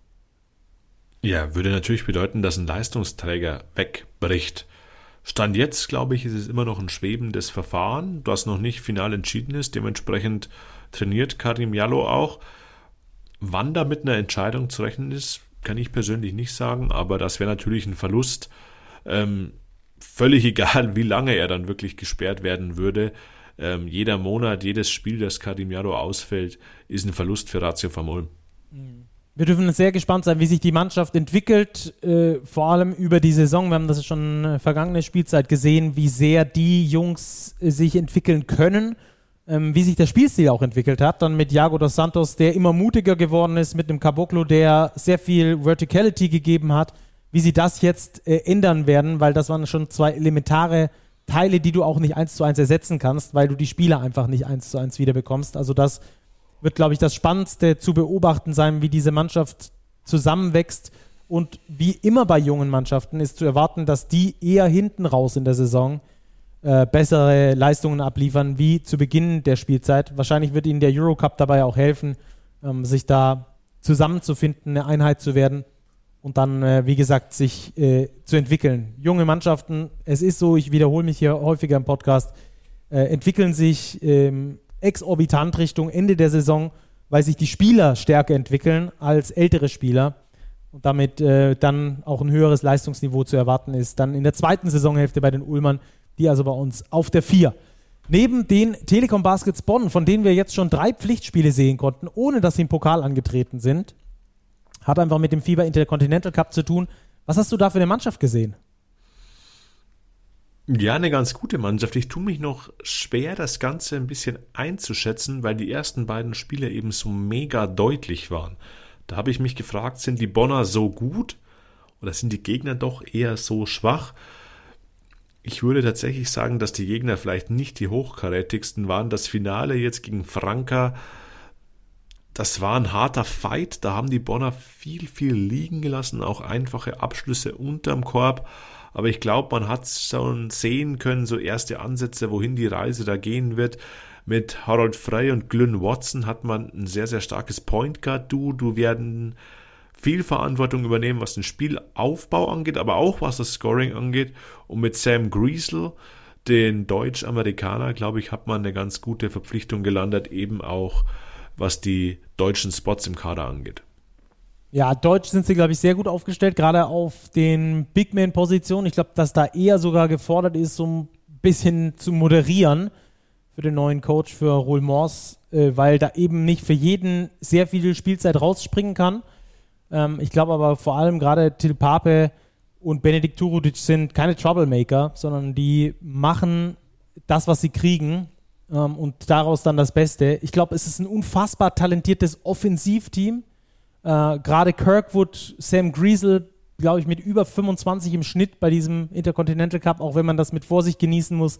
Ja, würde natürlich bedeuten, dass ein Leistungsträger wegbricht. Stand jetzt, glaube ich, ist es immer noch ein schwebendes Verfahren, das noch nicht final entschieden ist. Dementsprechend trainiert Karim Jallo auch. Wann da mit einer Entscheidung zu rechnen ist, kann ich persönlich nicht sagen, aber das wäre natürlich ein Verlust. Ähm, völlig egal, wie lange er dann wirklich gesperrt werden würde. Ähm, jeder Monat, jedes Spiel, das Karim Jallo ausfällt, ist ein Verlust für Ratio Ulm. Mhm. Wir dürfen sehr gespannt sein, wie sich die Mannschaft entwickelt, äh, vor allem über die Saison. Wir haben das schon äh, vergangene Spielzeit gesehen, wie sehr die Jungs äh, sich entwickeln können, ähm, wie sich der Spielstil auch entwickelt hat. Dann mit Jago dos Santos, der immer mutiger geworden ist, mit dem Caboclo, der sehr viel Verticality gegeben hat, wie sie das jetzt äh, ändern werden, weil das waren schon zwei elementare Teile, die du auch nicht eins zu eins ersetzen kannst, weil du die Spieler einfach nicht eins zu eins wiederbekommst. Also das wird, glaube ich, das Spannendste zu beobachten sein, wie diese Mannschaft zusammenwächst. Und wie immer bei jungen Mannschaften ist zu erwarten, dass die eher hinten raus in der Saison äh, bessere Leistungen abliefern wie zu Beginn der Spielzeit. Wahrscheinlich wird ihnen der Eurocup dabei auch helfen, ähm, sich da zusammenzufinden, eine Einheit zu werden und dann, äh, wie gesagt, sich äh, zu entwickeln. Junge Mannschaften, es ist so, ich wiederhole mich hier häufiger im Podcast, äh, entwickeln sich ähm, exorbitant Richtung Ende der Saison, weil sich die Spieler stärker entwickeln als ältere Spieler und damit äh, dann auch ein höheres Leistungsniveau zu erwarten ist. Dann in der zweiten Saisonhälfte bei den Ulmern, die also bei uns auf der 4. Neben den Telekom Baskets Bonn, von denen wir jetzt schon drei Pflichtspiele sehen konnten, ohne dass sie im Pokal angetreten sind, hat einfach mit dem FIBA Intercontinental Cup zu tun. Was hast du da für eine Mannschaft gesehen? Ja, eine ganz gute Mannschaft. Ich tue mich noch schwer, das Ganze ein bisschen einzuschätzen, weil die ersten beiden Spiele eben so mega deutlich waren. Da habe ich mich gefragt, sind die Bonner so gut oder sind die Gegner doch eher so schwach? Ich würde tatsächlich sagen, dass die Gegner vielleicht nicht die hochkarätigsten waren. Das Finale jetzt gegen Franka, das war ein harter Fight. Da haben die Bonner viel, viel liegen gelassen, auch einfache Abschlüsse unterm Korb. Aber ich glaube, man hat schon sehen können, so erste Ansätze, wohin die Reise da gehen wird. Mit Harold Frey und Glyn Watson hat man ein sehr, sehr starkes Point Guard. Du, du werden viel Verantwortung übernehmen, was den Spielaufbau angeht, aber auch was das Scoring angeht. Und mit Sam Griesel, den Deutsch-Amerikaner, glaube ich, hat man eine ganz gute Verpflichtung gelandet, eben auch was die deutschen Spots im Kader angeht. Ja, Deutsch sind sie, glaube ich, sehr gut aufgestellt, gerade auf den Big Man-Positionen. Ich glaube, dass da eher sogar gefordert ist, so ein bisschen zu moderieren für den neuen Coach, für Roel Mors, äh, weil da eben nicht für jeden sehr viel Spielzeit rausspringen kann. Ähm, ich glaube aber vor allem gerade Til Pape und Benedikt Turudic sind keine Troublemaker, sondern die machen das, was sie kriegen ähm, und daraus dann das Beste. Ich glaube, es ist ein unfassbar talentiertes Offensivteam äh, Gerade Kirkwood, Sam Griesel, glaube ich, mit über 25 im Schnitt bei diesem Intercontinental Cup, auch wenn man das mit Vorsicht genießen muss.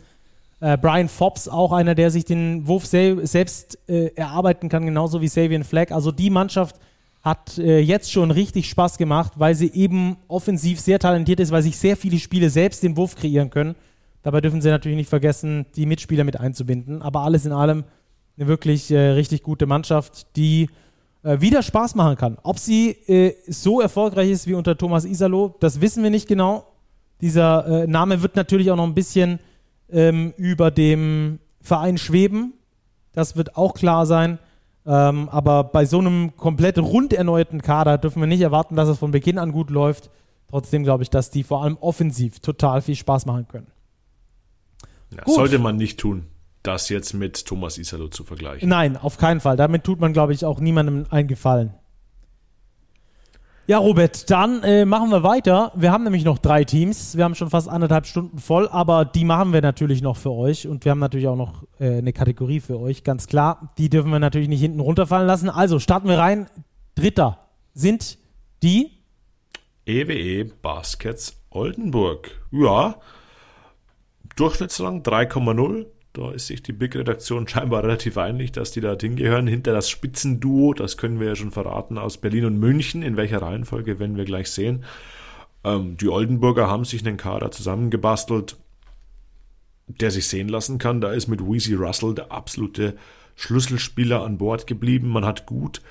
Äh, Brian Fobbs, auch einer, der sich den Wurf sel selbst äh, erarbeiten kann, genauso wie Savian Flagg. Also die Mannschaft hat äh, jetzt schon richtig Spaß gemacht, weil sie eben offensiv sehr talentiert ist, weil sich sehr viele Spiele selbst den Wurf kreieren können. Dabei dürfen sie natürlich nicht vergessen, die Mitspieler mit einzubinden. Aber alles in allem eine wirklich äh, richtig gute Mannschaft, die äh, wieder Spaß machen kann. Ob sie äh, so erfolgreich ist wie unter Thomas Isalo, das wissen wir nicht genau. Dieser äh, Name wird natürlich auch noch ein bisschen ähm, über dem Verein schweben. Das wird auch klar sein. Ähm, aber bei so einem komplett rund erneuerten Kader dürfen wir nicht erwarten, dass es von Beginn an gut läuft. Trotzdem glaube ich, dass die vor allem offensiv total viel Spaß machen können. Ja, sollte man nicht tun das jetzt mit Thomas Isalo zu vergleichen. Nein, auf keinen Fall. Damit tut man, glaube ich, auch niemandem einen Gefallen. Ja, Robert, dann äh, machen wir weiter. Wir haben nämlich noch drei Teams. Wir haben schon fast anderthalb Stunden voll, aber die machen wir natürlich noch für euch. Und wir haben natürlich auch noch äh, eine Kategorie für euch, ganz klar. Die dürfen wir natürlich nicht hinten runterfallen lassen. Also starten wir rein. Dritter sind Die EWE e Baskets Oldenburg. Ja, Durchschnittsrang 3,0. Da ist sich die Big-Redaktion *laughs* scheinbar relativ einig, dass die da hingehören. Hinter das Spitzenduo, das können wir ja schon verraten, aus Berlin und München. In welcher Reihenfolge werden wir gleich sehen. Ähm, die Oldenburger haben sich einen Kader zusammengebastelt, der sich sehen lassen kann. Da ist mit Weezy Russell der absolute Schlüsselspieler an Bord geblieben. Man hat gut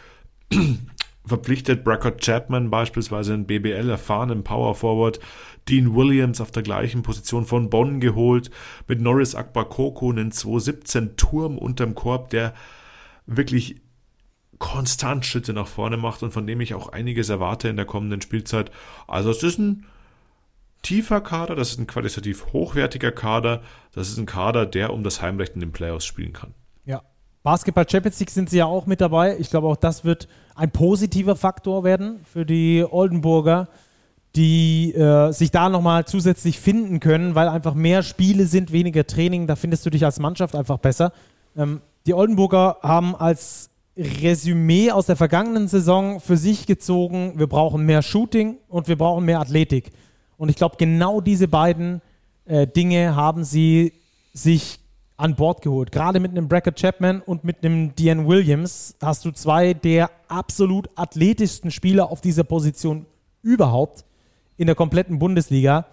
*clears throat* verpflichtet Brackett Chapman beispielsweise einen BBL erfahrenen Power Forward, Dean Williams auf der gleichen Position von Bonn geholt, mit Norris Akbakoko einen 217 Turm unterm Korb, der wirklich konstant Schritte nach vorne macht und von dem ich auch einiges erwarte in der kommenden Spielzeit. Also es ist ein tiefer Kader, das ist ein qualitativ hochwertiger Kader, das ist ein Kader, der um das Heimrecht in den Playoffs spielen kann. Ja. Basketball Champions League sind sie ja auch mit dabei. Ich glaube auch, das wird ein positiver Faktor werden für die Oldenburger, die äh, sich da nochmal zusätzlich finden können, weil einfach mehr Spiele sind, weniger Training. Da findest du dich als Mannschaft einfach besser. Ähm, die Oldenburger haben als Resümee aus der vergangenen Saison für sich gezogen, wir brauchen mehr Shooting und wir brauchen mehr Athletik. Und ich glaube, genau diese beiden äh, Dinge haben sie sich an Bord geholt. Gerade mit einem Brackett Chapman und mit einem Dean Williams hast du zwei der absolut athletischsten Spieler auf dieser Position überhaupt in der kompletten Bundesliga.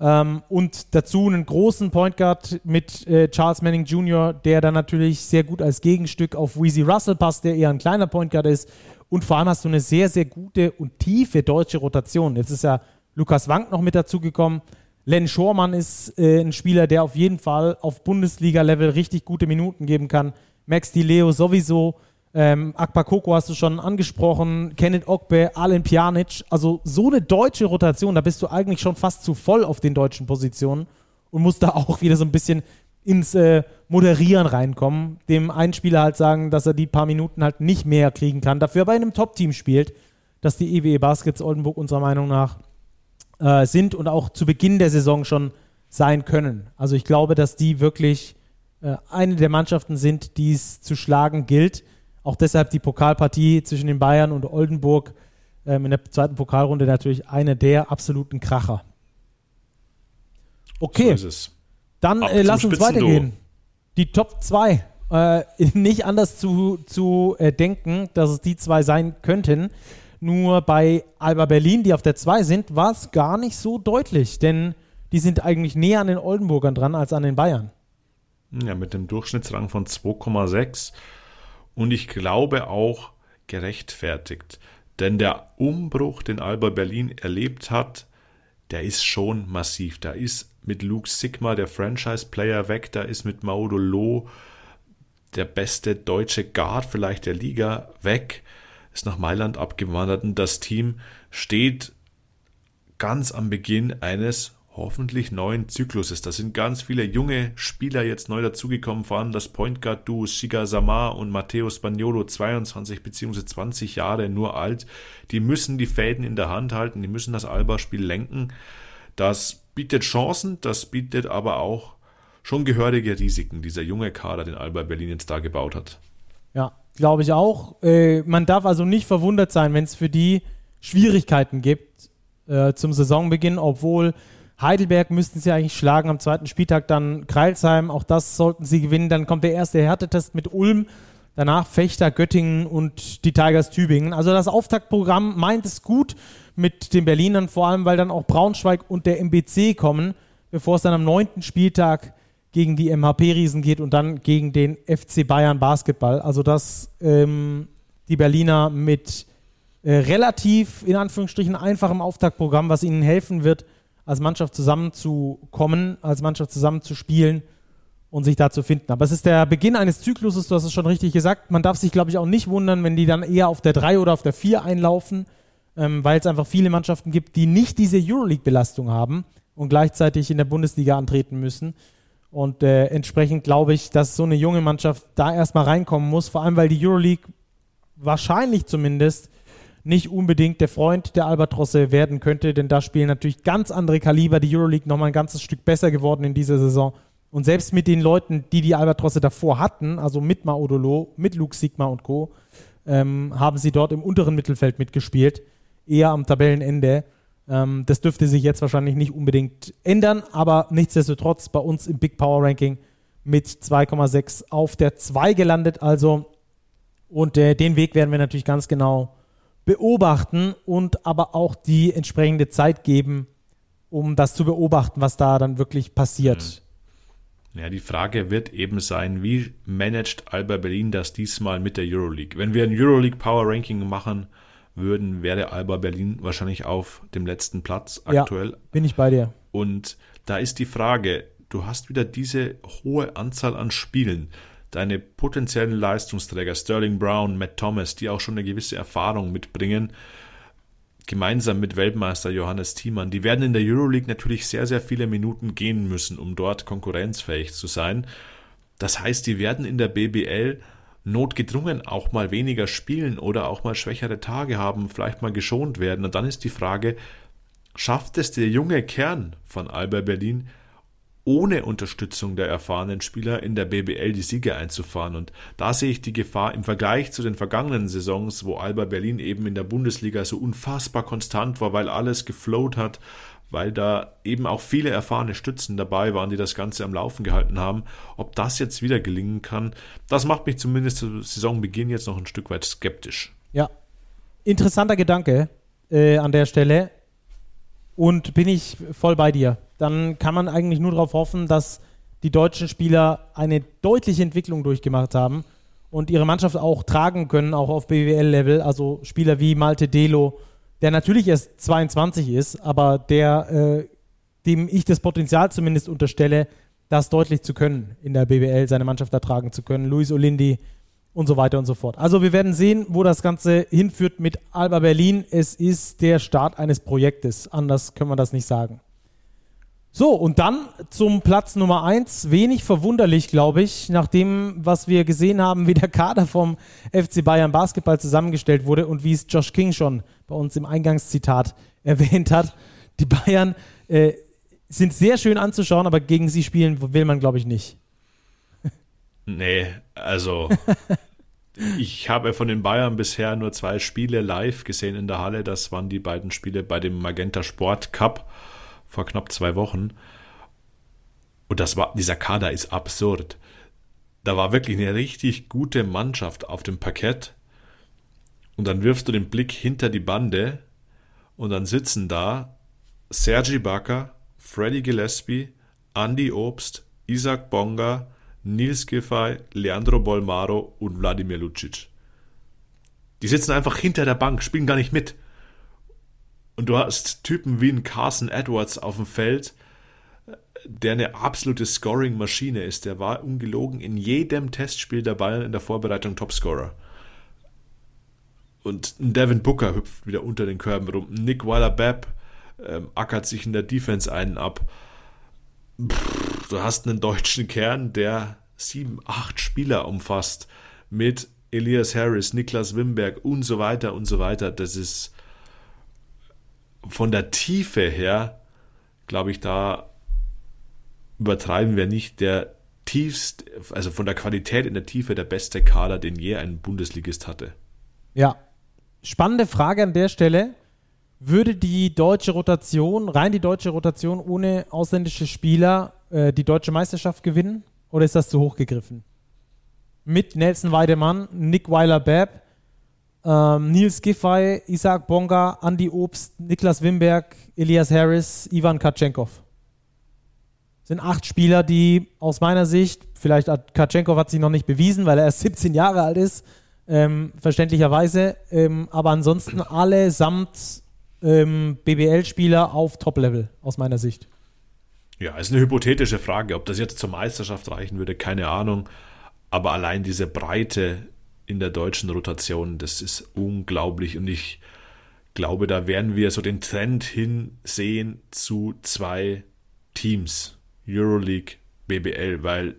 Ähm, und dazu einen großen Point Guard mit äh, Charles Manning Jr., der dann natürlich sehr gut als Gegenstück auf Weezy Russell passt, der eher ein kleiner Point Guard ist. Und vor allem hast du eine sehr, sehr gute und tiefe deutsche Rotation. Jetzt ist ja Lukas Wank noch mit dazugekommen. Len Schormann ist äh, ein Spieler, der auf jeden Fall auf Bundesliga-Level richtig gute Minuten geben kann. Max Di Leo sowieso. Ähm, Akbakoko hast du schon angesprochen. Kenneth Ogbe, Alen Pjanic. Also so eine deutsche Rotation, da bist du eigentlich schon fast zu voll auf den deutschen Positionen und musst da *laughs* auch wieder so ein bisschen ins äh, Moderieren reinkommen. Dem einen Spieler halt sagen, dass er die paar Minuten halt nicht mehr kriegen kann. Dafür aber in einem Top-Team spielt, dass die EWE e Baskets Oldenburg unserer Meinung nach äh, sind und auch zu Beginn der Saison schon sein können. Also ich glaube, dass die wirklich äh, eine der Mannschaften sind, die es zu schlagen gilt. Auch deshalb die Pokalpartie zwischen den Bayern und Oldenburg ähm, in der zweiten Pokalrunde natürlich eine der absoluten Kracher. Okay, so dann äh, lass uns weitergehen. Die Top 2. Äh, *laughs* nicht anders zu, zu äh, denken, dass es die zwei sein könnten. Nur bei Alba Berlin, die auf der 2 sind, war es gar nicht so deutlich, denn die sind eigentlich näher an den Oldenburgern dran als an den Bayern. Ja, mit dem Durchschnittsrang von 2,6 und ich glaube auch gerechtfertigt. Denn der Umbruch, den Alba Berlin erlebt hat, der ist schon massiv. Da ist mit Luke Sigma der Franchise-Player weg, da ist mit Maudo Loh der beste deutsche Guard vielleicht der Liga weg ist nach Mailand abgewandert und das Team steht ganz am Beginn eines hoffentlich neuen Zykluses. Da sind ganz viele junge Spieler jetzt neu dazugekommen, vor allem das Point Guard Duo Shiga Samar und Matteo Spagnolo, 22 bzw. 20 Jahre nur alt. Die müssen die Fäden in der Hand halten, die müssen das Alba-Spiel lenken. Das bietet Chancen, das bietet aber auch schon gehörige Risiken, dieser junge Kader, den Alba Berlin jetzt da gebaut hat. Ja, glaube ich auch. Äh, man darf also nicht verwundert sein, wenn es für die Schwierigkeiten gibt äh, zum Saisonbeginn, obwohl Heidelberg müssten sie eigentlich schlagen am zweiten Spieltag, dann Kreilsheim, auch das sollten sie gewinnen. Dann kommt der erste Härtetest mit Ulm, danach Fechter, Göttingen und die Tigers Tübingen. Also das Auftaktprogramm meint es gut mit den Berlinern, vor allem weil dann auch Braunschweig und der MBC kommen, bevor es dann am neunten Spieltag gegen die MHP-Riesen geht und dann gegen den FC Bayern Basketball. Also dass ähm, die Berliner mit äh, relativ, in Anführungsstrichen, einfachem Auftaktprogramm, was ihnen helfen wird, als Mannschaft zusammenzukommen, als Mannschaft zusammenzuspielen und sich da zu finden. Aber es ist der Beginn eines Zykluses, du hast es schon richtig gesagt. Man darf sich, glaube ich, auch nicht wundern, wenn die dann eher auf der 3 oder auf der 4 einlaufen, ähm, weil es einfach viele Mannschaften gibt, die nicht diese Euroleague-Belastung haben und gleichzeitig in der Bundesliga antreten müssen. Und äh, entsprechend glaube ich, dass so eine junge Mannschaft da erstmal reinkommen muss, vor allem weil die Euroleague wahrscheinlich zumindest nicht unbedingt der Freund der Albatrosse werden könnte, denn da spielen natürlich ganz andere Kaliber. Die Euroleague nochmal ein ganzes Stück besser geworden in dieser Saison. Und selbst mit den Leuten, die die Albatrosse davor hatten, also mit Maodolo, mit Luke Sigma und Co., ähm, haben sie dort im unteren Mittelfeld mitgespielt. eher am Tabellenende. Ähm, das dürfte sich jetzt wahrscheinlich nicht unbedingt ändern, aber nichtsdestotrotz bei uns im Big Power Ranking mit 2,6 auf der 2 gelandet. Also, und äh, den Weg werden wir natürlich ganz genau beobachten und aber auch die entsprechende Zeit geben, um das zu beobachten, was da dann wirklich passiert. Mhm. Ja, die Frage wird eben sein, wie managt Alba Berlin das diesmal mit der Euroleague? Wenn wir ein Euroleague Power Ranking machen würden, wäre Alba Berlin wahrscheinlich auf dem letzten Platz aktuell. Ja, bin ich bei dir. Und da ist die Frage, du hast wieder diese hohe Anzahl an Spielen. Deine potenziellen Leistungsträger Sterling Brown, Matt Thomas, die auch schon eine gewisse Erfahrung mitbringen, gemeinsam mit Weltmeister Johannes Thiemann, die werden in der Euroleague natürlich sehr, sehr viele Minuten gehen müssen, um dort konkurrenzfähig zu sein. Das heißt, die werden in der BBL notgedrungen auch mal weniger spielen oder auch mal schwächere Tage haben, vielleicht mal geschont werden. Und dann ist die Frage, schafft es der junge Kern von Alba Berlin, ohne Unterstützung der erfahrenen Spieler in der BBL die Siege einzufahren. Und da sehe ich die Gefahr im Vergleich zu den vergangenen Saisons, wo Alba Berlin eben in der Bundesliga so unfassbar konstant war, weil alles geflowt hat, weil da eben auch viele erfahrene Stützen dabei waren, die das Ganze am Laufen gehalten haben. Ob das jetzt wieder gelingen kann, das macht mich zumindest zu Saisonbeginn jetzt noch ein Stück weit skeptisch. Ja, interessanter Gedanke äh, an der Stelle und bin ich voll bei dir. Dann kann man eigentlich nur darauf hoffen, dass die deutschen Spieler eine deutliche Entwicklung durchgemacht haben und ihre Mannschaft auch tragen können, auch auf BWL-Level. Also Spieler wie Malte Delo, der natürlich erst 22 ist, aber der, äh, dem ich das Potenzial zumindest unterstelle, das deutlich zu können in der BWL, seine Mannschaft ertragen zu können. Luis Olindi, und so weiter und so fort. Also wir werden sehen, wo das Ganze hinführt mit Alba Berlin. Es ist der Start eines Projektes. Anders können wir das nicht sagen. So, und dann zum Platz Nummer 1. Wenig verwunderlich, glaube ich, nach dem, was wir gesehen haben, wie der Kader vom FC Bayern Basketball zusammengestellt wurde und wie es Josh King schon bei uns im Eingangszitat *laughs* erwähnt hat. Die Bayern äh, sind sehr schön anzuschauen, aber gegen sie spielen will man, glaube ich, nicht. *laughs* Nee, also ich habe von den Bayern bisher nur zwei Spiele live gesehen in der Halle. Das waren die beiden Spiele bei dem Magenta Sport Cup vor knapp zwei Wochen. Und das war, dieser Kader ist absurd. Da war wirklich eine richtig gute Mannschaft auf dem Parkett. Und dann wirfst du den Blick hinter die Bande und dann sitzen da Sergi Bakker, Freddy Gillespie, Andy Obst, Isaac Bonga, Nils Giffey, Leandro Bolmaro und Wladimir Lucic. Die sitzen einfach hinter der Bank, spielen gar nicht mit. Und du hast Typen wie ein Carson Edwards auf dem Feld, der eine absolute Scoring-Maschine ist. Der war ungelogen in jedem Testspiel der Bayern in der Vorbereitung Topscorer. Und ein Devin Booker hüpft wieder unter den Körben rum. Nick Weiler-Bepp ähm, ackert sich in der Defense einen ab. Pff, du hast einen deutschen Kern, der sieben, acht Spieler umfasst mit Elias Harris, Niklas Wimberg und so weiter und so weiter. Das ist von der Tiefe her, glaube ich, da übertreiben wir nicht der tiefst, also von der Qualität in der Tiefe der beste Kader, den je ein Bundesligist hatte. Ja. Spannende Frage an der Stelle. Würde die deutsche Rotation, rein die deutsche Rotation ohne ausländische Spieler, äh, die deutsche Meisterschaft gewinnen? Oder ist das zu hoch gegriffen? Mit Nelson Weidemann, Nick Weiler-Babb, ähm, Nils Giffey, Isaac Bonga, Andy Obst, Niklas Wimberg, Elias Harris, Ivan Katschenkov. Sind acht Spieler, die aus meiner Sicht, vielleicht hat Katschenkov hat sich noch nicht bewiesen, weil er erst *laughs* 17 Jahre alt ist, ähm, verständlicherweise, ähm, aber ansonsten allesamt ähm, BBL-Spieler auf Top-Level aus meiner Sicht. Ja, ist eine hypothetische Frage. Ob das jetzt zur Meisterschaft reichen würde, keine Ahnung. Aber allein diese Breite in der deutschen Rotation, das ist unglaublich. Und ich glaube, da werden wir so den Trend hinsehen zu zwei Teams, Euroleague, BBL, weil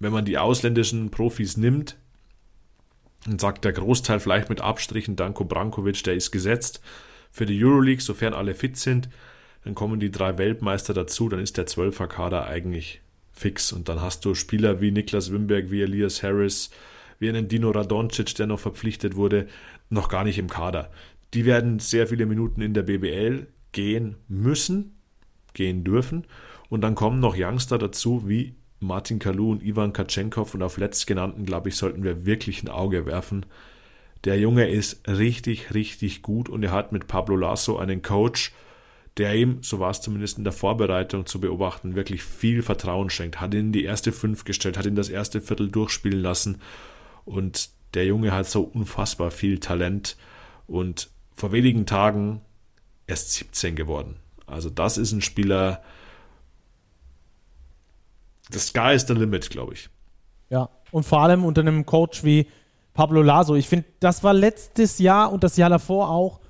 wenn man die ausländischen Profis nimmt und sagt, der Großteil vielleicht mit Abstrichen, Danko Brankovic, der ist gesetzt für die Euroleague, sofern alle fit sind, dann kommen die drei Weltmeister dazu, dann ist der Zwölfer-Kader eigentlich fix. Und dann hast du Spieler wie Niklas Wimberg, wie Elias Harris, wie einen Dino Radoncic, der noch verpflichtet wurde, noch gar nicht im Kader. die werden sehr viele Minuten in der BBL gehen müssen, gehen dürfen. Und dann kommen noch Youngster dazu, wie Martin Kalu und Ivan Katschenkov. Und auf letztgenannten, glaube ich, sollten wir wirklich ein Auge werfen. Der Junge ist richtig, richtig gut und er hat mit Pablo Lasso einen Coach, der ihm, so war es zumindest in der Vorbereitung zu beobachten, wirklich viel Vertrauen schenkt. Hat ihn in die erste Fünf gestellt, hat ihn das erste Viertel durchspielen lassen und der Junge hat so unfassbar viel Talent und vor wenigen Tagen erst 17 geworden. Also das ist ein Spieler, the sky is the limit, glaube ich. Ja, und vor allem unter einem Coach wie Pablo Laso. Ich finde, das war letztes Jahr und das Jahr davor auch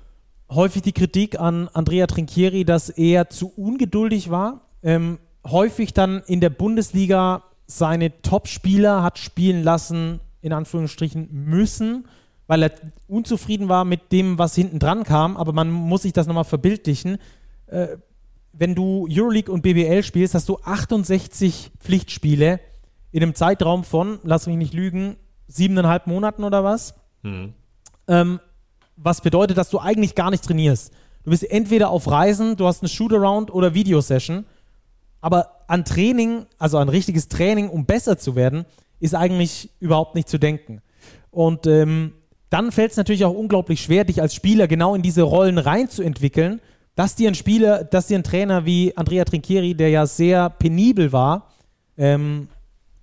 häufig die Kritik an Andrea Trinchieri, dass er zu ungeduldig war. Ähm, häufig dann in der Bundesliga seine Top-Spieler hat spielen lassen, in Anführungsstrichen müssen, weil er unzufrieden war mit dem, was hinten dran kam. Aber man muss sich das nochmal verbildlichen. Äh, wenn du Euroleague und BBL spielst, hast du 68 Pflichtspiele in einem Zeitraum von, lass mich nicht lügen, siebeneinhalb Monaten oder was. Mhm. Ähm, was bedeutet, dass du eigentlich gar nicht trainierst. Du bist entweder auf Reisen, du hast eine Shootaround oder Videosession, aber an Training, also an richtiges Training, um besser zu werden, ist eigentlich überhaupt nicht zu denken. Und ähm, dann fällt es natürlich auch unglaublich schwer, dich als Spieler genau in diese Rollen reinzuentwickeln, dass dir ein Spieler, dass dir ein Trainer wie Andrea Trinchieri, der ja sehr penibel war, ähm,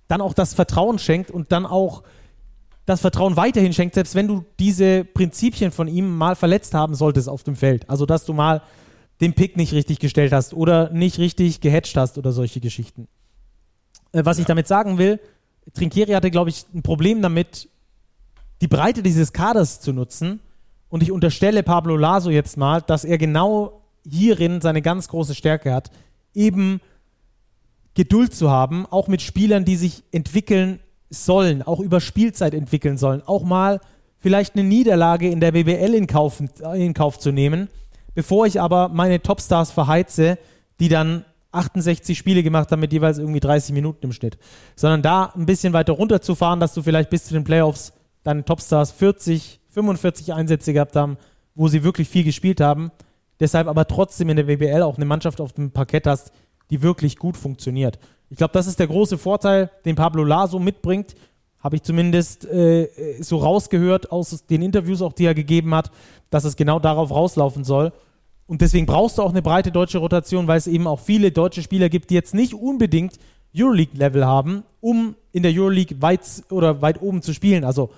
dann auch das Vertrauen schenkt und dann auch das Vertrauen weiterhin schenkt, selbst wenn du diese Prinzipien von ihm mal verletzt haben solltest auf dem Feld. Also, dass du mal den Pick nicht richtig gestellt hast oder nicht richtig gehatcht hast oder solche Geschichten. Äh, was ja. ich damit sagen will, Trinkieri hatte, glaube ich, ein Problem damit, die Breite dieses Kaders zu nutzen. Und ich unterstelle Pablo Laso jetzt mal, dass er genau hierin seine ganz große Stärke hat, eben Geduld zu haben, auch mit Spielern, die sich entwickeln sollen, auch über Spielzeit entwickeln sollen, auch mal vielleicht eine Niederlage in der BBL in Kauf, in Kauf zu nehmen, bevor ich aber meine Topstars verheize, die dann 68 Spiele gemacht haben mit jeweils irgendwie 30 Minuten im Schnitt, sondern da ein bisschen weiter runterzufahren, dass du vielleicht bis zu den Playoffs deine Topstars 40, 45 Einsätze gehabt haben, wo sie wirklich viel gespielt haben, deshalb aber trotzdem in der BBL auch eine Mannschaft auf dem Parkett hast, die wirklich gut funktioniert. Ich glaube, das ist der große Vorteil, den Pablo Laso mitbringt. Habe ich zumindest äh, so rausgehört aus den Interviews, auch die er gegeben hat, dass es genau darauf rauslaufen soll. Und deswegen brauchst du auch eine breite deutsche Rotation, weil es eben auch viele deutsche Spieler gibt, die jetzt nicht unbedingt Euroleague-Level haben, um in der Euroleague weit oder weit oben zu spielen. Also,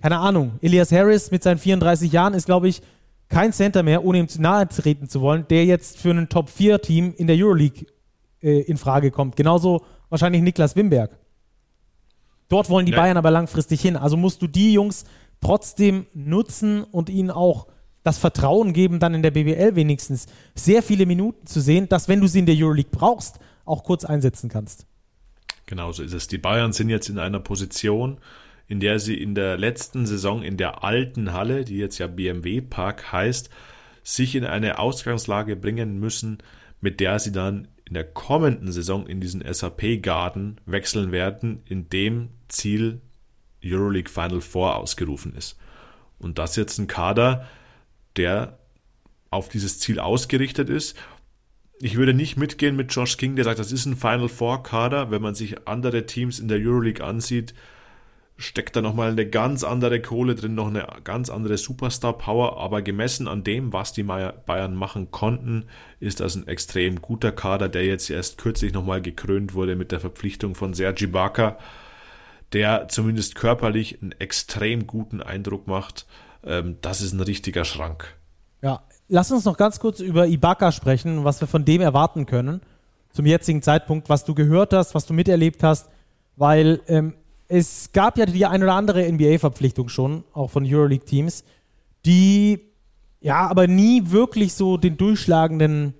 keine Ahnung, Elias Harris mit seinen 34 Jahren ist, glaube ich, kein Center mehr, ohne ihm zu nahe treten zu wollen, der jetzt für ein Top-4-Team in der Euroleague äh, in Frage kommt. Genauso wahrscheinlich Niklas Wimberg. Dort wollen die ja. Bayern aber langfristig hin. Also musst du die Jungs trotzdem nutzen und ihnen auch das Vertrauen geben, dann in der BBL wenigstens sehr viele Minuten zu sehen, dass wenn du sie in der Euroleague brauchst, auch kurz einsetzen kannst. Genau so ist es. Die Bayern sind jetzt in einer Position, in der sie in der letzten Saison in der alten Halle, die jetzt ja BMW Park heißt, sich in eine Ausgangslage bringen müssen, mit der sie dann in der kommenden Saison in diesen SAP-Garden wechseln werden, in dem Ziel Euroleague Final Four ausgerufen ist. Und das jetzt ein Kader, der auf dieses Ziel ausgerichtet ist. Ich würde nicht mitgehen mit Josh King, der sagt, das ist ein Final Four Kader. Wenn man sich andere Teams in der Euroleague ansieht, steckt da nochmal eine ganz andere Kohle drin, noch eine ganz andere Superstar-Power, aber gemessen an dem, was die Bayern machen konnten, ist das ein extrem guter Kader, der jetzt erst kürzlich nochmal gekrönt wurde mit der Verpflichtung von Sergi Barker, der zumindest körperlich einen extrem guten Eindruck macht. Ähm, das ist ein richtiger Schrank. Ja, lass uns noch ganz kurz über Ibaka sprechen, was wir von dem erwarten können zum jetzigen Zeitpunkt, was du gehört hast, was du miterlebt hast, weil ähm, es gab ja die ein oder andere NBA-Verpflichtung schon, auch von Euroleague-Teams, die ja aber nie wirklich so den durchschlagenden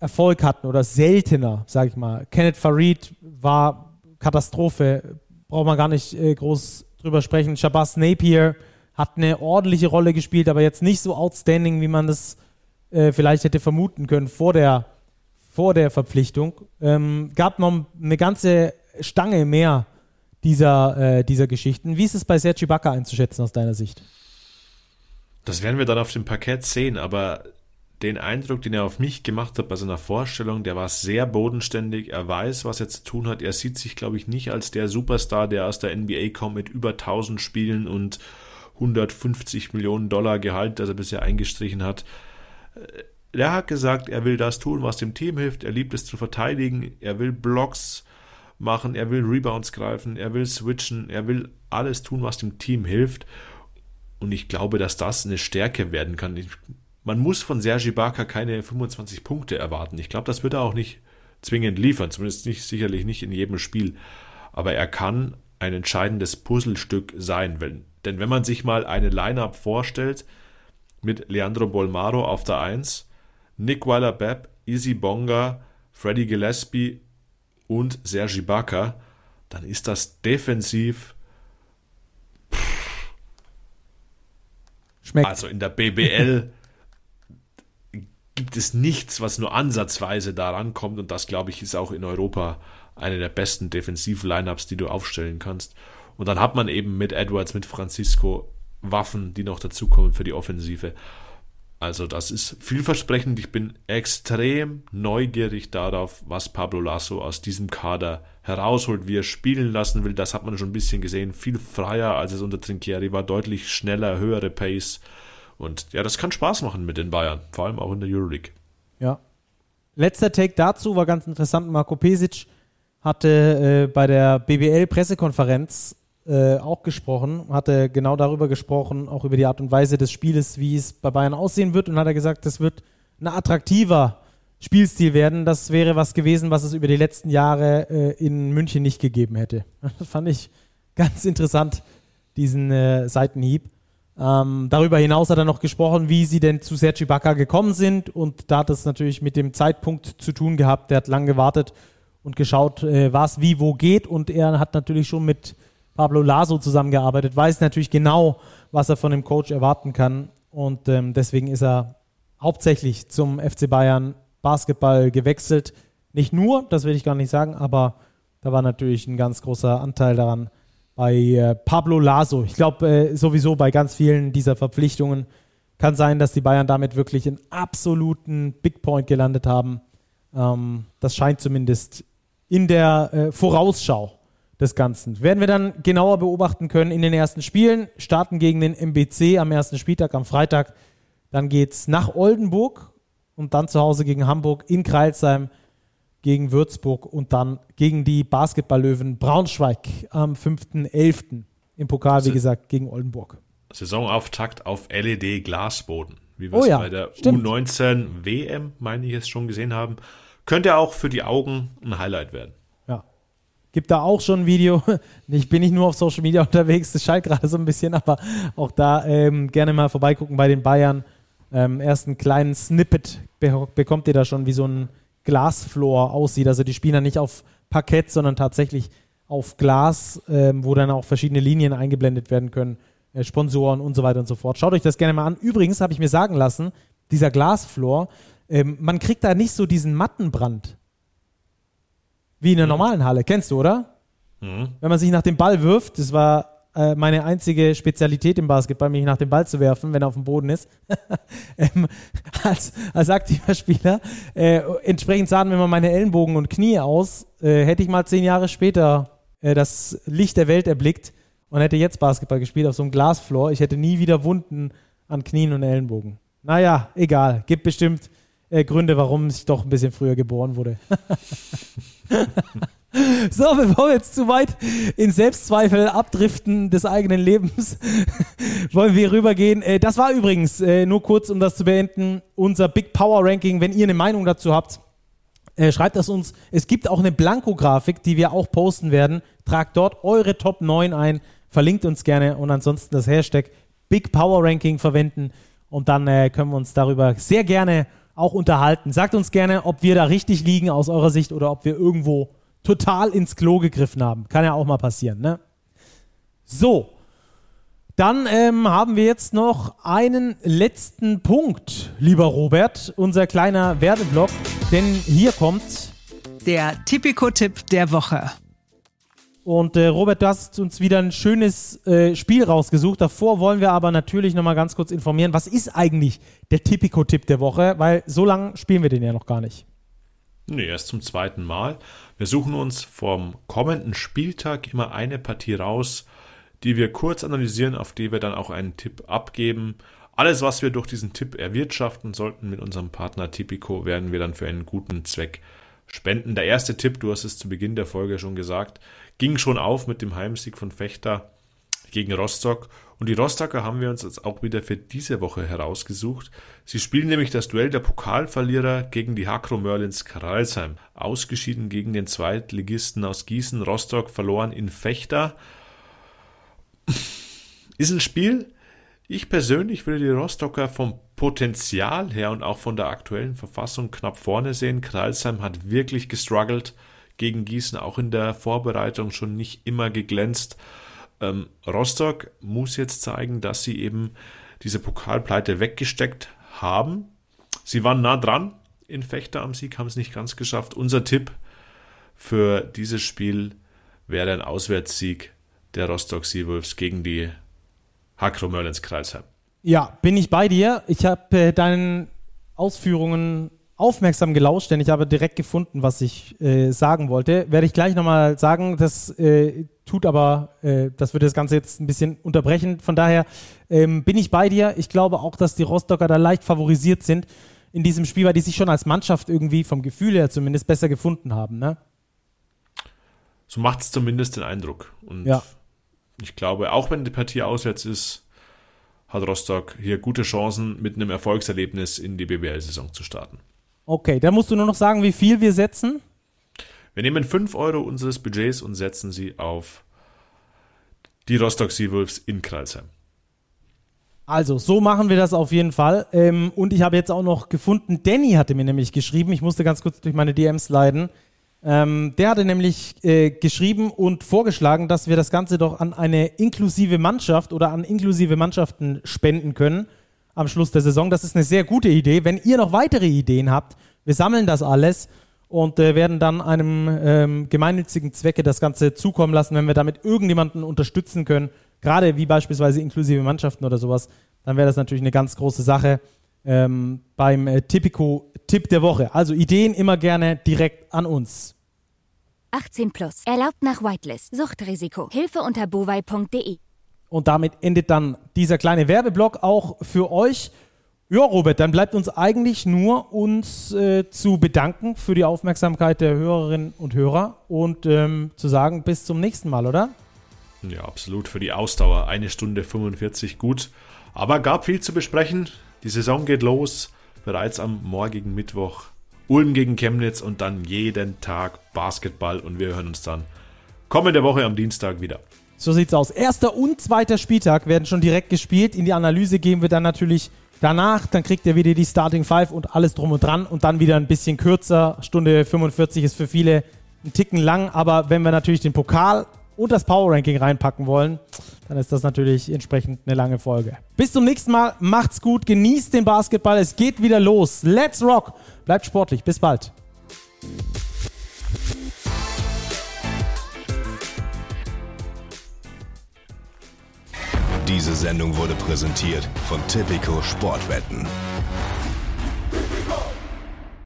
Erfolg hatten oder seltener, sag ich mal. Kenneth Farid war Katastrophe, braucht man gar nicht äh, groß drüber sprechen. Shabazz Napier hat eine ordentliche Rolle gespielt, aber jetzt nicht so outstanding, wie man das äh, vielleicht hätte vermuten können vor der, vor der Verpflichtung. Ähm, gab noch eine ganze Stange mehr dieser, äh, dieser Geschichten. Wie ist es bei Sergi Bakker einzuschätzen aus deiner Sicht? Das werden wir dann auf dem Parkett sehen, aber den Eindruck, den er auf mich gemacht hat bei seiner Vorstellung, der war sehr bodenständig. Er weiß, was er zu tun hat. Er sieht sich, glaube ich, nicht als der Superstar, der aus der NBA kommt mit über 1000 Spielen und 150 Millionen Dollar Gehalt, das er bisher eingestrichen hat. Er hat gesagt, er will das tun, was dem Team hilft. Er liebt es zu verteidigen. Er will Blocks machen. Er will Rebounds greifen. Er will switchen. Er will alles tun, was dem Team hilft. Und ich glaube, dass das eine Stärke werden kann. Ich man muss von Sergi Barker keine 25 Punkte erwarten. Ich glaube, das wird er auch nicht zwingend liefern, zumindest nicht, sicherlich nicht in jedem Spiel. Aber er kann ein entscheidendes Puzzlestück sein. Wenn, denn wenn man sich mal eine Lineup vorstellt mit Leandro Bolmaro auf der 1, Nick Weiler-Bepp, Izzy Bonga, Freddy Gillespie und Sergi Barker, dann ist das defensiv Schmeckt. Also in der BBL gibt es nichts, was nur ansatzweise daran kommt. Und das, glaube ich, ist auch in Europa eine der besten Defensiv-Lineups, die du aufstellen kannst. Und dann hat man eben mit Edwards, mit Francisco Waffen, die noch dazukommen für die Offensive. Also das ist vielversprechend. Ich bin extrem neugierig darauf, was Pablo Lasso aus diesem Kader herausholt, wie er spielen lassen will. Das hat man schon ein bisschen gesehen. Viel freier, als es unter Trinkieri war. Deutlich schneller, höhere Pace. Und ja, das kann Spaß machen mit den Bayern, vor allem auch in der Euroleague. Ja. Letzter Take dazu war ganz interessant. Marco Pesic hatte äh, bei der BBL-Pressekonferenz äh, auch gesprochen, hatte genau darüber gesprochen, auch über die Art und Weise des Spieles, wie es bei Bayern aussehen wird. Und hat er gesagt, das wird ein attraktiver Spielstil werden. Das wäre was gewesen, was es über die letzten Jahre äh, in München nicht gegeben hätte. *laughs* Das fand ich ganz interessant, diesen äh, Seitenhieb. Ähm, darüber hinaus hat er noch gesprochen, wie sie denn zu Sergi Bacca gekommen sind. Und da hat es natürlich mit dem Zeitpunkt zu tun gehabt. Der hat lang gewartet und geschaut, äh, was wie wo geht. Und er hat natürlich schon mit Pablo Laso zusammengearbeitet, weiß natürlich genau, was er von dem Coach erwarten kann. Und ähm, deswegen ist er hauptsächlich zum FC Bayern Basketball gewechselt. Nicht nur, das will ich gar nicht sagen, aber da war natürlich ein ganz großer Anteil daran, bei äh, Pablo Laso. Ich glaube äh, sowieso bei ganz vielen dieser Verpflichtungen kann sein, dass die Bayern damit wirklich einen absoluten Big Point gelandet haben. Ähm, das scheint zumindest in der äh, Vorausschau des Ganzen. Werden wir dann genauer beobachten können in den ersten Spielen. Starten gegen den MBC am ersten Spieltag, am Freitag. Dann geht es nach Oldenburg und dann zu Hause gegen Hamburg in Kreilsheim gegen Würzburg und dann gegen die Basketballlöwen Braunschweig am 5.11. im Pokal, wie gesagt, gegen Oldenburg. Saisonauftakt auf LED Glasboden, wie wir oh es ja, bei der stimmt. U19 WM, meine ich es schon gesehen haben. Könnte auch für die Augen ein Highlight werden. Gibt da auch schon ein Video. *laughs* Ich bin nicht nur auf Social Media *laughs* unterwegs, das scheint gerade so ein bisschen, aber auch da ähm, gerne mal vorbeigucken bei den Bayern. Ähm, erst einen kleinen Snippet bekommt ihr da schon, wie so ein Glasfloor aussieht. Also die spielen dann nicht auf Parkett, sondern tatsächlich auf Glas, ähm, wo dann auch verschiedene Linien eingeblendet werden können, äh, Sponsoren und so weiter und so fort. Schaut euch das gerne mal an. Übrigens habe ich mir sagen lassen, dieser Glasfloor, ähm, man kriegt da nicht so diesen Mattenbrand wie in der mhm. normalen Halle. Kennst du, oder? Mhm. Wenn man sich nach dem Ball wirft, das war äh, meine einzige Spezialität im Basketball, mich nach dem Ball zu werfen, wenn er auf dem Boden ist. *laughs* ähm, als, als aktiver Spieler. Äh, entsprechend sahen mir mal meine Ellenbogen und Knie aus. Äh, hätte ich mal zehn Jahre später äh, das Licht der Welt erblickt und hätte jetzt Basketball gespielt auf so einem Glasfloor, ich hätte nie wieder Wunden an Knien und Ellenbogen. Naja, egal. Gibt bestimmt äh, Gründe, warum ich doch ein bisschen früher geboren wurde. *laughs* *laughs* So, bevor wir jetzt zu weit in Selbstzweifel abdriften des eigenen Lebens, *laughs* wollen wir rübergehen. Äh, das war übrigens, äh, nur kurz, um das zu beenden, unser Big Power Ranking. Wenn ihr eine Meinung dazu habt, äh, schreibt das uns. Es gibt auch eine Blanko-Grafik, die wir auch posten werden. Tragt dort eure Top 9 ein, verlinkt uns gerne und ansonsten das Hashtag Big Power Ranking verwenden und dann können wir uns darüber sehr gerne auch unterhalten. Sagt uns gerne, ob wir da richtig liegen aus eurer Sicht oder ob wir irgendwo total ins Klo gegriffen haben. Kann ja auch mal passieren, ne? So. Dann ähm, haben wir jetzt noch einen letzten Punkt, lieber Robert, unser kleiner Werbeblock, denn hier kommt der Tipico-Tipp der Woche. Und äh, Robert, du hast uns wieder ein schönes äh, Spiel rausgesucht. Davor wollen wir aber natürlich nochmal ganz kurz informieren, was ist eigentlich der Tipico-Tipp der Woche? Weil so lange spielen wir den ja noch gar nicht. Nee, erst zum zweiten Mal. Wir suchen uns vom kommenden Spieltag immer eine Partie raus, die wir kurz analysieren, auf die wir dann auch einen Tipp abgeben. Alles, was wir durch diesen Tipp erwirtschaften sollten mit unserem Partner Tipico, werden wir dann für einen guten Zweck spenden. Der erste Tipp, du hast es zu Beginn der Folge schon gesagt, ging schon auf mit dem Heimsieg von Fechter gegen Rostock. Und die Rostocker haben wir uns jetzt auch wieder für diese Woche herausgesucht. Sie spielen nämlich das Duell der Pokalverlierer gegen die Hakro Merlins Karlsheim. Ausgeschieden gegen den Zweitligisten aus Gießen. Rostock verloren in Fechter. Ist ein Spiel. Ich persönlich würde die Rostocker vom Potenzial her und auch von der aktuellen Verfassung knapp vorne sehen. Kralsheim hat wirklich gestruggelt gegen Gießen, auch in der Vorbereitung schon nicht immer geglänzt. Ähm, Rostock muss jetzt zeigen, dass sie eben diese Pokalpleite weggesteckt haben. Sie waren nah dran in Fechter am Sieg, haben es nicht ganz geschafft. Unser Tipp für dieses Spiel wäre ein Auswärtssieg der Rostock Seawolves gegen die Hakro Merlins Kreisheim. Ja, bin ich bei dir. Ich habe äh, deinen Ausführungen aufmerksam gelauscht, denn ich habe direkt gefunden, was ich äh, sagen wollte. Werde ich gleich nochmal sagen. Das äh, tut aber, äh, das würde das Ganze jetzt ein bisschen unterbrechen. Von daher ähm, bin ich bei dir. Ich glaube auch, dass die Rostocker da leicht favorisiert sind in diesem Spiel, weil die sich schon als Mannschaft irgendwie vom Gefühl her zumindest besser gefunden haben. Ne? So macht es zumindest den Eindruck. Und ja. ich glaube, auch wenn die Partie auswärts ist, hat Rostock hier gute Chancen, mit einem Erfolgserlebnis in die BBL-Saison zu starten. Okay, da musst du nur noch sagen, wie viel wir setzen. Wir nehmen 5 Euro unseres Budgets und setzen sie auf die Rostock Seawolves in Kreilsheim. Also, so machen wir das auf jeden Fall. Ähm, und ich habe jetzt auch noch gefunden, Danny hatte mir nämlich geschrieben, ich musste ganz kurz durch meine DMs leiden. Ähm, der hatte nämlich äh, geschrieben und vorgeschlagen, dass wir das Ganze doch an eine inklusive Mannschaft oder an inklusive Mannschaften spenden können am Schluss der Saison. Das ist eine sehr gute Idee. Wenn ihr noch weitere Ideen habt, wir sammeln das alles und äh, werden dann einem ähm, gemeinnützigen Zwecke das Ganze zukommen lassen, wenn wir damit irgendjemanden unterstützen können, gerade wie beispielsweise inklusive Mannschaften oder sowas, dann wäre das natürlich eine ganz große Sache ähm, beim äh, Tipico-Tipp der Woche. Also Ideen immer gerne direkt an uns. 18 plus. Erlaubt nach Whitelist. Suchtrisiko. Hilfe unter bovai.de. Und damit endet dann dieser kleine Werbeblock auch für euch. Ja, Robert, dann bleibt uns eigentlich nur uns äh, zu bedanken für die Aufmerksamkeit der Hörerinnen und Hörer und ähm, zu sagen, bis zum nächsten Mal, oder? Ja, absolut. Für die Ausdauer. Eine Stunde 45 gut. Aber gab viel zu besprechen. Die Saison geht los. Bereits am morgigen Mittwoch. Ulm gegen Chemnitz und dann jeden Tag Basketball. Und wir hören uns dann kommende Woche am Dienstag wieder. So sieht's aus. Erster und zweiter Spieltag werden schon direkt gespielt. In die Analyse gehen wir dann natürlich danach. Dann kriegt ihr wieder die Starting Five und alles drum und dran und dann wieder ein bisschen kürzer. Stunde 45 ist für viele ein Ticken lang, aber wenn wir natürlich den Pokal und das Power Ranking reinpacken wollen, dann ist das natürlich entsprechend eine lange Folge. Bis zum nächsten Mal. Macht's gut. Genießt den Basketball. Es geht wieder los. Let's rock. Bleibt sportlich. Bis bald. Diese Sendung wurde präsentiert von Tipico Sportwetten.